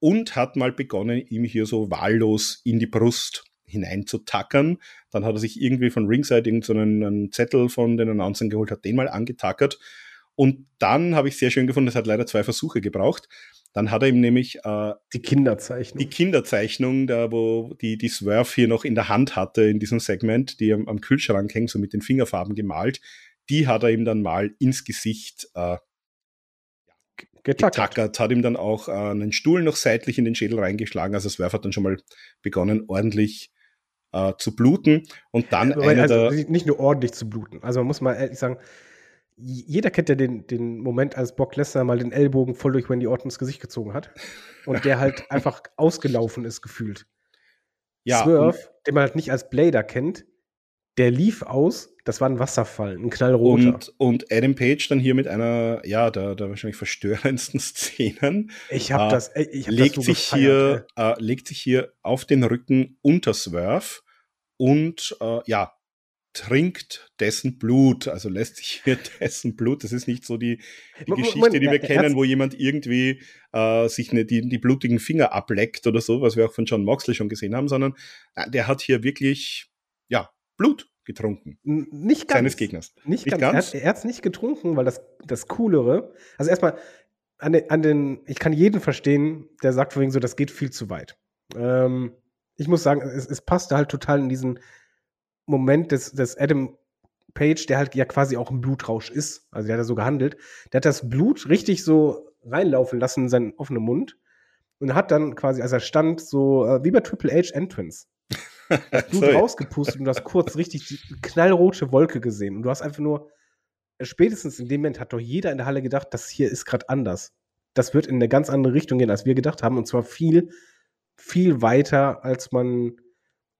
und hat mal begonnen, ihm hier so wahllos in die Brust hineinzutackern. Dann hat er sich irgendwie von Ringside irgendeinen so einen Zettel von den Announcern geholt, hat den mal angetackert. Und dann habe ich sehr schön gefunden, es hat leider zwei Versuche gebraucht. Dann hat er ihm nämlich äh, die Kinderzeichnung. die Kinderzeichnung, da wo die, die Swerve hier noch in der Hand hatte in diesem Segment, die am, am Kühlschrank hängt, so mit den Fingerfarben gemalt, die hat er ihm dann mal ins Gesicht äh, getackert. getackert. Hat ihm dann auch äh, einen Stuhl noch seitlich in den Schädel reingeschlagen. Also Swerve hat dann schon mal begonnen, ordentlich äh, zu bluten. Und dann Aber also nicht nur ordentlich zu bluten. Also man muss mal ehrlich sagen, jeder kennt ja den, den Moment, als Brock Lesnar mal den Ellbogen voll durch Wendy Orton ins Gesicht gezogen hat. Und der halt einfach ausgelaufen ist, gefühlt. Ja, Swerve, den man halt nicht als Blader kennt, der lief aus, das war ein Wasserfall, ein knallroter. Und, und Adam Page dann hier mit einer, ja, der, der wahrscheinlich verstörendsten Szenen. Ich habe äh, das, ich hab legt das so sich gefeiert, hier, äh, legt sich hier auf den Rücken unter Swerve und äh, ja, trinkt dessen Blut, also lässt sich hier dessen Blut. Das ist nicht so die, die Geschichte, Moment, die wir kennen, wo jemand irgendwie äh, sich ne, die, die blutigen Finger ableckt oder so, was wir auch von John Moxley schon gesehen haben, sondern äh, der hat hier wirklich ja, Blut getrunken. Nicht ganz. Seines Gegners. Nicht, nicht ganz. ganz. Er hat es nicht getrunken, weil das, das Coolere, also erstmal an den, an den, ich kann jeden verstehen, der sagt vorhin so, das geht viel zu weit. Ähm, ich muss sagen, es, es passte halt total in diesen Moment des, des Adam Page, der halt ja quasi auch ein Blutrausch ist, also der hat ja so gehandelt, der hat das Blut richtig so reinlaufen lassen in seinen offenen Mund und hat dann quasi, als er stand, so äh, wie bei Triple H Entrance, das Blut rausgepustet und du hast kurz richtig die knallrote Wolke gesehen und du hast einfach nur, spätestens in dem Moment hat doch jeder in der Halle gedacht, das hier ist gerade anders. Das wird in eine ganz andere Richtung gehen, als wir gedacht haben und zwar viel, viel weiter, als man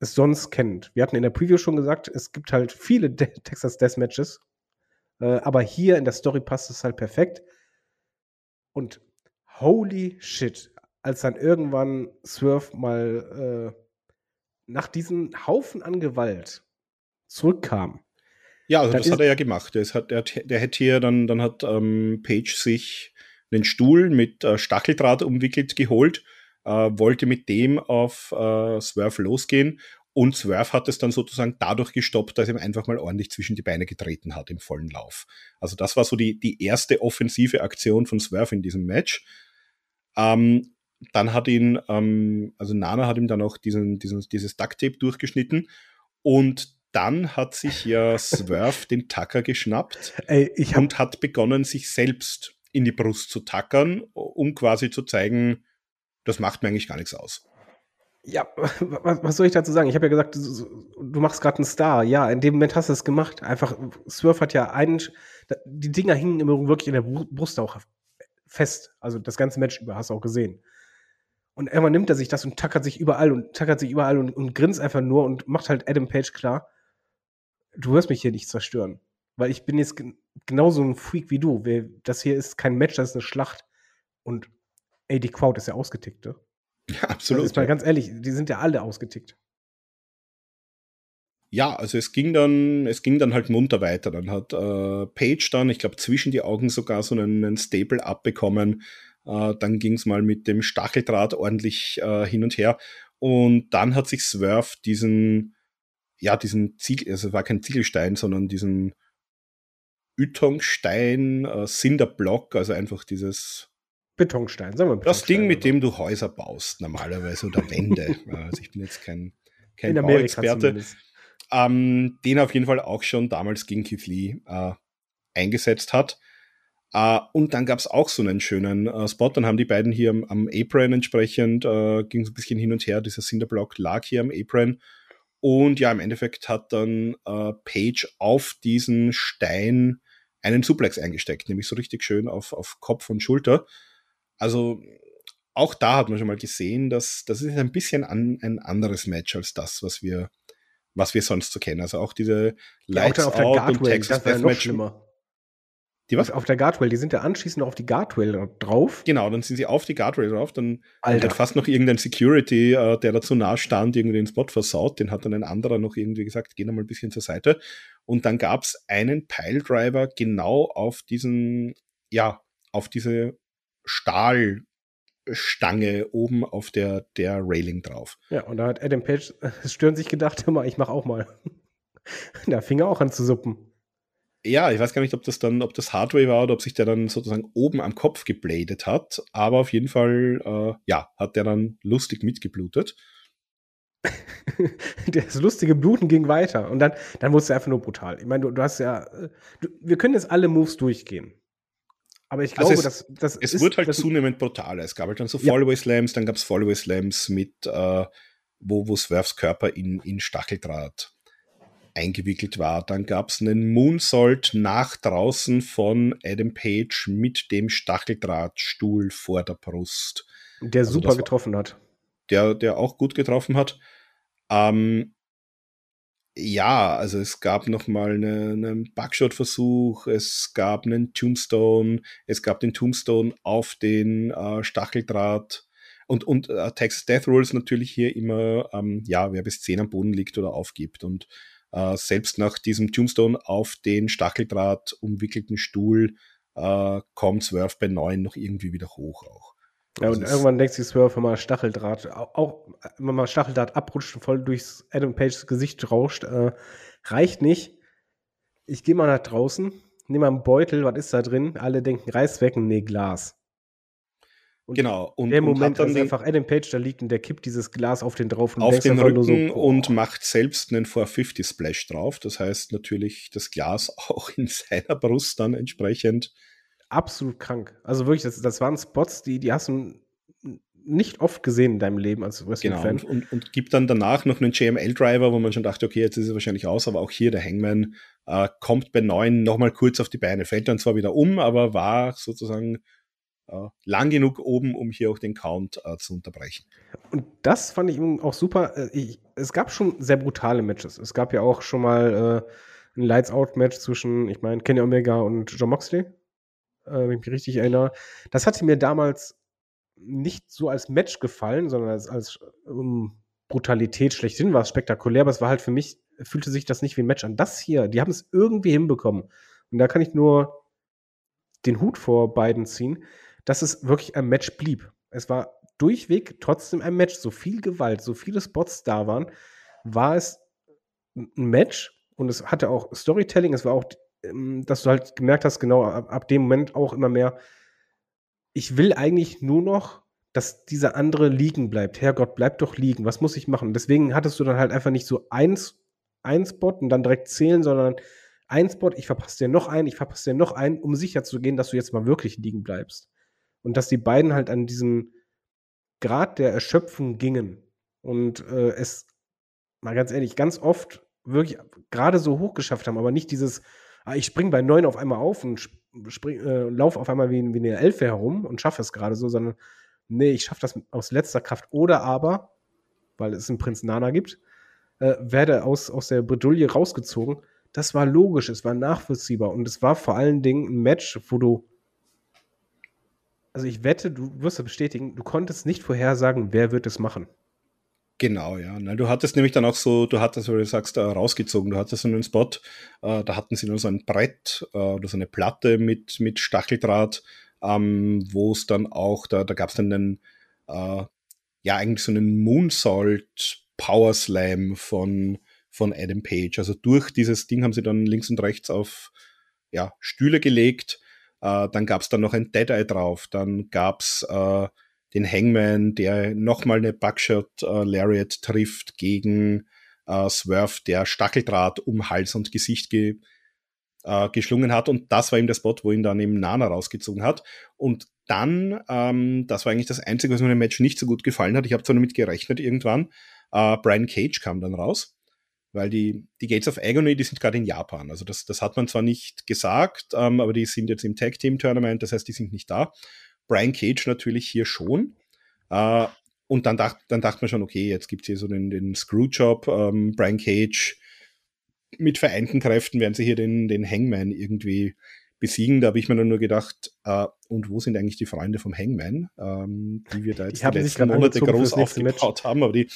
es sonst kennt. Wir hatten in der Preview schon gesagt, es gibt halt viele De Texas Death Matches, äh, aber hier in der Story passt es halt perfekt. Und holy shit, als dann irgendwann Swerve mal äh, nach diesem Haufen an Gewalt zurückkam. Ja, also das hat er ja gemacht. Der, hat, der, der hätte hier dann, dann hat ähm, Page sich einen Stuhl mit äh, Stacheldraht umwickelt geholt äh, wollte mit dem auf äh, Swerve losgehen und Swerve hat es dann sozusagen dadurch gestoppt, dass er ihm einfach mal ordentlich zwischen die Beine getreten hat im vollen Lauf. Also das war so die, die erste offensive Aktion von Swerve in diesem Match. Ähm, dann hat ihn, ähm, also Nana hat ihm dann auch diesen, diesen, dieses Ducktape durchgeschnitten und dann hat sich ja Swerve den Tucker geschnappt Ey, und hat begonnen, sich selbst in die Brust zu tackern, um quasi zu zeigen, das macht mir eigentlich gar nichts aus. Ja, was, soll ich dazu sagen? Ich habe ja gesagt, du, machst gerade einen Star. Ja, in dem Moment hast du es gemacht. Einfach, Swerve hat ja einen, die Dinger hingen immer wirklich in der Brust auch fest. Also das ganze Match über hast du auch gesehen. Und irgendwann nimmt er sich das und tackert sich überall und tackert sich überall und, und grinst einfach nur und macht halt Adam Page klar, du wirst mich hier nicht zerstören. Weil ich bin jetzt genauso ein Freak wie du. Das hier ist kein Match, das ist eine Schlacht. Und ey, die Crowd ist ja ausgetickt, ne? Ja, absolut. Das ist mal ganz ehrlich, die sind ja alle ausgetickt. Ja, also es ging dann, es ging dann halt munter weiter. Dann hat äh, Page dann, ich glaube, zwischen die Augen sogar so einen, einen Staple abbekommen. Äh, dann ging es mal mit dem Stacheldraht ordentlich äh, hin und her. Und dann hat sich Swerve diesen, ja, diesen Ziegel, also es war kein Ziegelstein, sondern diesen Ytongstein, äh, Cinderblock, also einfach dieses Betonstein, sagen wir Betonstein. Das Ding, mit dem du Häuser baust, normalerweise, oder Wände. also ich bin jetzt kein, kein Bauexperte. Ähm, den auf jeden Fall auch schon damals gegen Keith Lee äh, eingesetzt hat. Uh, und dann gab es auch so einen schönen uh, Spot. Dann haben die beiden hier am, am Apron entsprechend, uh, ging es ein bisschen hin und her. Dieser Cinderblock lag hier am Apron. Und ja, im Endeffekt hat dann Page auf diesen Stein einen Suplex eingesteckt, nämlich so richtig schön auf, auf Kopf und Schulter. Also auch da hat man schon mal gesehen, dass das ist ein bisschen an, ein anderes Match als das, was wir, was wir sonst so kennen. Also auch diese Lights ja, auch Out Guardway, und Texas Deathmatch. Die was? Auf der Guardrail, die sind ja anschließend auf die Guardrail drauf. Genau, dann sind sie auf die Guardrail drauf, dann Alter. hat fast noch irgendein Security, äh, der dazu nah stand, irgendwie den Spot versaut, den hat dann ein anderer noch irgendwie gesagt, geh noch mal ein bisschen zur Seite. Und dann gab es einen Piledriver genau auf diesen, ja, auf diese Stahlstange oben auf der, der Railing drauf. Ja, und da hat Adam Page stören sich gedacht, hör mal, ich mach auch mal. da fing er auch an zu suppen. Ja, ich weiß gar nicht, ob das dann, ob das Hardware war oder ob sich der dann sozusagen oben am Kopf gebladet hat, aber auf jeden Fall, äh, ja, hat der dann lustig mitgeblutet. das lustige Bluten ging weiter und dann, dann wurde es einfach nur brutal. Ich meine, du, du hast ja, du, wir können jetzt alle Moves durchgehen. Aber ich glaube, Also es- dass das Es ist, wurde halt das, zunehmend brutaler. Es gab halt dann so Ja. Fallaway Slams, dann gab es Fallaway Slams mit, äh, wo, wo Swerves Körper in, in Stacheldraht eingewickelt war. Dann gab es einen Moonsault nach draußen von Adam Page mit dem Stacheldrahtstuhl vor der Brust, der also super das getroffen hat. der, der auch gut getroffen hat. Ähm, ja, also es gab noch mal eine- einen Bugshot-Versuch, es gab einen Tombstone, es gab den Tombstone auf den äh, Stacheldraht und, und äh, Texas Death Rules natürlich hier immer, ähm, ja, wer bis 10 am Boden liegt oder aufgibt. Und äh, selbst nach diesem Tombstone auf den Stacheldraht umwickelten Stuhl äh, kommt Swerve bei 9 noch irgendwie wieder hoch auch. Ja, Also und irgendwann denkt sich Swerve, wenn mal Stacheldraht, auch, wenn mal Stacheldraht abrutscht und voll durchs Adam Pages Gesicht rauscht, äh, reicht nicht. Ich gehe mal nach draußen, nehme mal einen Beutel, was ist da drin? Alle denken, reiß weg, nee, Glas. Und Genau. Und, der und Moment, dann als einfach Adam Page da liegt und der kippt dieses Glas auf den drauf und auf den Rücken so, und macht selbst einen 450 Splash drauf. Das heißt natürlich das Glas auch in seiner Brust dann entsprechend. Absolut krank. Also wirklich, das, das waren Spots, die, die hast du nicht oft gesehen in deinem Leben als Genau. Wrestling-Fan. Und, und, und gibt dann danach noch einen JML-Driver, wo man schon dachte, okay, jetzt ist er wahrscheinlich aus, aber auch hier der Hangman äh, kommt bei 9 nochmal kurz auf die Beine, fällt dann zwar wieder um, aber war sozusagen äh, lang genug oben, um hier auch den Count äh, zu unterbrechen. Und das fand ich eben auch super. Äh, Ich, es gab schon sehr brutale Matches. Es gab ja auch schon mal äh, ein Lights-Out-Match zwischen, ich meine, Kenny Omega und John Moxley, äh, wenn ich mich richtig erinnere. Das hatte mir damals nicht so als Match gefallen, sondern als, als ähm, Brutalität schlechthin war es spektakulär, aber es war halt für mich, fühlte sich das nicht wie ein Match an. Das hier, die haben es irgendwie hinbekommen. Und da kann ich nur den Hut vor beiden ziehen, dass es wirklich ein Match blieb. Es war durchweg trotzdem ein Match. So viel Gewalt, so viele Spots da waren, war es ein Match und es hatte auch Storytelling. Es war auch, dass du halt gemerkt hast, genau ab, ab dem Moment auch immer mehr, ich will eigentlich nur noch, dass dieser andere liegen bleibt. Herrgott, bleib doch liegen. Was muss ich machen? Deswegen hattest du dann halt einfach nicht so eins, ein Spot und dann direkt zählen, sondern ein Spot, ich verpasse dir noch einen, ich verpasse dir noch einen, um sicher zu gehen, dass du jetzt mal wirklich liegen bleibst. Und dass die beiden halt an diesem Grad der Erschöpfung gingen und äh, es, mal ganz ehrlich, ganz oft wirklich gerade so hoch geschafft haben, aber nicht dieses, ah, ich spring bei neun auf einmal auf und äh, lauf auf einmal wie, wie eine Elfe herum und schaffe es gerade so, sondern nee, ich schaffe das aus letzter Kraft. Oder aber, weil es einen Prinz Nana gibt, äh, werde aus, aus der Bredouille rausgezogen. Das war logisch, es war nachvollziehbar und es war vor allen Dingen ein Match, wo du also ich wette, du wirst es bestätigen, du konntest nicht vorhersagen, wer wird es machen. Genau, ja. Na, du hattest nämlich dann auch so, du hattest, wie du sagst, äh, rausgezogen, du hattest so einen Spot, äh, da hatten sie nur so ein Brett äh, oder so eine Platte mit, mit Stacheldraht, ähm, wo es dann auch, da, da gab es dann einen, äh, ja, eigentlich so einen Moonsault Power Slam von, von Adam Page. Also durch dieses Ding haben sie dann links und rechts auf ja, Stühle gelegt. Äh, dann gab es dann noch ein Dead-Eye drauf. Dann gab es äh, den Hangman, der nochmal eine Buckshot äh, Lariat trifft gegen äh, Swerve, der Stacheldraht um Hals und Gesicht ge, äh, geschlungen hat. Und das war eben der Spot, wo ihn dann eben Nana rausgezogen hat. Und dann, ähm, das war eigentlich das Einzige, was mir im Match nicht so gut gefallen hat. Ich habe zwar damit gerechnet irgendwann. Äh, Brian Cage kam dann raus weil die, die Gates of Agony, die sind gerade in Japan. Also das, das hat man zwar nicht gesagt, ähm, aber die sind jetzt im Tag Team Tournament, das heißt, die sind nicht da. Brian Cage natürlich hier schon. Äh, und dann, dacht, dann dachte man schon, okay, jetzt gibt es hier so den, den Screwjob. Ähm, Brian Cage mit vereinten Kräften werden sie hier den, den Hangman irgendwie besiegen. Da habe ich mir dann nur gedacht, äh, und wo sind eigentlich die Freunde vom Hangman, ähm, die wir da jetzt Die die letzten Monate groß aufgebaut haben, aber die,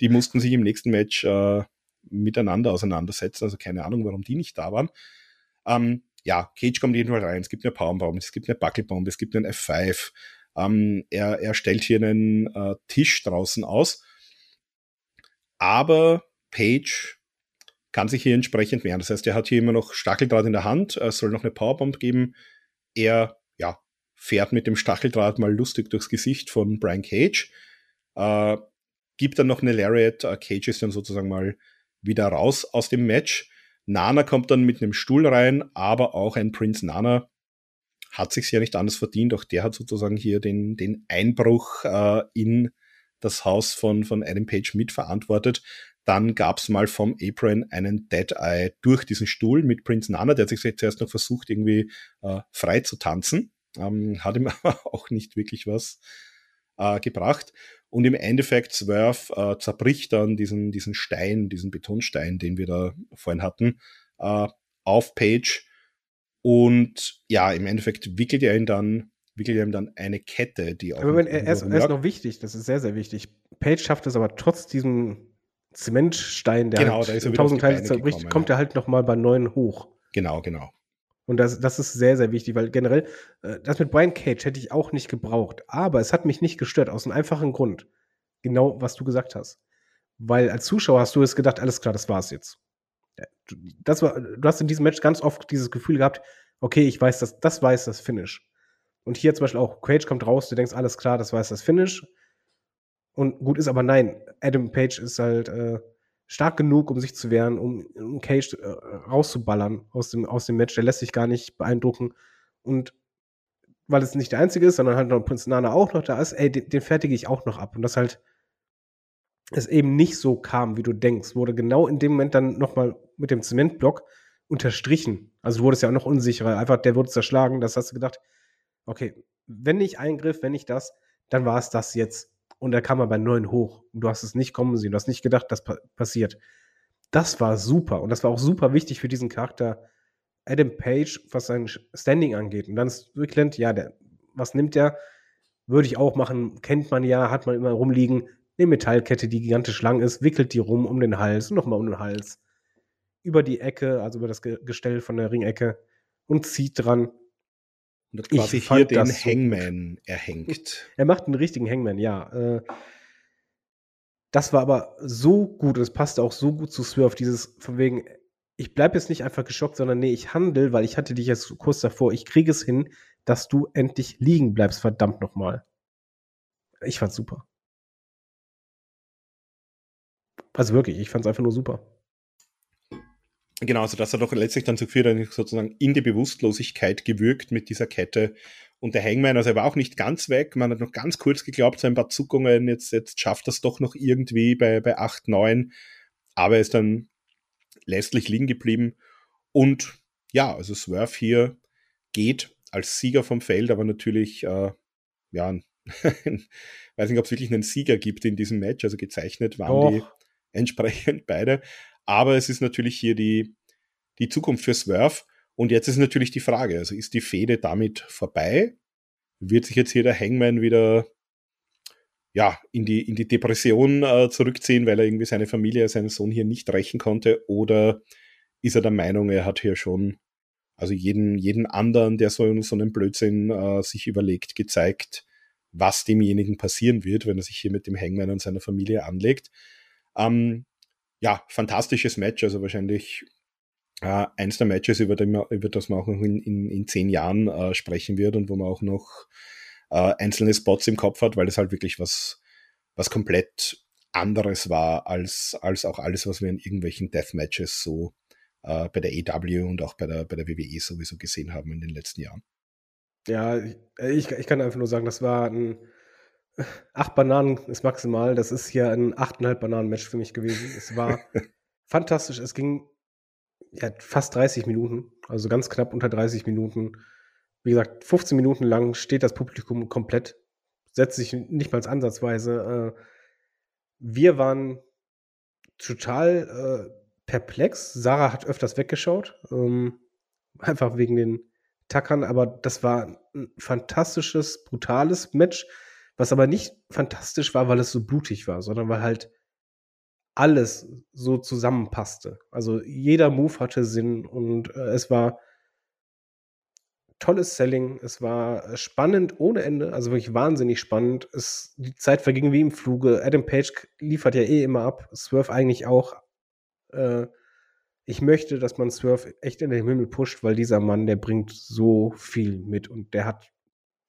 die mussten sich im nächsten Match äh, miteinander auseinandersetzen. Also keine Ahnung, warum die nicht da waren. Ähm, ja, Cage kommt jedenfalls rein. Es gibt eine Powerbomb, es gibt eine Buckelbomb, es gibt einen F5. Ähm, er, er stellt hier einen äh, Tisch draußen aus. Aber Page kann sich hier entsprechend wehren. Das heißt, er hat hier immer noch Stacheldraht in der Hand, es soll noch eine Powerbomb geben. Er, ja, fährt mit dem Stacheldraht mal lustig durchs Gesicht von Brian Cage. Äh, gibt dann noch eine Lariat. Äh, Cage ist dann sozusagen mal wieder raus aus dem Match. Nana kommt dann mit einem Stuhl rein, aber auch ein Prince Nana hat sich ja nicht anders verdient. Auch der hat sozusagen hier den, den Einbruch äh, in das Haus von, von Adam Page mitverantwortet. Dann gab's mal vom Apron einen Dead Eye durch diesen Stuhl mit Prince Nana, der hat sich zuerst noch versucht, irgendwie äh, frei zu tanzen. Ähm, hat ihm aber auch nicht wirklich was äh, gebracht. Und im Endeffekt Swerve äh, zerbricht dann diesen, diesen Stein, diesen Betonstein, den wir da vorhin hatten, äh, auf Page. Und ja, im Endeffekt wickelt er ihn dann, wickelt er ihm dann eine Kette, die auch. Aber wenn, er, ist, er ist noch wichtig, das ist sehr, sehr wichtig. Page schafft es aber trotz diesem Zementstein, der genau, halt da ist er tausend Teile zerbricht, gekommen, kommt er halt nochmal bei neun hoch. Genau, genau. Und das, das ist sehr, sehr wichtig, weil generell, äh, das mit Brian Cage hätte ich auch nicht gebraucht. Aber es hat mich nicht gestört, aus einem einfachen Grund. Genau, was du gesagt hast. Weil als Zuschauer hast du es gedacht, alles klar, das war's jetzt. Das war, du hast in diesem Match ganz oft dieses Gefühl gehabt, okay, ich weiß das, das weiß das Finish. Und hier zum Beispiel auch, Cage kommt raus, du denkst, alles klar, das weiß das Finish. Und gut ist aber nein, Adam Page ist halt äh, stark genug, um sich zu wehren, um, um Cage äh, rauszuballern aus dem, aus dem Match. Der lässt sich gar nicht beeindrucken. Und weil es nicht der einzige ist, sondern halt noch Prince Nana auch noch da ist, ey, den, den fertige ich auch noch ab. Und das halt es eben nicht so kam, wie du denkst, wurde genau in dem Moment dann nochmal mit dem Zementblock unterstrichen. Also du wurdest ja auch noch unsicherer. Einfach, der wurde zerschlagen. Das hast du gedacht, okay, wenn nicht Eingriff, wenn nicht das, dann war es das jetzt und da kam er bei 9 hoch. Und du hast es nicht kommen sehen, du hast nicht gedacht, das pa passiert. Das war super und das war auch super wichtig für diesen Charakter Adam Page, was sein Standing angeht. Und dann ist Strickland, ja, der, was nimmt der? Würde ich auch machen, kennt man ja, hat man immer rumliegen. Eine Metallkette, die gigantisch lang ist, wickelt die rum um den Hals und nochmal um den Hals. Über die Ecke, also über das Gestell von der Ringecke und zieht dran. Und hat quasi ich hier den Hangman so erhängt. Er macht einen richtigen Hangman, ja. Äh, das war aber so gut, es passte auch so gut zu Swerve, dieses von wegen, ich bleibe jetzt nicht einfach geschockt, sondern nee, ich handle, weil ich hatte dich jetzt kurz davor, ich kriege es hin, dass du endlich liegen bleibst, verdammt nochmal. Ich fand's super. Also wirklich, ich fand's einfach nur super. Genau, also das hat doch letztlich dann zu geführt, sozusagen in die Bewusstlosigkeit gewürgt mit dieser Kette. Und der Hangman, also er war auch nicht ganz weg. Man hat noch ganz kurz geglaubt, so ein paar Zuckungen, jetzt, jetzt schafft das doch noch irgendwie bei, bei 8, 9. Aber er ist dann letztlich liegen geblieben. Und ja, also Swerve hier geht als Sieger vom Feld, aber natürlich, äh, ja, weiß nicht, ob es wirklich einen Sieger gibt in diesem Match. Also gezeichnet waren Doch. die entsprechend beide. Aber es ist natürlich hier die, die Zukunft für Swerve. Und jetzt ist natürlich die Frage, also ist die Fehde damit vorbei? Wird sich jetzt hier der Hangman wieder ja, in die, in die Depression äh, zurückziehen, weil er irgendwie seine Familie, seinen Sohn hier nicht rächen konnte? Oder ist er der Meinung, er hat hier schon, also jeden, jeden anderen, der so, so einen Blödsinn äh, sich überlegt, gezeigt, was demjenigen passieren wird, wenn er sich hier mit dem Hangman und seiner Familie anlegt. Ähm, ja, fantastisches Match, also wahrscheinlich äh, eins der Matches, über, dem, über das man auch noch in, in, in zehn Jahren äh, sprechen wird und wo man auch noch äh, einzelne Spots im Kopf hat, weil es halt wirklich was, was komplett anderes war als, als auch alles, was wir in irgendwelchen Deathmatches so äh, bei der AW und auch bei der, bei der WWE sowieso gesehen haben in den letzten Jahren. Ja, ich, ich kann einfach nur sagen, das war ein acht Bananen ist maximal. Das ist hier ein achteinhalb Bananen-Match für mich gewesen. Es war fantastisch. Es ging ja, fast 30 Minuten, also ganz knapp unter 30 Minuten. Wie gesagt, 15 Minuten lang steht das Publikum komplett, setzt sich nicht mal ansatzweise. Äh, wir waren total äh, perplex. Sarah hat öfters weggeschaut, ähm, einfach wegen den Tackern, aber das war ein fantastisches, brutales Match was aber nicht fantastisch war, weil es so blutig war, sondern weil halt alles so zusammenpasste. Also jeder Move hatte Sinn und äh, es war tolles Selling, es war spannend ohne Ende, also wirklich wahnsinnig spannend. Es, die Zeit verging wie im Fluge. Adam Page liefert ja eh immer ab, Swerve eigentlich auch. Äh, ich möchte, dass man Swerve echt in den Himmel pusht, weil dieser Mann, der bringt so viel mit und der hat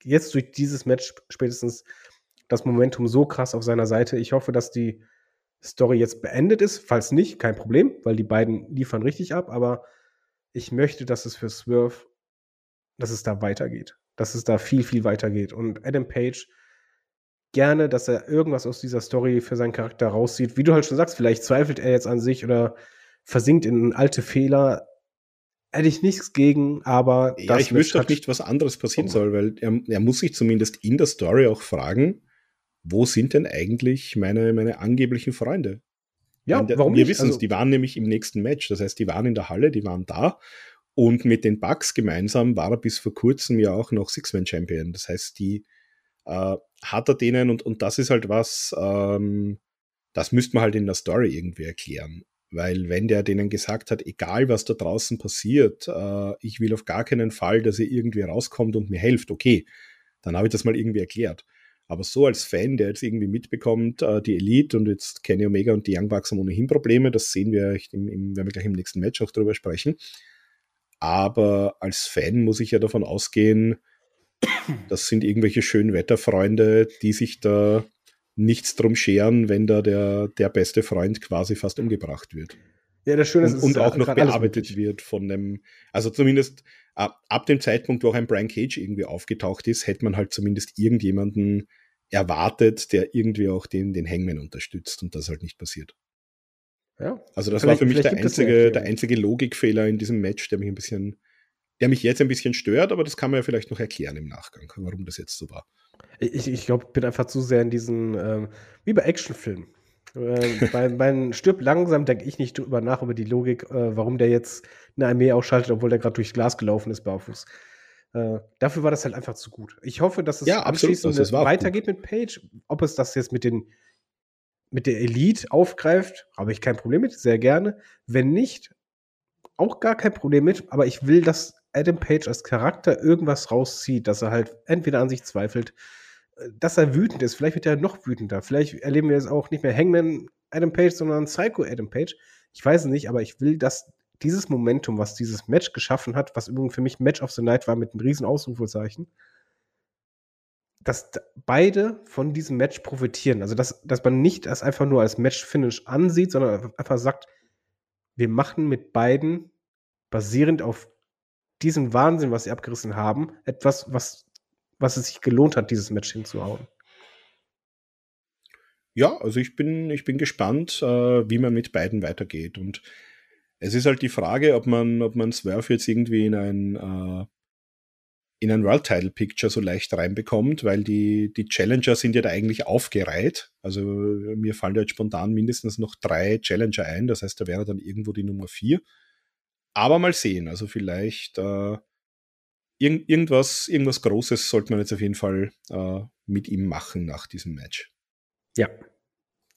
jetzt durch dieses Match spätestens das Momentum so krass auf seiner Seite. Ich hoffe, dass die Story jetzt beendet ist. Falls nicht, kein Problem, weil die beiden liefern richtig ab. Aber ich möchte, dass es für Swerve, dass es da weitergeht. dass es da viel, viel weiter geht. Und Adam Page gerne, dass er irgendwas aus dieser Story für seinen Charakter rauszieht. Wie du halt schon sagst, vielleicht zweifelt er jetzt an sich oder versinkt in alte Fehler. Hätte ich nichts gegen, aber ja, ich wüsste auch nicht, was anderes passieren oh. soll, weil er, er muss sich zumindest in der Story auch fragen, wo sind denn eigentlich meine, meine angeblichen Freunde? Ja, der, warum wir wissen es, also, die waren nämlich im nächsten Match. Das heißt, die waren in der Halle, die waren da. Und mit den Bucks gemeinsam war er bis vor kurzem ja auch noch Six-Man-Champion. Das heißt, die äh, hat er denen, und, und das ist halt was, ähm, das müsste man halt in der Story irgendwie erklären. Weil wenn der denen gesagt hat, egal was da draußen passiert, äh, ich will auf gar keinen Fall, dass ihr irgendwie rauskommt und mir helft, okay, dann habe ich das mal irgendwie erklärt. Aber so als Fan, der jetzt irgendwie mitbekommt, äh, die Elite und jetzt Kenny Omega und die Young Bucks haben ohnehin Probleme, das sehen wir, im, wir gleich im nächsten Match auch drüber sprechen. Aber als Fan muss ich ja davon ausgehen, das sind irgendwelche schönen Wetterfreunde, die sich da nichts drum scheren, wenn da der, der beste Freund quasi fast umgebracht wird. Ja, das Schöne ist, und, und auch noch bearbeitet wird von dem, also zumindest ab, ab dem Zeitpunkt, wo auch ein Brian Cage irgendwie aufgetaucht ist, hätte man halt zumindest irgendjemanden erwartet, der irgendwie auch den, den Hangman unterstützt und das halt nicht passiert. Ja. Also das war für mich der einzige, der einzige Logikfehler in diesem Match, der mich ein bisschen, der mich jetzt ein bisschen stört, aber das kann man ja vielleicht noch erklären im Nachgang, warum das jetzt so war. Ich, ich glaube, ich bin einfach zu sehr in diesen, ähm, wie bei Actionfilmen. Äh, beim, beim Stirb langsam denke ich nicht drüber nach, über die Logik, äh, warum der jetzt eine Armee ausschaltet, obwohl der gerade durchs Glas gelaufen ist, barfuß. Äh, dafür war das halt einfach zu gut. Ich hoffe, dass es ja, anschließend also weitergeht gut. mit Page. Ob es das jetzt mit den mit der Elite aufgreift, habe ich kein Problem mit, sehr gerne. Wenn nicht, auch gar kein Problem mit, aber ich will, dass Adam Page als Charakter irgendwas rauszieht, dass er halt entweder an sich zweifelt, äh, dass er wütend ist. Vielleicht wird er noch wütender. Vielleicht erleben wir es auch nicht mehr Hangman Adam Page, sondern Psycho Adam Page. Ich weiß es nicht, aber ich will, dass dieses Momentum, was dieses Match geschaffen hat, was übrigens für mich Match of the Night war mit einem riesen Ausrufezeichen, dass beide von diesem Match profitieren. Also, dass, dass man nicht das einfach nur als Match-Finish ansieht, sondern einfach sagt, wir machen mit beiden basierend auf diesem Wahnsinn, was sie abgerissen haben, etwas, was, was es sich gelohnt hat, dieses Match hinzuhauen. Ja, also ich bin, ich bin gespannt, äh, wie man mit beiden weitergeht. Und es ist halt die Frage, ob man, ob man Swerve jetzt irgendwie in ein, äh, in ein World Title Picture so leicht reinbekommt, weil die, die Challenger sind ja da eigentlich aufgereiht. Also mir fallen da jetzt spontan mindestens noch drei Challenger ein. Das heißt, da wäre dann irgendwo die Nummer vier. Aber mal sehen. Also vielleicht äh, irg irgendwas, irgendwas Großes sollte man jetzt auf jeden Fall äh, mit ihm machen nach diesem Match. Ja.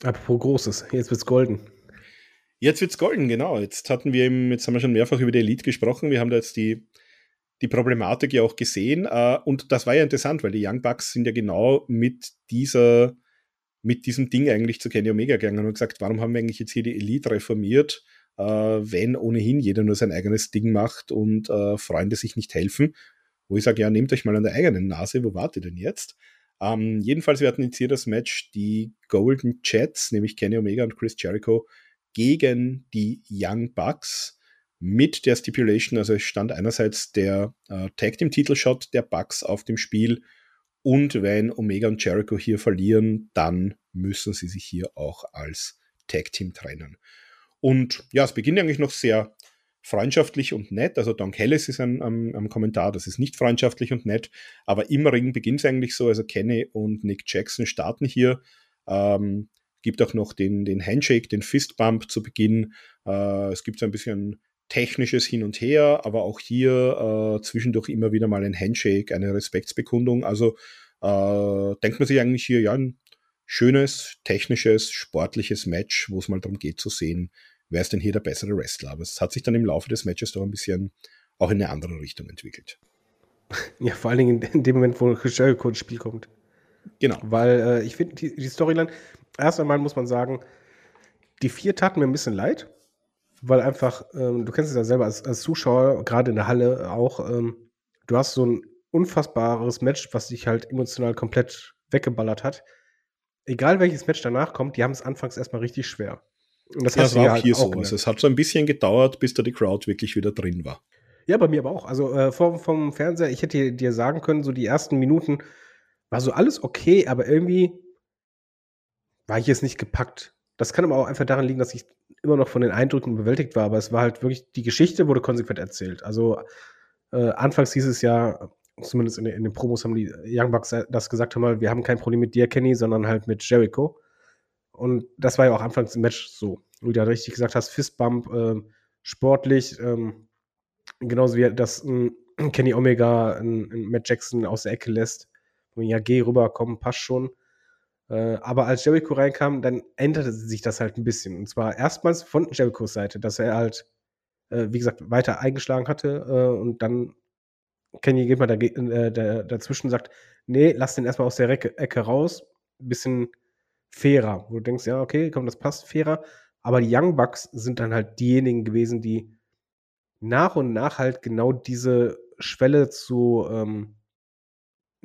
Apropos Großes, jetzt wird's golden. Jetzt wird's golden, genau. Jetzt hatten wir eben, jetzt haben wir schon mehrfach über die Elite gesprochen. Wir haben da jetzt die, die Problematik ja auch gesehen. Äh, und das war ja interessant, weil die Young Bucks sind ja genau mit dieser, mit diesem Ding eigentlich zu Kenny Omega gegangen und gesagt, warum haben wir eigentlich jetzt hier die Elite reformiert, wenn ohnehin jeder nur sein eigenes Ding macht und äh, Freunde sich nicht helfen. Wo ich sage, ja, nehmt euch mal an der eigenen Nase, wo wart ihr denn jetzt? Ähm, jedenfalls, wir hatten jetzt hier das Match, die Golden Jets, nämlich Kenny Omega und Chris Jericho, gegen die Young Bucks mit der Stipulation, also es stand einerseits der äh, Tag Team Titelshot der Bucks auf dem Spiel und wenn Omega und Jericho hier verlieren, dann müssen sie sich hier auch als Tag Team trennen. Und ja, es beginnt eigentlich noch sehr freundschaftlich und nett. Also Don Kellis ist ein, Kommentar, das ist nicht freundschaftlich und nett, aber im Ring beginnt es eigentlich so. Also Kenny und Nick Jackson starten hier. Ähm, gibt auch noch den, den Handshake, den Fistbump zu Beginn. Äh, es gibt so ein bisschen technisches Hin und Her, aber auch hier äh, zwischendurch immer wieder mal ein Handshake, eine Respektsbekundung. Also äh, denkt man sich eigentlich hier, ja, ein schönes, technisches, sportliches Match, wo es mal darum geht zu sehen, wer ist denn hier der bessere Wrestler. Aber es hat sich dann im Laufe des Matches doch ein bisschen auch in eine andere Richtung entwickelt. Ja, vor allen Dingen in dem Moment, wo Jericho ins Spiel kommt. Genau. Weil äh, ich finde, die, die Storyline, erst einmal muss man sagen, die vier taten mir ein bisschen leid, weil einfach, ähm, du kennst es ja selber als, als Zuschauer, gerade in der Halle auch, ähm, du hast so ein unfassbares Match, was dich halt emotional komplett weggeballert hat. Egal welches Match danach kommt, die haben es anfangs erstmal richtig schwer. Und das, ja, das war auch halt hier auch so. Also es hat so ein bisschen gedauert, bis da die Crowd wirklich wieder drin war. Ja, bei mir aber auch. Also äh, vom, vom Fernseher, ich hätte dir sagen können, so die ersten Minuten war so alles okay, aber irgendwie war ich jetzt nicht gepackt. Das kann aber auch einfach daran liegen, dass ich immer noch von den Eindrücken bewältigt war, aber es war halt wirklich, die Geschichte wurde konsequent erzählt. Also äh, anfangs hieß es ja, zumindest in, in, den Promos haben die Young Bucks das gesagt, haben, wir haben kein Problem mit dir, Kenny, sondern halt mit Jericho. Und das war ja auch anfangs im Match so. Wie du ja richtig gesagt hast, Fistbump, äh, sportlich, ähm, genauso wie das äh, Kenny Omega ein, Matt Jackson aus der Ecke lässt. Ja, geh rüber, komm, passt schon. Äh, aber als Jericho reinkam, dann änderte sich das halt ein bisschen. Und zwar erstmals von Jerichos Seite, dass er halt, äh, wie gesagt, weiter eingeschlagen hatte äh, und dann Kenny geht mal da, äh, da, dazwischen sagt, nee, lass den erstmal aus der Ecke, Ecke raus. Bisschen fairer, wo du denkst, ja, okay, komm, das passt fairer. Aber die Young Bucks sind dann halt diejenigen gewesen, die nach und nach halt genau diese Schwelle zu ähm,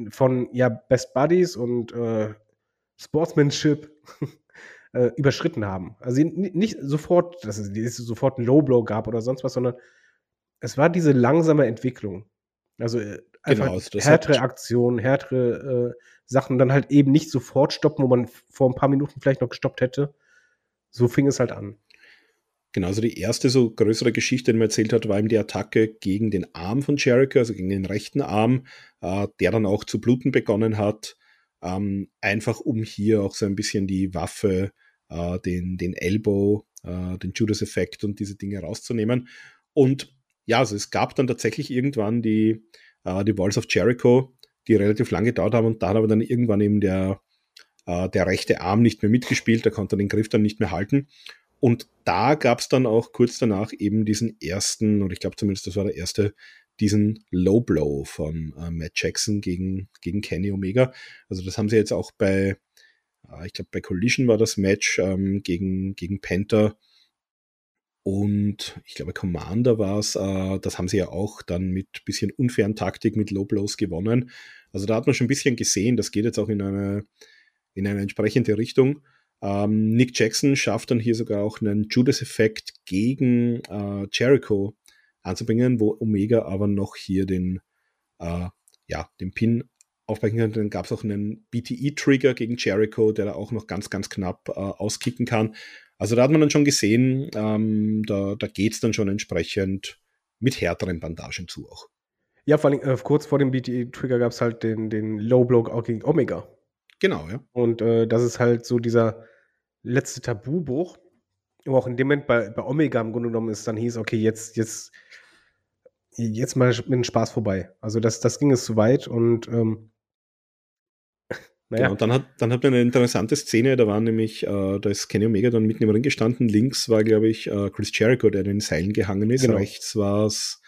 von ja Best Buddies und äh, Sportsmanship äh, überschritten haben. Also nicht sofort, dass es, sofort ein Low Blow gab oder sonst was, sondern es war diese langsame Entwicklung. Also äh, einfach genau, also härtere Aktionen, härtere äh, Sachen, dann halt eben nicht sofort stoppen, wo man vor ein paar Minuten vielleicht noch gestoppt hätte. So fing es halt an. Genauso die erste so größere Geschichte, die man erzählt hat, war eben die Attacke gegen den Arm von Jericho, also gegen den rechten Arm, äh, der dann auch zu bluten begonnen hat. Ähm, einfach um hier auch so ein bisschen die Waffe, äh, den, den Elbow, äh, den Judas-Effekt und diese Dinge rauszunehmen. Und ja, also es gab dann tatsächlich irgendwann die, äh, die Walls of Jericho, die relativ lange gedauert haben und da hat aber dann irgendwann eben der, äh, der rechte Arm nicht mehr mitgespielt, der konnte den Griff dann nicht mehr halten. Und da gab es dann auch kurz danach eben diesen ersten, oder ich glaube zumindest das war der erste, diesen Low Blow von äh, Matt Jackson gegen, gegen Kenny Omega. Also das haben sie jetzt auch bei, äh, ich glaube bei Collision war das Match ähm, gegen, gegen Panther und ich glaube Commander war es, äh, das haben sie ja auch dann mit bisschen unfairen Taktik mit Low Blows gewonnen. Also da hat man schon ein bisschen gesehen, das geht jetzt auch in eine, in eine entsprechende Richtung. Ähm, Nick Jackson schafft dann hier sogar auch einen Judas-Effekt gegen äh, Jericho anzubringen, wo Omega aber noch hier den, äh, ja, den Pin aufbrechen kann. Dann gab es auch einen BTE-Trigger gegen Jericho, der da auch noch ganz, ganz knapp äh, auskicken kann. Also da hat man dann schon gesehen, ähm, da, da geht es dann schon entsprechend mit härteren Bandagen zu auch. Ja, vor allem äh, kurz vor dem BTE-Trigger gab es halt den, den Low-Blow auch gegen Omega. Genau, ja. Und äh, das ist halt so dieser letzte Tabubruch, wo auch in dem Moment bei, bei Omega im Grunde genommen ist, dann hieß, okay, jetzt, jetzt, jetzt mal mit dem Spaß vorbei. Also das, das ging es zu weit und ähm, naja. Genau, und dann hat, dann hat man eine interessante Szene, da war nämlich, äh, da ist Kenny Omega dann mitten im Ring gestanden, links war, glaube ich, äh, Chris Jericho, der in den Seilen gehangen ist, genau. rechts war es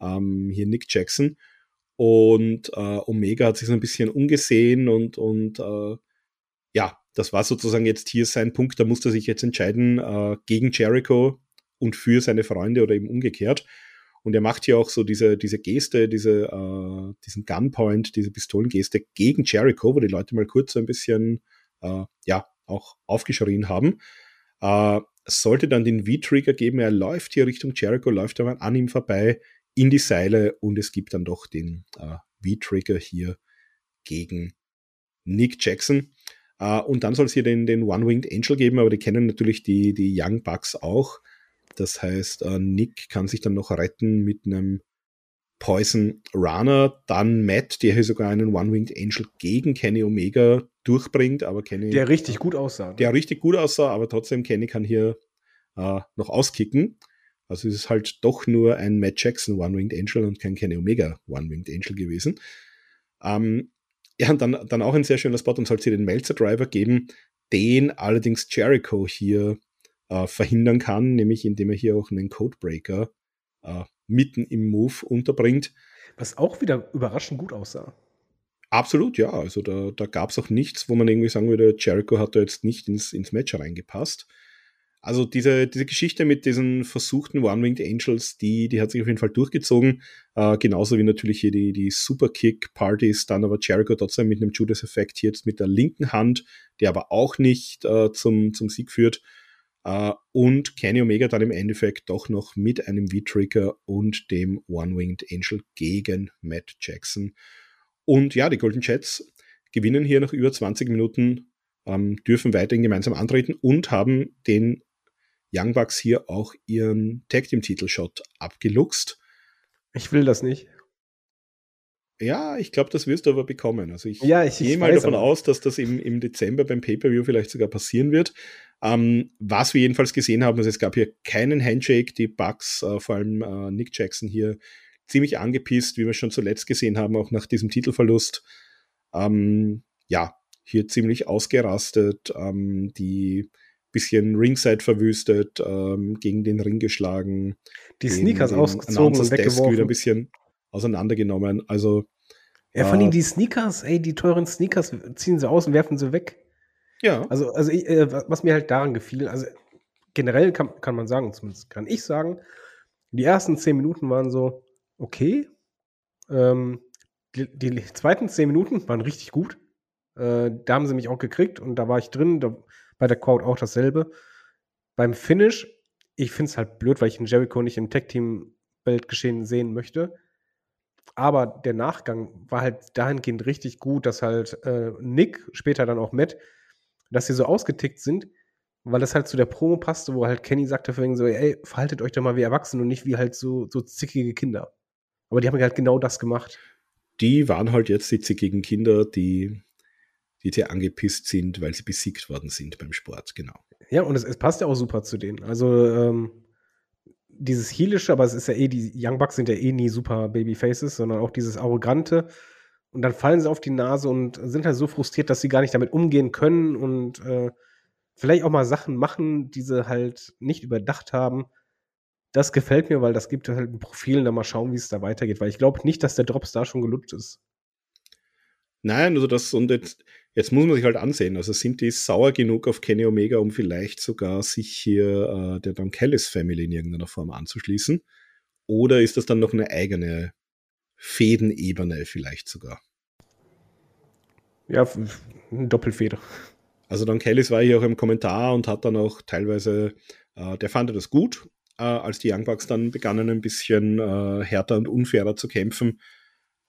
ähm, hier Nick Jackson und äh, Omega hat sich so ein bisschen umgesehen und, und äh, ja, das war sozusagen jetzt hier sein Punkt, da musste er sich jetzt entscheiden äh, gegen Jericho und für seine Freunde oder eben umgekehrt. Und er macht hier auch so diese, diese Geste, diese, äh, diesen Gunpoint, diese Pistolengeste gegen Jericho, wo die Leute mal kurz so ein bisschen, äh, ja, auch aufgeschrien haben. Äh, sollte dann den V-Trigger geben, er läuft hier Richtung Jericho, läuft aber an ihm vorbei, in die Seile und es gibt dann doch den äh, V-Trigger hier gegen Nick Jackson. Uh, und dann soll es hier den, den One-Winged Angel geben, aber die kennen natürlich die, die Young Bucks auch. Das heißt, uh, Nick kann sich dann noch retten mit einem Poison Runner. Dann Matt, der hier sogar einen One-Winged Angel gegen Kenny Omega durchbringt, aber Kenny. Der richtig gut aussah. Der richtig gut aussah, aber trotzdem Kenny kann hier uh, noch auskicken. Also es ist halt doch nur ein Matt Jackson One-Winged Angel und kein Kenny Omega One-Winged Angel gewesen. Ähm, ja, und dann, dann auch ein sehr schöner Spot und soll sie den Melzer Driver geben, den allerdings Jericho hier äh, verhindern kann, nämlich indem er hier auch einen Codebreaker äh, mitten im Move unterbringt. Was auch wieder überraschend gut aussah. Absolut, ja. Also da, da gab es auch nichts, wo man irgendwie sagen würde, Jericho hat da jetzt nicht ins, ins Match reingepasst. Also diese, diese Geschichte mit diesen versuchten One-Winged Angels, die, die hat sich auf jeden Fall durchgezogen. Äh, genauso wie natürlich hier die, die Superkick-Partys, dann aber Jericho trotzdem mit einem Judas-Effekt hier jetzt mit der linken Hand, der aber auch nicht äh, zum, zum Sieg führt. Äh, und Kenny Omega dann im Endeffekt doch noch mit einem V-Trigger und dem One-Winged Angel gegen Matt Jackson. Und ja, die Golden Jets gewinnen hier nach über 20 Minuten, ähm, dürfen weiterhin gemeinsam antreten und haben den Young Bucks hier auch ihren Tag Team Titelshot abgeluchst. Ich will das nicht. Ja, ich glaube, das wirst du aber bekommen. Also ich, ja, ich, gehe mal davon aber. aus, dass das im, im Dezember beim Pay-Per-View vielleicht sogar passieren wird. Ähm, was wir jedenfalls gesehen haben, also es gab hier keinen Handshake. Die Bucks, äh, vor allem äh, Nick Jackson hier, ziemlich angepisst, wie wir schon zuletzt gesehen haben, auch nach diesem Titelverlust. Ähm, ja, hier ziemlich ausgerastet, ähm, die bisschen Ringside verwüstet, ähm, gegen den Ring geschlagen. Die Sneakers ausgezogen und weggeworfen. wieder ein bisschen auseinandergenommen. Also. Ja, vor allem äh, die Sneakers, ey, die teuren Sneakers ziehen sie aus und werfen sie weg. Ja. Also, also ich, äh, was mir halt daran gefiel, also generell kann, kann man sagen, zumindest kann ich sagen, die ersten zehn Minuten waren so, okay. Ähm, die, die, zweiten zehn Minuten waren richtig gut. Äh, da haben sie mich auch gekriegt und da war ich drin, da, bei der Crowd auch dasselbe. Beim Finish, ich finde es halt blöd, weil ich den Jericho nicht im Tech-Team-Welt geschehen sehen möchte. Aber der Nachgang war halt dahingehend richtig gut, dass halt äh, Nick, später dann auch Matt, dass sie so ausgetickt sind, weil das halt zu der Promo passte, wo halt Kenny sagte vorhin so, ey, verhaltet euch doch mal wie Erwachsene und nicht wie halt so, so zickige Kinder. Aber die haben halt genau das gemacht. Die waren halt jetzt die zickigen Kinder, die, die sehr angepisst sind, weil sie besiegt worden sind beim Sport, genau. Ja, und es, es passt ja auch super zu denen. Also, ähm, dieses Heelische, aber es ist ja eh, die Young Bucks sind ja eh nie super Babyfaces, sondern auch dieses Arrogante. Und dann fallen sie auf die Nase und sind halt so frustriert, dass sie gar nicht damit umgehen können und äh, vielleicht auch mal Sachen machen, die sie halt nicht überdacht haben. Das gefällt mir, weil das gibt halt ein Profil und dann mal schauen, wie es da weitergeht. Weil ich glaube nicht, dass der Drops da schon gelutscht ist. Nein, also das, und jetzt, jetzt muss man sich halt ansehen. Also sind die sauer genug auf Kenny Omega, um vielleicht sogar sich hier äh, der Don Kellis Family in irgendeiner Form anzuschließen? Oder ist das dann noch eine eigene Fädenebene vielleicht sogar? Ja, eine Doppelfeder. Also Don Kellis war hier auch im Kommentar und hat dann auch teilweise, äh, der fand das gut, äh, als die Young Bucks dann begannen ein bisschen äh, härter und unfairer zu kämpfen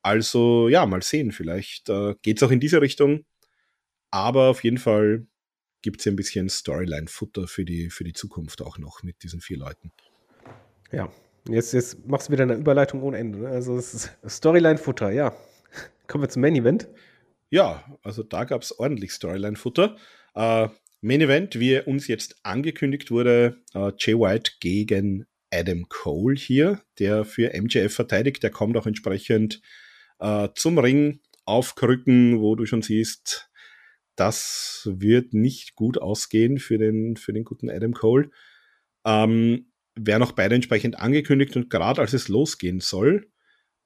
also ja, mal sehen, vielleicht äh, geht es auch in diese Richtung. Aber auf jeden Fall gibt es hier ein bisschen Storyline-Futter für die, für die Zukunft auch noch mit diesen vier Leuten. Ja, jetzt, jetzt machst du wieder eine Überleitung ohne Ende. Ne? Also Storyline-Futter, ja. Kommen wir zum Main-Event. Ja, also da gab es ordentlich Storyline-Futter. Äh, Main Event, wie uns jetzt angekündigt wurde, äh, Jay White gegen Adam Cole hier, der für MJF verteidigt. Der kommt auch entsprechend äh, zum Ring aufkrücken, wo du schon siehst, das wird nicht gut ausgehen für den, für den guten Adam Cole. Ähm, werden auch beide entsprechend angekündigt und gerade als es losgehen soll,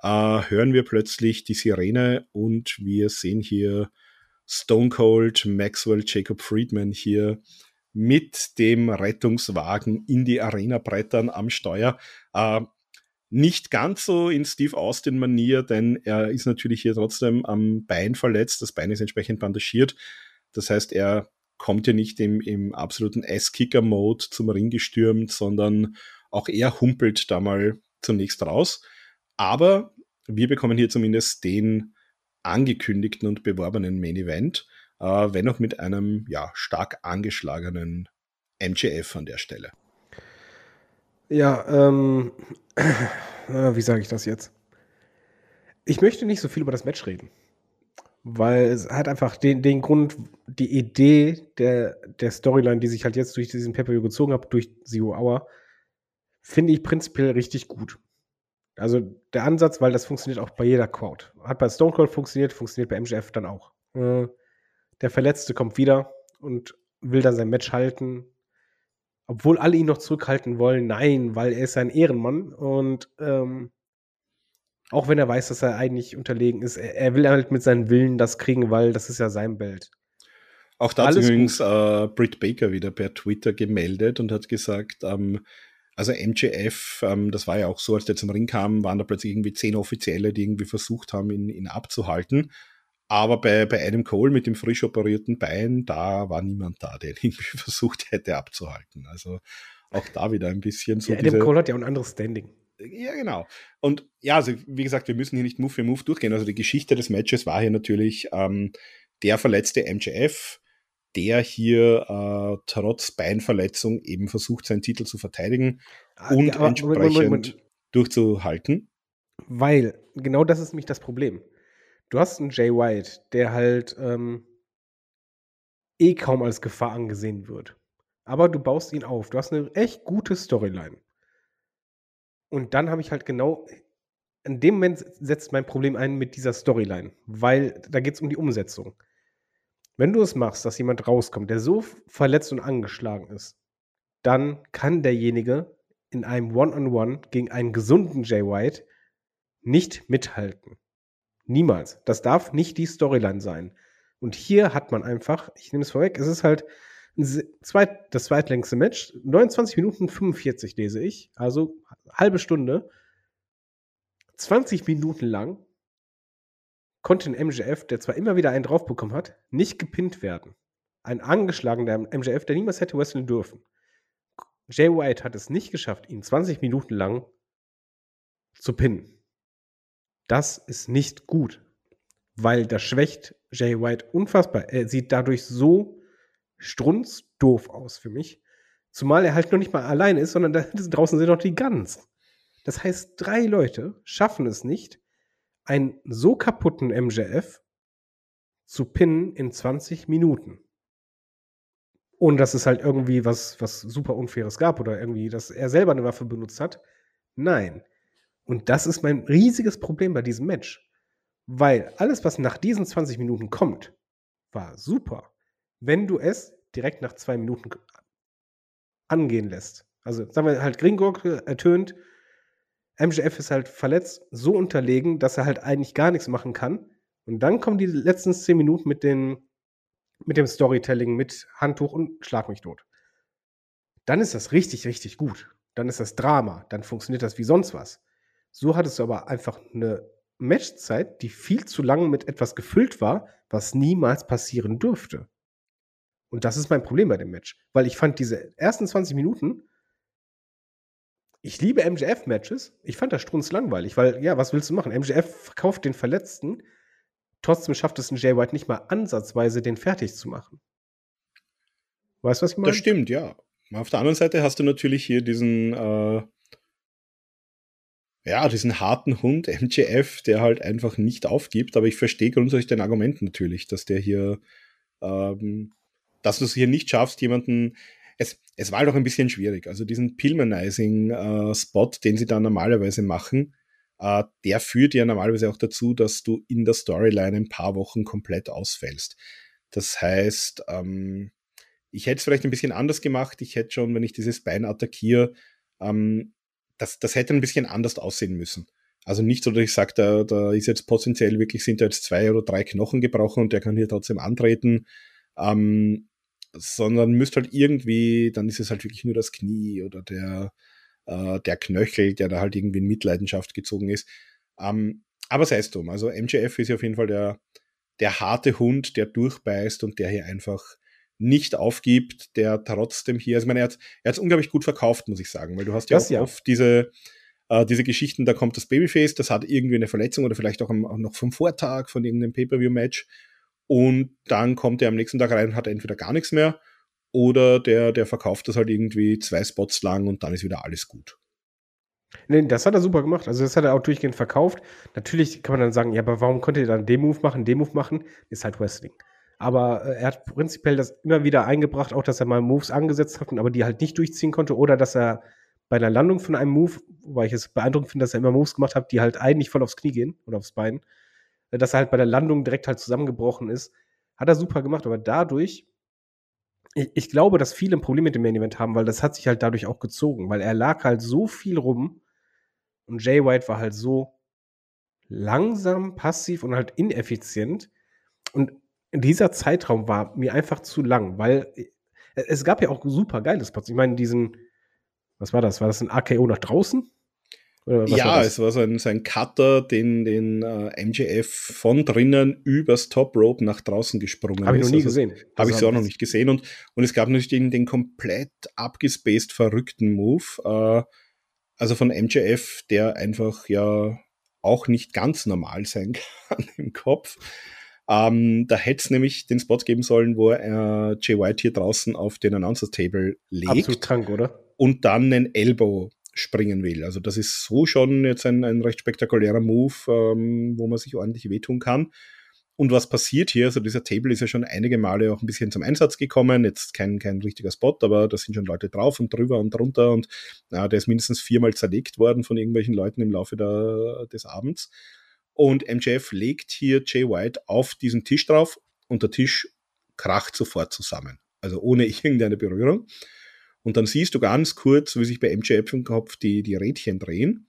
äh, hören wir plötzlich die Sirene und wir sehen hier Stone Cold, Maxwell, Jacob Friedman hier mit dem Rettungswagen in die Arena brettern am Steuer. Äh, nicht ganz so in Steve Austin-Manier, denn er ist natürlich hier trotzdem am Bein verletzt. Das Bein ist entsprechend bandagiert. Das heißt, er kommt ja nicht im, im absoluten S-Kicker-Mode zum Ring gestürmt, sondern auch er humpelt da mal zunächst raus. Aber wir bekommen hier zumindest den angekündigten und beworbenen Main Event, äh, wenn auch mit einem ja, stark angeschlagenen MJF an der Stelle. Ja, ähm, äh, wie sage ich das jetzt? Ich möchte nicht so viel über das Match reden, weil es hat einfach den, den Grund, die Idee der, der Storyline, die sich halt jetzt durch diesen pay gezogen hat, durch Zero Hour, finde ich prinzipiell richtig gut. Also der Ansatz, weil das funktioniert auch bei jeder Crowd. Hat bei Stone Cold funktioniert, funktioniert bei MJF dann auch. Äh, der Verletzte kommt wieder und will dann sein Match halten, obwohl alle ihn noch zurückhalten wollen, nein, weil er ist ein Ehrenmann und ähm, auch wenn er weiß, dass er eigentlich unterlegen ist, er, er, will halt mit seinem Willen das kriegen, weil das ist ja sein Bild. Auch da hat übrigens äh, Britt Baker wieder per Twitter gemeldet und hat gesagt, ähm, also MJF, ähm, das war ja auch so, als der zum Ring kam, waren da plötzlich irgendwie zehn Offizielle, die irgendwie versucht haben, ihn, ihn abzuhalten. Aber bei, bei Adam Cole mit dem frisch operierten Bein, da war niemand da, der ihn irgendwie versucht hätte abzuhalten. Also auch da wieder ein bisschen so. Ja, Adam Cole hat ja ein anderes Standing. Ja, genau. Und ja, also wie gesagt, wir müssen hier nicht Move für Move durchgehen. Also die Geschichte des Matches war hier natürlich ähm, der verletzte MJF, der hier äh, trotz Beinverletzung eben versucht, seinen Titel zu verteidigen ah, und ja, entsprechend Moment, Moment, Moment. durchzuhalten. Weil, genau das ist nämlich das Problem. Du hast einen Jay White, der halt ähm, eh kaum als Gefahr angesehen wird. Aber du baust ihn auf. Du hast eine echt gute Storyline. Und dann habe ich halt genau, in dem Moment setzt mein Problem ein mit dieser Storyline, weil da geht es um die Umsetzung. Wenn du es machst, dass jemand rauskommt, der so verletzt und angeschlagen ist, dann kann derjenige in einem One-on-One -on -One gegen einen gesunden Jay White nicht mithalten. Niemals. Das darf nicht die Storyline sein. Und hier hat man einfach, ich nehme es vorweg, es ist halt zweit, das zweitlängste Match. 29 Minuten 45 lese ich, also halbe Stunde. 20 Minuten lang konnte ein MJF, der zwar immer wieder einen draufbekommen hat, nicht gepinnt werden. Ein angeschlagener MJF, der niemals hätte wresteln dürfen. Jay White hat es nicht geschafft, ihn 20 Minuten lang zu pinnen. Das ist nicht gut, weil das schwächt Jay White unfassbar. Er sieht dadurch so strunzdoof aus für mich. Zumal er halt noch nicht mal allein ist, sondern da draußen sind noch die Guns. Das heißt, drei Leute schaffen es nicht, einen so kaputten MJF zu pinnen in 20 Minuten. Ohne dass es halt irgendwie was, was super Unfaires gab oder irgendwie, dass er selber eine Waffe benutzt hat. Nein. Und das ist mein riesiges Problem bei diesem Match. Weil alles, was nach diesen 20 Minuten kommt, war super. Wenn du es direkt nach zwei Minuten angehen lässt. Also sagen wir halt, Gringor ertönt, MJF ist halt verletzt, so unterlegen, dass er halt eigentlich gar nichts machen kann. Und dann kommen die letzten zehn Minuten mit, den, mit dem Storytelling, mit Handtuch und Schlag mich tot. Dann ist das richtig, richtig gut. Dann ist das Drama. Dann funktioniert das wie sonst was. So hattest du aber einfach eine Matchzeit, die viel zu lang mit etwas gefüllt war, was niemals passieren dürfte. Und das ist mein Problem bei dem Match. Weil ich fand diese ersten 20 Minuten ich liebe MJF-Matches. Ich fand das strunzlangweilig, weil, ja, was willst du machen? MJF verkauft den Verletzten, trotzdem schafft es ein Jay White nicht mal ansatzweise, den fertig zu machen. Weißt du, was ich meine? Das stimmt, ja. Auf der anderen Seite hast du natürlich hier diesen, äh, ja, diesen harten Hund MJF, der halt einfach nicht aufgibt, aber ich verstehe grundsätzlich dein Argument natürlich, dass der hier, ähm, dass du es hier nicht schaffst, jemanden es, es war doch ein bisschen schwierig. Also diesen Pilmanizing-Spot, äh, den sie da normalerweise machen, äh, der führt ja normalerweise auch dazu, dass du in der Storyline ein paar Wochen komplett ausfällst. Das heißt, ähm, ich hätte es vielleicht ein bisschen anders gemacht. Ich hätte schon, wenn ich dieses Bein attackiere, ähm, das, das hätte ein bisschen anders aussehen müssen. Also nicht so, dass ich sage, da, da ist jetzt potenziell wirklich, sind da jetzt zwei oder drei Knochen gebrochen und der kann hier trotzdem antreten. Ähm, sondern müsste halt irgendwie, dann ist es halt wirklich nur das Knie oder der, äh, der Knöchel, der da halt irgendwie in Mitleidenschaft gezogen ist. Ähm, aber sei es drum. Also MJF ist ja auf jeden Fall der, der harte Hund, der durchbeißt und der hier einfach nicht aufgibt, der trotzdem hier, also ich meine, er hat hat's unglaublich gut verkauft, muss ich sagen, weil du hast ja das auch ja. oft diese, äh, diese Geschichten, da kommt das Babyface, das hat irgendwie eine Verletzung oder vielleicht auch, am, auch noch vom Vortag von irgendeinem Pay-Per-View-Match und dann kommt er am nächsten Tag rein und hat entweder gar nichts mehr oder der, der verkauft das halt irgendwie zwei Spots lang und dann ist wieder alles gut. Nee, das hat er super gemacht. Also das hat er auch durchgehend verkauft. Natürlich kann man dann sagen, ja, aber warum konnte er dann den Move machen, den Move machen? Ist halt Wrestling. Aber äh, er hat prinzipiell das immer wieder eingebracht, auch dass er mal Moves angesetzt hat, aber die halt nicht durchziehen konnte oder dass er bei einer Landung von einem Move, wobei ich es beeindruckend finde, dass er immer Moves gemacht hat, die halt eigentlich voll aufs Knie gehen oder aufs Bein, dass er halt bei der Landung direkt halt zusammengebrochen ist. Hat er super gemacht, aber dadurch, ich, ich glaube, dass viele ein Problem mit dem Main Event haben, weil das hat sich halt dadurch auch gezogen, weil er lag halt so viel rum und Jay White war halt so langsam, passiv und halt ineffizient. Und dieser Zeitraum war mir einfach zu lang, weil äh, es gab ja auch super geile Spots. Ich meine, diesen, was war das? War das ein AKO nach draußen? ja, war es war so ein, so ein Cutter, den, den äh, MJF von drinnen übers Top Rope nach draußen gesprungen Habe ich noch nie also, gesehen. Habe ich so auch noch nicht gesehen. Und, und es gab natürlich den, den komplett abgespaced verrückten Move. Äh, also von MJF, der einfach ja auch nicht ganz normal sein kann im Kopf. Ähm, da hätte es nämlich den Spot geben sollen, wo er Jay White hier draußen auf den Announcers Table legt. Absolut krank, oder? Und dann einen Elbow springen will. Also das ist so schon jetzt ein, ein recht spektakulärer Move, ähm, wo man sich ordentlich wehtun kann. Und was passiert hier? Also dieser Table ist ja schon einige Male auch ein bisschen zum Einsatz gekommen. Jetzt kein, kein richtiger Spot, aber da sind schon Leute drauf und drüber und drunter und ja, der ist mindestens viermal zerlegt worden von irgendwelchen Leuten im Laufe der, des Abends. Und MJF legt hier Jay White auf diesen Tisch drauf und der Tisch kracht sofort zusammen. Also ohne irgendeine Berührung. Und dann siehst du ganz kurz, wie sich bei MJF im Kopf die, die Rädchen drehen.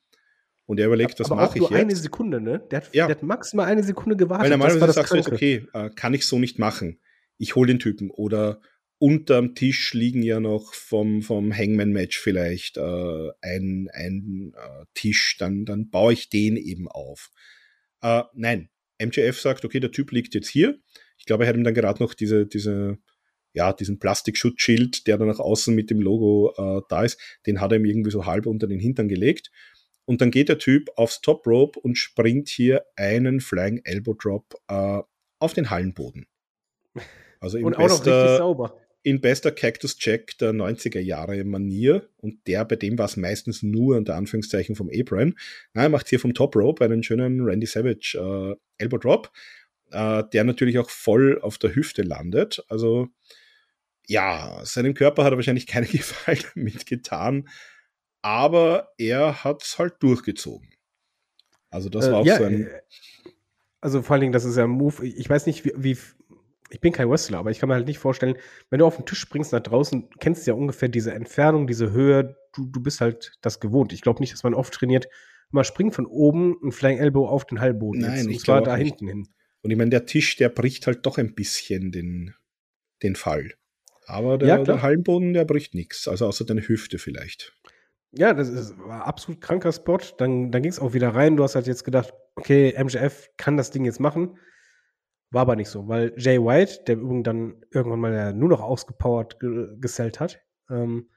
Und er überlegt, was mache ich jetzt? eine Sekunde, ne? Der hat, ja. der hat, maximal eine Sekunde gewartet. Weil normalerweise sagst du okay, äh, kann ich so nicht machen. Ich hole den Typen. Oder unterm Tisch liegen ja noch vom, vom Hangman-Match vielleicht äh, ein, ein äh, Tisch, dann, dann baue ich den eben auf. Äh, nein, MJF sagt, okay, der Typ liegt jetzt hier. Ich glaube, er hat ihm dann gerade noch diese, diese, ja, diesen Plastikschutzschild, der da nach außen mit dem Logo äh, da ist, den hat er ihm irgendwie so halb unter den Hintern gelegt. Und dann geht der Typ aufs Top Rope und springt hier einen Flying Elbow Drop äh, auf den Hallenboden. Also im und auch noch richtig sauber in bester Cactus Jack der 90er Jahre Manier und der, bei dem war es meistens nur unter Anführungszeichen vom Apron. Na, er macht hier vom Top Rope einen schönen Randy Savage äh, Elbow Drop, äh, der natürlich auch voll auf der Hüfte landet. Also ja, seinem Körper hat er wahrscheinlich keine Gefallen damit getan, aber er hat es halt durchgezogen. Also das äh, war auch ja, so ein. Äh, also vor allen Dingen, das ist ja ein Move. Ich weiß nicht, wie, wie ich bin kein Wrestler, aber ich kann mir halt nicht vorstellen, wenn du auf den Tisch springst nach draußen, kennst du ja ungefähr diese Entfernung, diese Höhe, du, du bist halt das gewohnt. Ich glaube nicht, dass man oft trainiert, man springt von oben ein Flying Elbow auf den Hallboden. Nein, jetzt, und zwar da hinten hin. Und ich meine, der Tisch, der bricht halt doch ein bisschen den, den Fall. Aber der, ja, der Hallenboden, der bricht nichts. Also außer deine Hüfte vielleicht. Ja, das ist, war absolut kranker Spot. Dann, dann ging es auch wieder rein. Du hast halt jetzt gedacht, okay, MJF kann das Ding jetzt machen. War aber nicht so, weil Jay White, der übrigens dann irgendwann mal ja nur noch ausgepowert ge gesellt hat, ähm,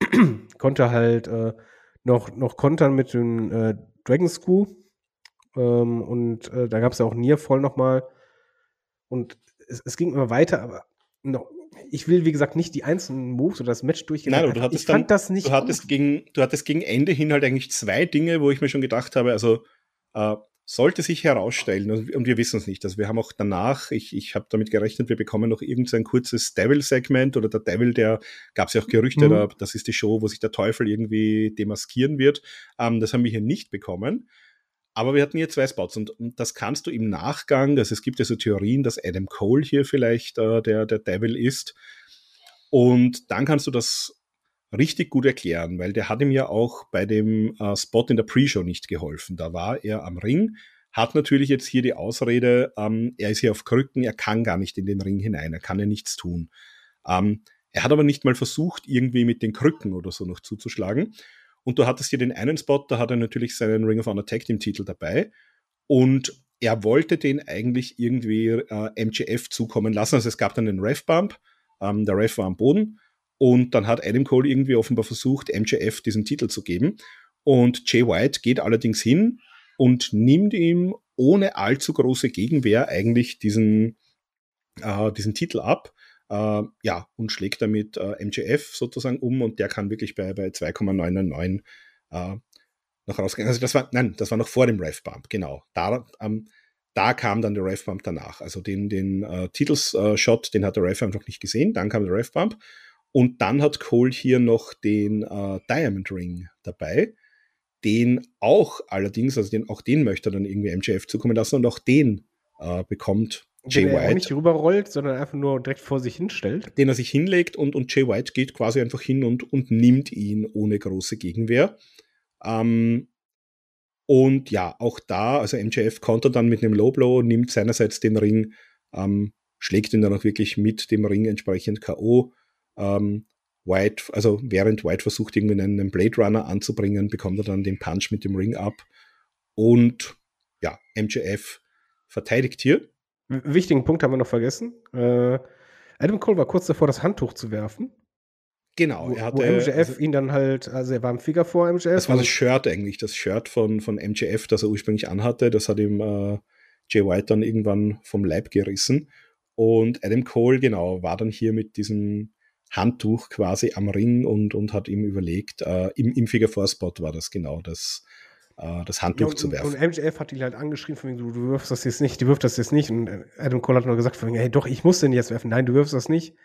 konnte halt äh, noch, noch kontern mit dem äh, Dragon Screw. Ähm, und äh, da gab es ja auch Niervoll nochmal. Und es, es, ging immer weiter, aber noch, ich will, wie gesagt, nicht die einzelnen Moves oder das Match durchgehen. Nein, du hattest ich fand dann, das nicht. Du hattest, gegen, du hattest gegen Ende hin halt eigentlich zwei Dinge, wo ich mir schon gedacht habe, also äh, sollte sich herausstellen, und wir wissen es nicht, also wir haben auch danach, ich, ich habe damit gerechnet, wir bekommen noch irgendein kurzes Devil-Segment oder der Devil, der gab es ja auch Gerüchte, mhm. da, das ist die Show, wo sich der Teufel irgendwie demaskieren wird. Ähm, das haben wir hier nicht bekommen. Aber wir hatten hier zwei Spots und, und, das kannst du im Nachgang, also es gibt ja so Theorien, dass Adam Cole hier vielleicht äh, der, der Devil ist. Und dann kannst du das richtig gut erklären, weil der hat ihm ja auch bei dem äh, Spot in der Pre-Show nicht geholfen. Da war er am Ring, hat natürlich jetzt hier die Ausrede, ähm, er ist hier auf Krücken, er kann gar nicht in den Ring hinein, er kann ja nichts tun. Ähm, er hat aber nicht mal versucht, irgendwie mit den Krücken oder so noch zuzuschlagen. Und du hattest hier den einen Spot, da hat er natürlich seinen Ring of Honor Tag Team Titel dabei. Und er wollte den eigentlich irgendwie äh, MGF zukommen lassen. Also es gab dann den Ref Bump, ähm, der Ref war am Boden und dann hat Adam Cole irgendwie offenbar versucht, MJF diesen Titel zu geben. Und Jay White geht allerdings hin und nimmt ihm ohne allzu große Gegenwehr eigentlich diesen, äh, diesen Titel ab. Äh, ja, und schlägt damit äh, MJF sozusagen um und der kann wirklich bei, bei 2,999 äh, noch rausgehen. Also das war, nein, das war noch vor dem Ref Bump, genau. Da, ähm, da kam dann der Ref Bump danach. Also den, den äh, Titels-Shot, äh, den hat der Ref einfach nicht gesehen. Dann kam der Ref Bump und dann hat Cole hier noch den äh, Diamond Ring dabei, den auch allerdings, also den, auch den möchte er dann irgendwie MJF zukommen lassen und auch den äh, bekommt Jay den White. Er nicht rüberrollt, sondern einfach nur direkt vor sich hinstellt. Den er sich hinlegt und, und Jay White geht quasi einfach hin und, und nimmt ihn ohne große Gegenwehr. Ähm, und ja, auch da, also MJF kontert dann mit einem Low Blow, nimmt seinerseits den Ring, ähm, schlägt ihn dann auch wirklich mit dem Ring entsprechend K.O. Ähm, White, also während White versucht, irgendwie einen Blade Runner anzubringen, bekommt er dann den Punch mit dem Ring ab. Und ja, MJF verteidigt hier. Wichtigen Punkt haben wir noch vergessen. Äh, Adam Cole war kurz davor, das Handtuch zu werfen. Genau, er hatte. Wo MJF also, ihn dann halt, also er war im Figure vor MJF. Das war das Shirt eigentlich, das Shirt von, von MJF, das er ursprünglich anhatte. Das hat ihm äh, Jay White dann irgendwann vom Leib gerissen. Und Adam Cole, genau, war dann hier mit diesem Handtuch quasi am Ring und, und hat ihm überlegt, äh, im, im Figure Four Spot war das genau das, äh, das Handtuch ja, und, zu werfen. Und MJF hat ihn halt angeschrien, von wegen, du, du wirfst das jetzt nicht, du wirfst das jetzt nicht. Und Adam Cole hat nur gesagt, von wegen, hey, doch, ich muss den jetzt werfen. Nein, du wirfst das nicht.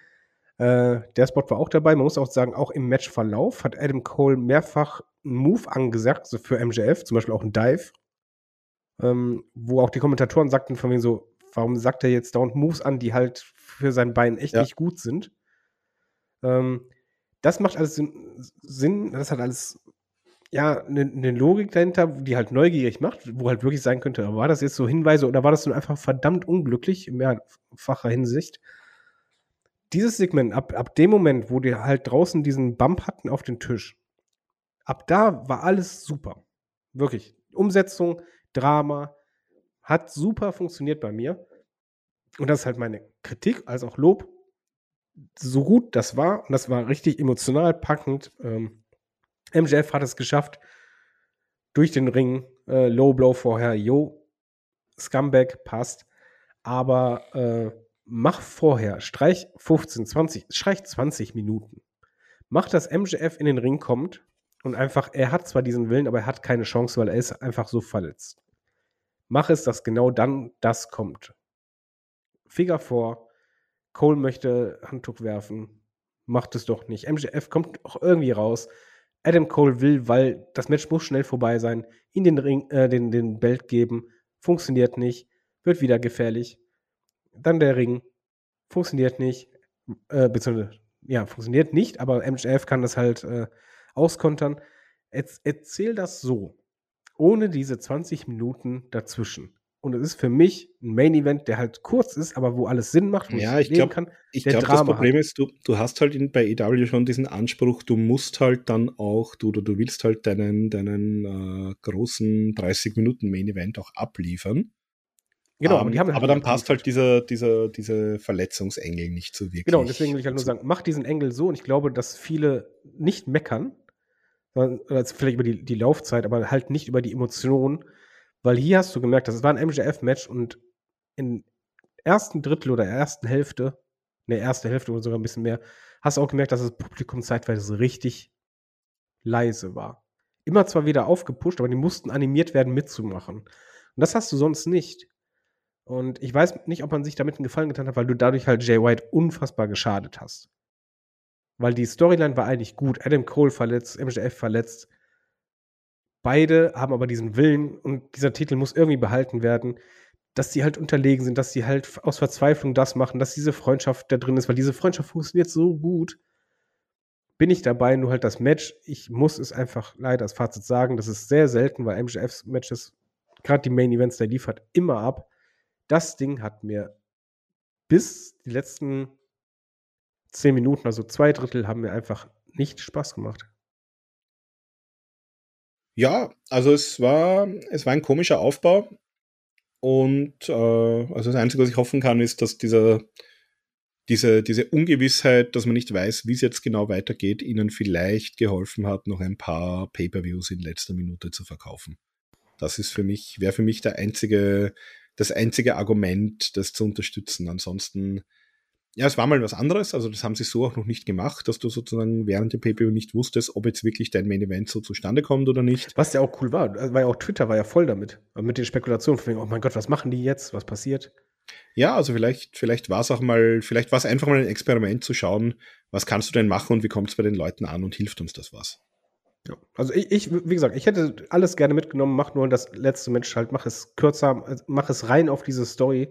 Äh, der Spot war auch dabei. Man muss auch sagen, auch im Matchverlauf hat Adam Cole mehrfach einen Move angesagt, so für MJF, zum Beispiel auch einen Dive, ähm, wo auch die Kommentatoren sagten von wegen so, warum sagt er jetzt dauernd Moves an, die halt für sein Bein echt ja. nicht gut sind. Ähm, das macht alles Sinn, das hat alles ja, eine ne Logik dahinter, die halt neugierig macht, wo halt wirklich sein könnte, war das jetzt so Hinweise oder war das nur einfach verdammt unglücklich in mehrfacher Hinsicht? dieses Segment, ab, ab dem Moment, wo die halt draußen diesen Bump hatten auf den Tisch, ab da war alles super. Wirklich. Umsetzung, Drama, hat super funktioniert bei mir. Und das ist halt meine Kritik als auch Lob. So gut das war, und das war richtig emotional packend. Ähm, MJF hat es geschafft, durch den Ring, äh, Low Blow vorher, yo, Scumbag passt. Aber äh, mach vorher, streich 15, 20, streich 20 Minuten. Mach, dass MJF in den Ring kommt und einfach, er hat zwar diesen Willen, aber er hat keine Chance, weil er ist einfach so verletzt. Mach es, dass genau dann das kommt. Finger vor, Cole möchte Handtuch werfen, macht es doch nicht. MJF kommt auch irgendwie raus. Adam Cole will, weil das Match muss schnell vorbei sein, ihn den Ring, äh, den, den Belt geben. Funktioniert nicht, wird wieder gefährlich. Dann der Ring. Funktioniert nicht. Äh, beziehungsweise, ja, funktioniert nicht, aber MJF kann das halt äh, auskontern. Erzähl das so. Ohne diese 20 Minuten dazwischen. Und es ist für mich ein Main Event, der halt kurz ist, aber wo alles Sinn macht. ja, ich glaube, ich glaube, das Problem hat. ist, du, du hast halt in, bei EW schon diesen Anspruch, du musst halt dann auch, du, du, du willst halt deinen, deinen äh, großen 30 Minuten Main Event auch abliefern. Genau, um, aber, die haben aber dann passt halt dieser, dieser, diese Verletzungsengel nicht so wirklich. Genau, deswegen will ich halt nur sagen, mach diesen Engel so und ich glaube, dass viele nicht meckern, sondern vielleicht über die, die Laufzeit, aber halt nicht über die Emotionen, weil hier hast du gemerkt, das war ein MJF-Match und im ersten Drittel oder ersten Hälfte, ne, erste Hälfte oder sogar ein bisschen mehr, hast du auch gemerkt, dass das Publikum zeitweise richtig leise war. Immer zwar wieder aufgepusht, aber die mussten animiert werden mitzumachen. Und das hast du sonst nicht. Und ich weiß nicht, ob man sich damit einen Gefallen getan hat, weil du dadurch halt Jay White unfassbar geschadet hast. Weil die Storyline war eigentlich gut. Adam Cole verletzt, MJF verletzt. Beide haben aber diesen Willen und dieser Titel muss irgendwie behalten werden, dass sie halt unterlegen sind, dass sie halt aus Verzweiflung das machen, dass diese Freundschaft da drin ist, weil diese Freundschaft funktioniert so gut. Bin ich dabei, nur halt das Match. Ich muss es einfach leider als Fazit sagen, das ist sehr selten, weil MJFs Matches, gerade die Main Events, der liefert immer ab das Ding hat mir bis die letzten zehn Minuten, also zwei Drittel, haben mir einfach nicht Spaß gemacht. Ja, also es war, es war ein komischer Aufbau. Und äh, also das Einzige, was ich hoffen kann, ist, dass dieser, diese, diese Ungewissheit, dass man nicht weiß, wie es jetzt genau weitergeht, ihnen vielleicht geholfen hat, noch ein paar Pay-per-Views in letzter Minute zu verkaufen. Das ist für mich, wäre für mich der einzige, das einzige Argument, das zu unterstützen. Ansonsten, ja, es war mal was anderes. Also das haben sie so auch noch nicht gemacht, dass du sozusagen während dem PPU nicht wusstest, ob jetzt wirklich dein Main Event so zustande kommt oder nicht. Was ja auch cool war, weil ja auch Twitter war ja voll damit. Mit den Spekulationen von, oh mein Gott, was machen die jetzt? Was passiert? Ja, also vielleicht, vielleicht war es auch mal, vielleicht war es einfach mal ein Experiment zu schauen, was kannst du denn machen und wie kommt es bei den Leuten an und hilft uns das was. Ja. Also ich, ich, wie gesagt, ich hätte alles gerne mitgenommen, mach nur das letzte Match halt, mach es kürzer, mach es rein auf diese Story.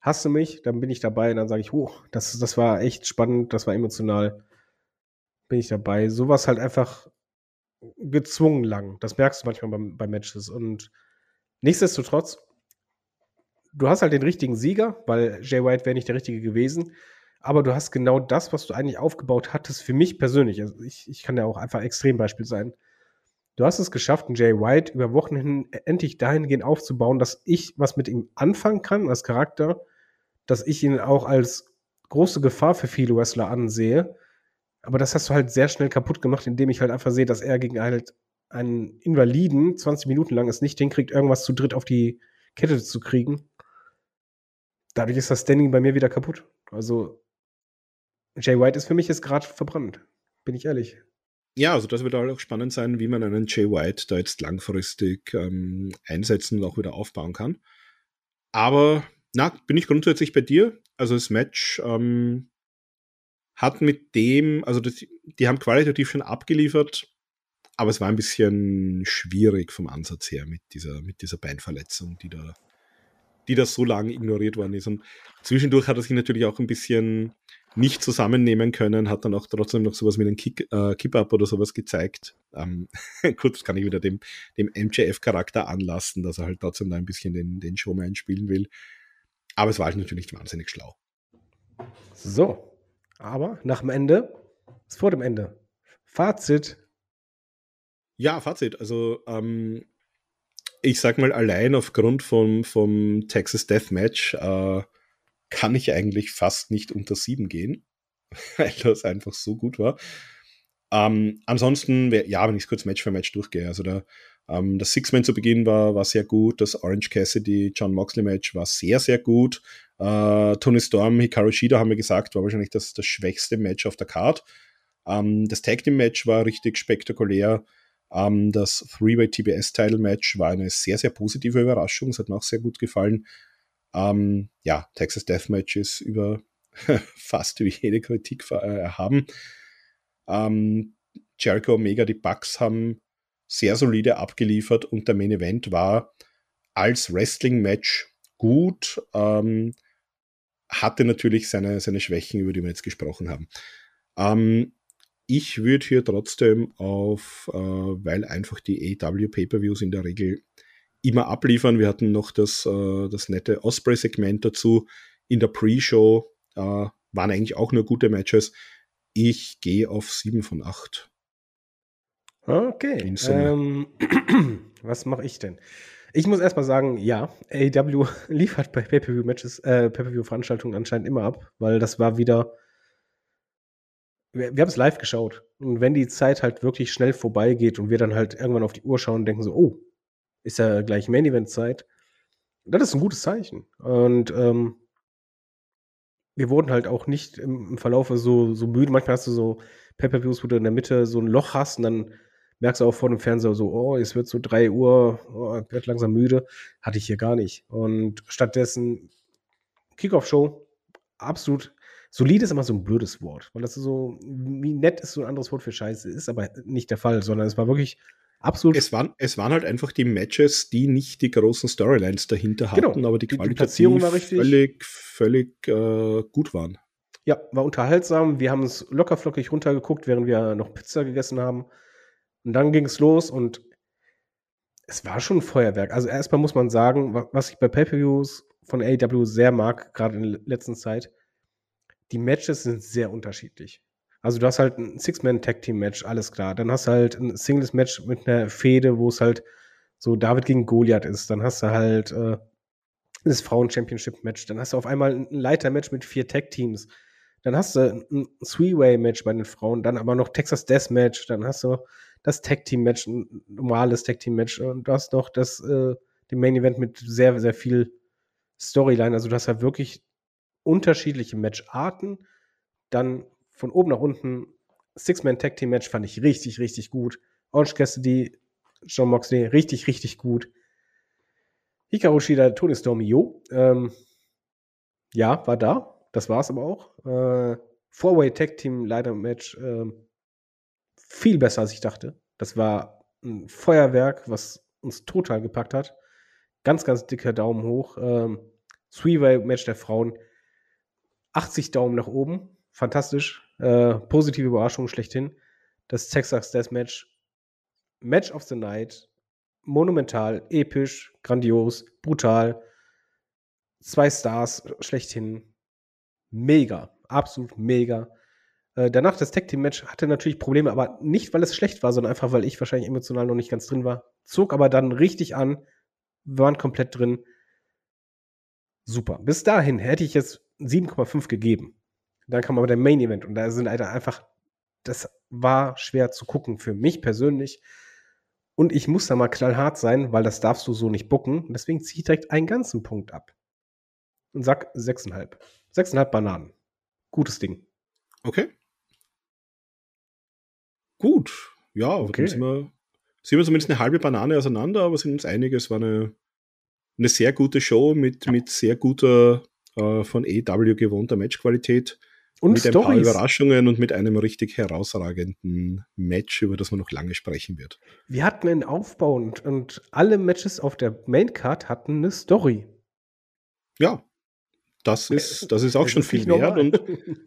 Hast du mich, dann bin ich dabei und dann sage ich, oh, das, das war echt spannend, das war emotional. Bin ich dabei. Sowas halt einfach gezwungen lang. Das merkst du manchmal bei, bei Matches. Und nichtsdestotrotz, du hast halt den richtigen Sieger, weil Jay White wäre nicht der richtige gewesen. aber du hast genau das, was du eigentlich aufgebaut hattest, für mich persönlich. Also ich, ich kann ja auch einfach Extrembeispiel sein. Du hast es geschafft, einen Jay White über Wochen hin endlich dahingehend aufzubauen, dass ich was mit ihm anfangen kann als Charakter, dass ich ihn auch als große Gefahr für viele Wrestler ansehe. Aber das hast du halt sehr schnell kaputt gemacht, indem ich halt einfach sehe, dass er gegen halt einen Invaliden 20 Minuten lang es nicht hinkriegt, irgendwas zu dritt auf die Kette zu kriegen. Dadurch ist das Standing bei mir wieder kaputt. Also Jay White ist für mich jetzt gerade verbrannt. Bin ich ehrlich. Ja, also das wird auch spannend sein, wie man einen Jay White da jetzt langfristig ähm, einsetzen und auch wieder aufbauen kann. Aber na, bin ich grundsätzlich bei dir. Also das Match ähm, hat mit dem, also das, die haben qualitativ schon abgeliefert, aber es war ein bisschen schwierig vom Ansatz her mit dieser, mit dieser Beinverletzung, die da, die da so lange ignoriert worden ist. Und zwischendurch hat er sich natürlich auch ein bisschen nicht zusammennehmen können, hat dann auch trotzdem noch sowas mit einem Kick, äh, Keep-Up oder sowas gezeigt. Ähm, gut, das kann ich wieder dem, dem MJF-Charakter anlassen, dass er halt trotzdem da ein bisschen den, den Showman spielen will. Aber es war halt natürlich wahnsinnig schlau. So, aber nach dem Ende ist vor dem Ende. Fazit. Ja, Fazit. Also, ähm, ich sag mal, allein aufgrund vom, vom Texas Deathmatch äh, kann ich eigentlich fast nicht unter sieben gehen, weil das einfach so gut war. Ähm, ansonsten, ja, wenn ich es kurz Match für Match durchgehe, also der, ähm, das Six-Man zu Beginn war, war sehr gut, das Orange Cassidy, John Moxley Match war sehr, sehr gut. Äh, Tony Storm, Hikaru Shida haben wir gesagt, war wahrscheinlich das, das schwächste Match auf der Card. Ähm, das Tag Team Match war richtig spektakulär. Ähm, das Three-Way TBS Title Match war eine sehr, sehr positive Überraschung. Es hat mir auch sehr gut gefallen. Ähm, ja, Texas Deathmatch ist über fast über jede Kritik äh, erhaben. Ähm, Jericho Omega, die Bucks haben sehr solide abgeliefert und der Main Event war als Wrestling-Match gut, ähm, hatte natürlich seine, seine Schwächen, über die wir jetzt gesprochen haben. Ähm, ich würde hier trotzdem auf, äh, weil einfach die AW Pay-Per-Views in der Regel immer abliefern. Wir hatten noch das, äh, das nette Osprey-Segment dazu. In der Pre-Show äh, waren eigentlich auch nur gute Matches. Ich gehe auf 7 von 8. Okay. Ähm, was mache ich denn? Ich muss erstmal sagen, ja, AEW liefert bei Pay-Per-View-Matches, äh, Pay-Per-View-Veranstaltungen anscheinend immer ab, weil das war wieder. Wir, wir haben es live geschaut. Und wenn die Zeit halt wirklich schnell vorbeigeht und wir dann halt irgendwann auf die Uhr schauen und denken so, oh, ist ja gleich Main-Event-Zeit, das ist ein gutes Zeichen. Und ähm, wir wurden halt auch nicht im, im Verlauf so, so müde. Manchmal hast du so Pay-Per-Views, wo du in der Mitte so ein Loch hast und dann merkst du auch vor dem Fernseher so, oh, es wird so drei Uhr, oh, werde langsam müde. Hatte ich hier gar nicht. Und stattdessen Kickoff-Show, absolut solid ist immer so ein blödes Wort, weil das ist so, wie nett ist so ein anderes Wort für Scheiße, ist aber nicht der Fall, sondern es war wirklich absolut. Es waren, es waren halt einfach die Matches, die nicht die großen Storylines dahinter Genau. hatten, aber die Die- Platzierung war richtig. völlig, völlig äh, gut waren. Ja, war unterhaltsam. Wir haben es lockerflockig runtergeguckt, während wir noch Pizza gegessen haben. Und dann ging es los und es war schon ein Feuerwerk. Also erstmal muss man sagen, wa- was ich bei Pay-Per-Views von AEW sehr mag, gerade in der letzten Zeit, die Matches sind sehr unterschiedlich. Also du hast halt ein Six-Man-Tag-Team-Match, alles klar. Dann hast du halt ein Singles-Match mit einer Fehde, wo es halt so David gegen Goliath ist. Dann hast du halt äh, das Frauen-Championship-Match. Dann hast du auf einmal ein Leiter-Match mit vier Tag-Teams. Dann hast du ein Three-Way-Match bei den Frauen, dann aber noch Texas Death-Match, dann hast du das Tag-Team-Match, ein normales Tag-Team-Match und du hast noch das äh, den Main-Event mit sehr, sehr viel Storyline. Also du hast ja wirklich unterschiedliche Matcharten. Dann von oben nach unten Six-Man-Tag-Team-Match fand ich richtig, richtig gut. Orange Cassidy, John Moxley, richtig, richtig gut. Hikaru Shida, Tony Storm, jo. Ähm, ja, war da. Das war's aber auch. Äh, Four-Way Tag Team Leiter Match ähm, viel besser als ich dachte. Das war ein Feuerwerk, was uns total gepackt hat. Ganz, ganz dicker Daumen hoch. Ähm, Three-Way Match der Frauen. 80 Daumen nach oben. Fantastisch. Äh, positive Überraschung schlechthin. Das Texas Death Match. Match of the Night. Monumental, episch, grandios, brutal. Zwei Stars schlechthin. Mega. Absolut mega. Äh, danach das Tag Team Match hatte natürlich Probleme, aber nicht, weil es schlecht war, sondern einfach, weil ich wahrscheinlich emotional noch nicht ganz drin war. Zog aber dann richtig an, waren komplett drin. Super. Bis dahin hätte ich jetzt 7,5 gegeben. Dann kam aber der Main Event und da sind einfach, das war schwer zu gucken für mich persönlich. Und ich muss da mal knallhart sein, weil das darfst du so nicht bucken. Deswegen ziehe ich direkt einen ganzen Punkt ab. Und sag 6,5. 6,5 Bananen. Gutes Ding. Okay. Gut. Ja, okay. sind wir, sind wir zumindest eine halbe Banane auseinander, aber sind uns einig, es war eine, eine sehr gute Show mit, mit sehr guter, äh, von AW gewohnter Matchqualität. Und mit Storys. ein paar Überraschungen und mit einem richtig herausragenden Match, über das man noch lange sprechen wird. Wir hatten einen Aufbau und, und alle Matches auf der Maincard hatten eine Story. Ja, das ist, das ist auch das schon ist viel wert. Und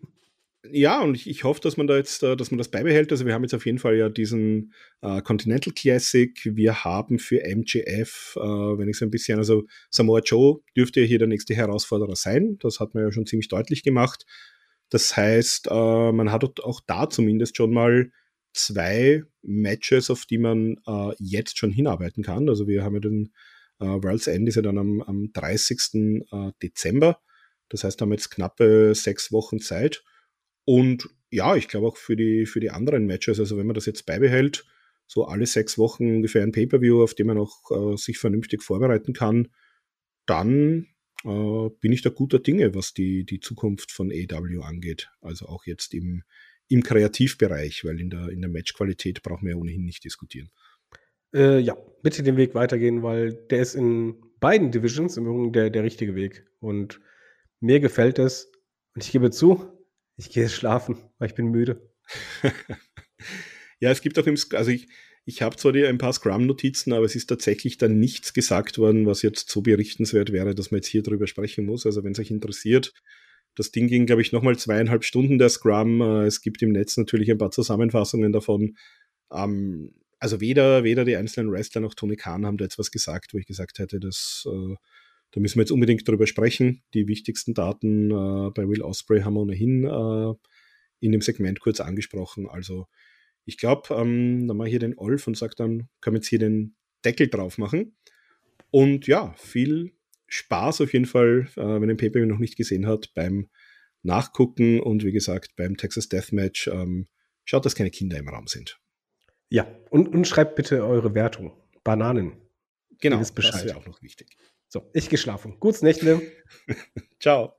ja, und ich, ich, hoffe, dass man da jetzt, äh, dass man das beibehält. Also wir haben jetzt auf jeden Fall ja diesen äh, Continental Classic. Wir haben für MGF, äh, wenn ich so ein bisschen, also Samoa Joe dürfte ja hier der nächste Herausforderer sein. Das hat man ja schon ziemlich deutlich gemacht. Das heißt, äh, man hat auch da zumindest schon mal zwei Matches, auf die man äh, jetzt schon hinarbeiten kann. Also wir haben ja den äh, World's End ist ja dann am, am 30. Äh, Dezember. Das heißt, haben jetzt knappe sechs Wochen Zeit. Und ja, ich glaube auch für die, für die anderen Matches, also wenn man das jetzt beibehält, so alle sechs Wochen ungefähr ein Pay-Per-View, auf dem man auch äh, sich vernünftig vorbereiten kann, dann äh, bin ich da guter Dinge, was die, die Zukunft von AW angeht. Also auch jetzt im, im Kreativbereich, weil in der, in der Matchqualität brauchen wir ja ohnehin nicht diskutieren. Äh, ja, bitte den Weg weitergehen, weil der ist in beiden Divisions im Übrigen der, der richtige Weg. Und mir gefällt es. Und ich gebe zu, ich gehe schlafen, weil ich bin müde. ja, es gibt auch im, also ich, ich habe zwar die, ein paar Scrum-Notizen, aber es ist tatsächlich dann nichts gesagt worden, was jetzt so berichtenswert wäre, dass man jetzt hier drüber sprechen muss. Also wenn es euch interessiert, das Ding ging, glaube ich, nochmal zweieinhalb Stunden der Scrum. Äh, es gibt im Netz natürlich ein paar Zusammenfassungen davon. Ähm, also weder, weder die einzelnen Wrestler noch Tony Khan haben da jetzt was gesagt, wo ich gesagt hätte, dass, äh, da müssen wir jetzt unbedingt drüber sprechen. Die wichtigsten Daten äh, bei Will Osprey haben wir ohnehin in dem Segment kurz angesprochen. Also ich glaube, ähm, dann mache ich hier den Olf und sage dann, können wir jetzt hier den Deckel drauf machen. Und ja, viel Spaß auf jeden Fall, äh, wenn den PPV noch nicht gesehen hat, beim Nachgucken und wie gesagt beim Texas Deathmatch. Ähm, schaut, dass keine Kinder im Raum sind. Ja, und, und schreibt bitte eure Wertung. Bananen. Genau, das wäre auch noch wichtig. So, ich geschlafen. Gutes Nächte. Ciao.